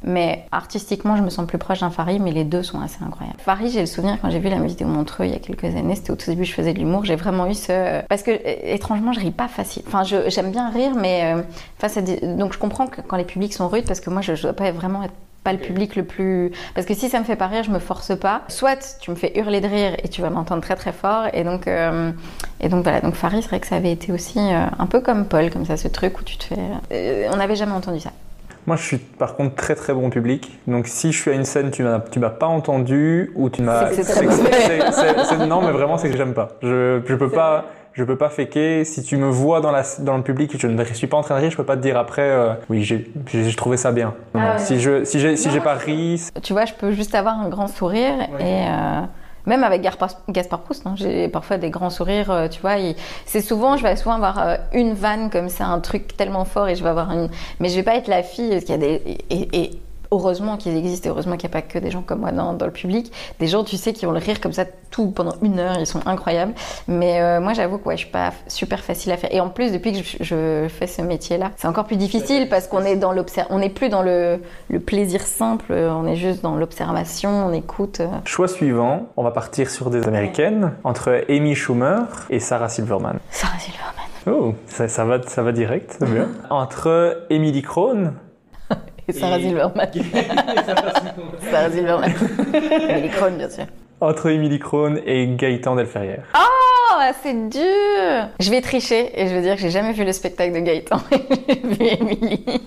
Mais artistiquement, je me sens plus proche d'un Farid, mais les deux sont assez incroyables. Farid, j'ai le souvenir quand j'ai vu la de Montreux il y a quelques années, c'était au tout début, je faisais de l'humour, j'ai vraiment eu ce. Parce que, étrangement, je ris pas facile. Enfin, je- j'aime bien rire, mais euh, face à Donc, je comprends que quand les publics sont rudes, parce que moi, je, je dois pas vraiment être pas le public le plus parce que si ça me fait pas rire je me force pas soit tu me fais hurler de rire et tu vas m'entendre très très fort et donc euh, et donc voilà donc Farid c'est vrai que ça avait été aussi euh, un peu comme Paul comme ça ce truc où tu te fais euh, on n'avait jamais entendu ça Moi, je suis par contre très très bon public. Donc, si je suis à une scène, tu m'as, tu m'as pas entendu ou tu m'as. C'est- non, mais vraiment, c'est que j'aime pas. Je, je peux pas. Je peux pas faker. Si tu me vois dans, la, dans le public et je ne suis pas en train de rire, je peux pas te dire après, euh, oui, j'ai, trouvé ça bien. Ah ouais. Si je, si j'ai, si j'ai pas ri, tu vois je peux juste avoir un grand sourire et euh, même avec Gaspard, Proust, hein, j'ai parfois des grands sourires, euh, tu vois. C'est souvent, je vais souvent avoir euh, une vanne comme ça, un truc tellement fort, et je vais avoir une. Mais je vais pas être la fille parce qu'il y a des. Et, et heureusement qu'ils existent, et heureusement qu'il n'y a pas que des gens comme moi dans, dans le public, des gens, tu sais, qui ont le rire comme ça tout pendant une heure, ils sont incroyables. Mais euh, moi, j'avoue que ouais, je suis pas super facile à faire. Et en plus, depuis que je, je fais ce métier-là, c'est encore plus difficile parce qu'on est dans on n'est plus dans le, le plaisir simple, on est juste dans l'observation, on écoute. euh. choix suivant, on va partir sur des américaines entre Amy Schumer et Sarah Silverman. Sarah Silverman. Oh, ça, ça va, ça va direct, c'est bien. Entre Emily Crone Et Sarah Silverman. Sarah Silverman. Les crônes, bien sûr. entre Emily Crone et Gaëtan Delferrière. Oh, c'est dur Je vais tricher et je vais dire que j'ai jamais vu le spectacle de Gaëtan. j'ai vu Émilie.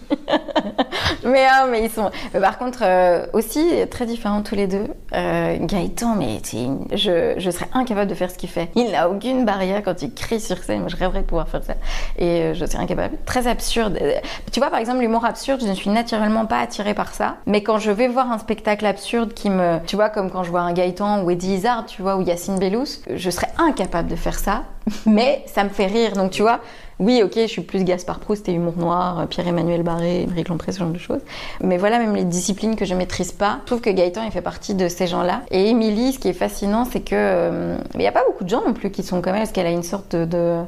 mais, ah, mais ils sont... Mais par contre, euh, aussi très différents tous les deux. Euh, Gaëtan, mais une- je, je serais incapable de faire ce qu'il fait. Il n'a aucune barrière quand il crie sur scène. Moi, je rêverais de pouvoir faire ça. Et euh, je serais incapable. Très absurde. Euh, Tu vois, par exemple, l'humour absurde, je ne suis naturellement pas attirée par ça. Mais quand je vais voir un spectacle absurde qui me... Tu vois, comme quand je vois un Gaëtan ou Eddie Izzard, tu vois, ou Yacine Bellous, je serais incapable de faire ça. Mais ça me fait rire. Donc, tu vois... Oui, ok, je suis plus Gaspard Proust et humour noir, Pierre-Emmanuel Barré, Émeric Lompré, ce genre de choses. Mais voilà, même les disciplines que je maîtrise pas, je trouve que Gaëtan, il fait partie de ces gens-là. Et Émilie, ce qui est fascinant, c'est que euh, il n'y a pas beaucoup de gens non plus qui sont comme elle, parce qu'elle a une sorte de-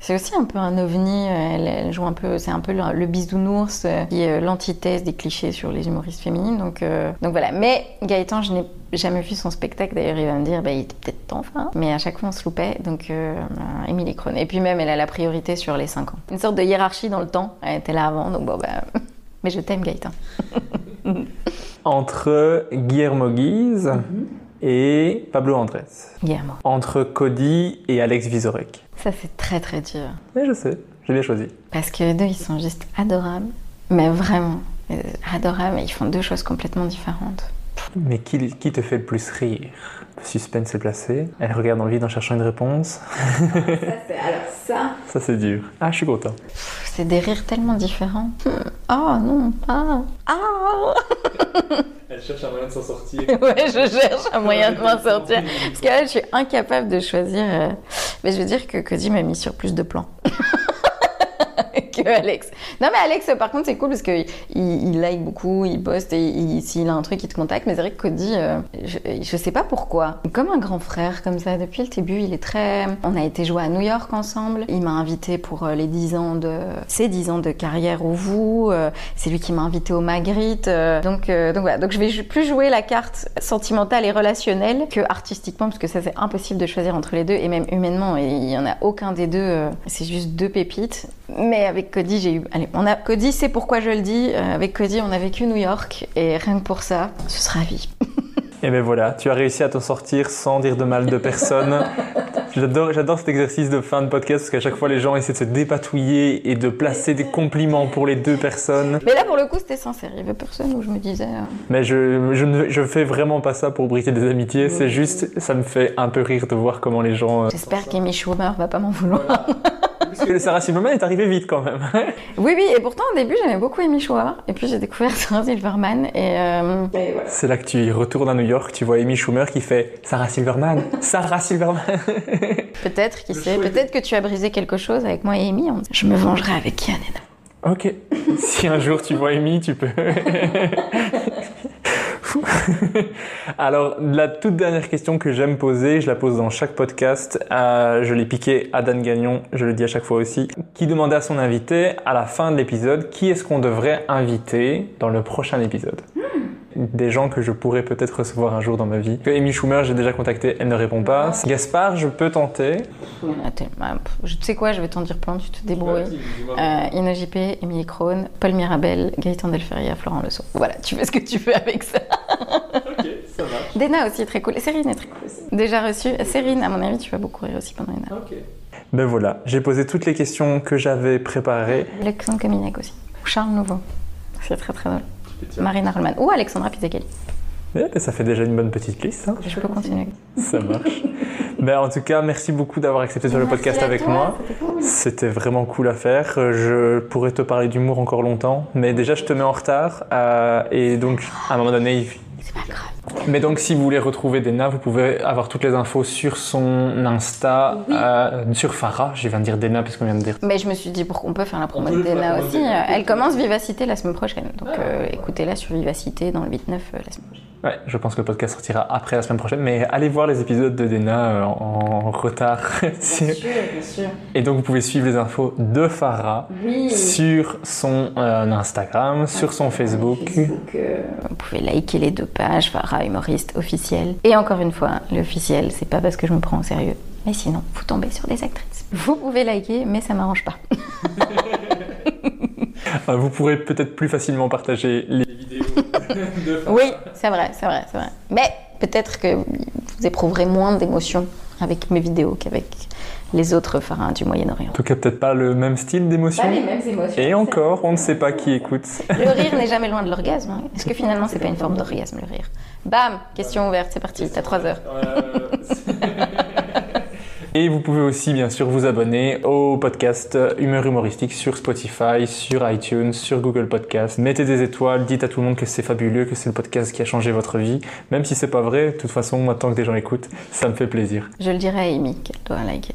C'est aussi un peu un ovni, elle, elle joue un peu, c'est un peu le, le bisounours, euh, qui est euh, l'antithèse des clichés sur les humoristes féminines. Donc, euh, donc voilà. Mais Gaëtan, je n'ai jamais vu son spectacle. D'ailleurs, il va me dire, bah, il était peut-être temps, enfin. Mais à chaque fois, on se loupait. Donc, euh, euh, Émilie Crone. Et puis même, elle a la priorité sur les 5 ans. Une sorte de hiérarchie dans le temps. Elle était là avant, donc bon, bah. Mais je t'aime, Gaëtan. Entre Guillermo Guise et Pablo Andrés. Guillermo. Entre Cody et Alex Vizorek. Ça, c'est très, très dur. Mais je sais, j'ai bien choisi. Parce que les deux, ils sont juste adorables. Mais vraiment, euh, adorables. Et ils font deux choses complètement différentes. Mais qui, qui te fait le plus rire? Suspense est placé. Elle regarde dans le vide en cherchant une réponse. Alors ça, Ça, c'est dur. Ah, je suis content. C'est des rires tellement différents. Oh non, ah, ah. Elle cherche un moyen de s'en sortir. Ouais, je cherche un moyen de m'en sortir. Parce que là, je suis incapable de choisir. euh, Mais je veux dire que Cody m'a mis sur plus de plans. Alex. Non, mais Alex, par contre, c'est cool parce qu'il il like beaucoup, il poste et s'il a un truc, il te contacte. Mais c'est vrai que Cody, euh, je, je sais pas pourquoi. Comme un grand frère, comme ça, depuis le début, il est très. On a été jouer à New York ensemble. Il m'a invité pour euh, les 10 ans de. ses 10 ans de carrière au vous. Euh, c'est lui qui m'a invité au Magritte. donc, donc voilà. Donc je vais plus jouer la carte sentimentale et relationnelle que artistiquement, parce que ça, c'est impossible de choisir entre les deux. Et même humainement, il y en a aucun des deux. c'est juste deux pépites. Mais avec Cody, j'ai eu. Allez, on a. Cody, c'est pourquoi je le dis. avec Cody, on a vécu New York. Et rien que pour ça, je serais ravie. Et ben voilà, tu as réussi à t'en sortir sans dire de mal de personne. J'adore, j'adore cet exercice de fin de podcast parce qu'à chaque fois les gens essaient de se dépatouiller et de placer des compliments pour les deux personnes. Mais là pour le coup c'était sincère, il n'y avait personne où je me disais. Euh, Mais je, je, ne, je fais vraiment pas ça pour briser des amitiés, c'est juste, ça me fait un peu rire de voir comment les gens. Euh, J'espère qu'Amy Schumer va pas m'en vouloir. Parce que le Sarah Silverman est arrivé vite quand même. oui, oui, et pourtant au début j'aimais beaucoup Amy Schumer, et puis j'ai découvert Sarah Silverman, et, euh... C'est là que tu retournes à New York, tu vois Amy Schumer qui fait Sarah Silverman, Sarah Silverman. peut-être, qui sait, peut-être que tu as brisé quelque chose avec moi et Amy. Je me vengerai avec Kian Ok, si un jour tu vois Amy, tu peux. Alors, la toute dernière question que j'aime poser, je la pose dans chaque podcast, euh, je l'ai piqué à Dan Gagnon, je le dis à chaque fois aussi, qui demandait à son invité, à la fin de l'épisode, qui est-ce qu'on devrait inviter dans le prochain épisode? Des gens que je pourrais peut-être recevoir un jour dans ma vie. Amy Schumer, j'ai déjà contacté, elle ne répond pas. Gaspard, je peux tenter. Je sais quoi, je vais t'en dire plein, tu te débrouilles. Euh, Ina JP, Émilie Krohn, Paul Mirabel, Gaëtan Delferrier, Florent Leçon. Voilà, tu fais ce que tu veux avec ça. ok, ça marche. Dena aussi, très cool. Et Cérine est très cool aussi. Déjà reçu. Cérine, à mon avis, tu vas beaucoup rire aussi pendant une heure. Ok. Ben voilà, j'ai posé toutes les questions que j'avais préparées. Alexandre Caminac aussi. Charles Nouveau. C'est très très drôle. Marina Rollman ou Alexandra Pizzacali. Eh, ça fait déjà une bonne petite liste. Hein. Je peux continuer. Ça marche. ben, en tout cas, merci beaucoup d'avoir accepté sur le podcast avec moi. C'était vraiment cool à faire. Je pourrais te parler d'humour encore longtemps, mais déjà, je te mets en retard. Euh, et donc, à un moment donné, c'est pas grave. Mais donc, si vous voulez retrouver Dena, vous pouvez avoir toutes les infos sur son Insta, euh, sur Farah. Je viens de dire Dena parce qu'on vient de dire. Mais je me suis dit, pourquoi on peut faire la promo de Dena aussi. Elle commence Vivacité la semaine prochaine. Donc, euh, écoutez-la sur Vivacité dans le 8-9 euh, la semaine prochaine. Ouais, je pense que le podcast sortira après la semaine prochaine, mais allez voir les épisodes de Dena en retard. Bien sûr, bien sûr. Et donc vous pouvez suivre les infos de Farah sur son Instagram, sur son Facebook. vous pouvez liker les deux pages, Farah humoriste officiel. Et encore une fois, l'officiel, c'est pas parce que je me prends au sérieux. Mais sinon, vous tombez sur des actrices. Vous pouvez liker, mais ça m'arrange pas. Vous pourrez peut-être plus facilement partager les vidéos. oui, c'est vrai, c'est vrai, c'est vrai. Mais peut-être que vous éprouverez moins d'émotions avec mes vidéos qu'avec les autres pharaons du Moyen-Orient. En tout cas, peut-être pas le même style d'émotion. Pas les mêmes émotions. Et encore, on ne sait pas qui écoute. Le rire n'est jamais loin de l'orgasme. Hein. Est-ce que finalement, c'est pas une forme d'orgasme, le rire? Bam Question ouverte, c'est parti, t'as 3 heures. Et vous pouvez aussi bien sûr vous abonner au podcast Humeur Humoristique sur Spotify, sur iTunes, sur Google Podcast. Mettez des étoiles, dites à tout le monde que c'est fabuleux, que c'est le podcast qui a changé votre vie. Même si c'est pas vrai, de toute façon, moi tant que des gens écoutent, ça me fait plaisir. Je le dirai à Amy qu'elle doit liker.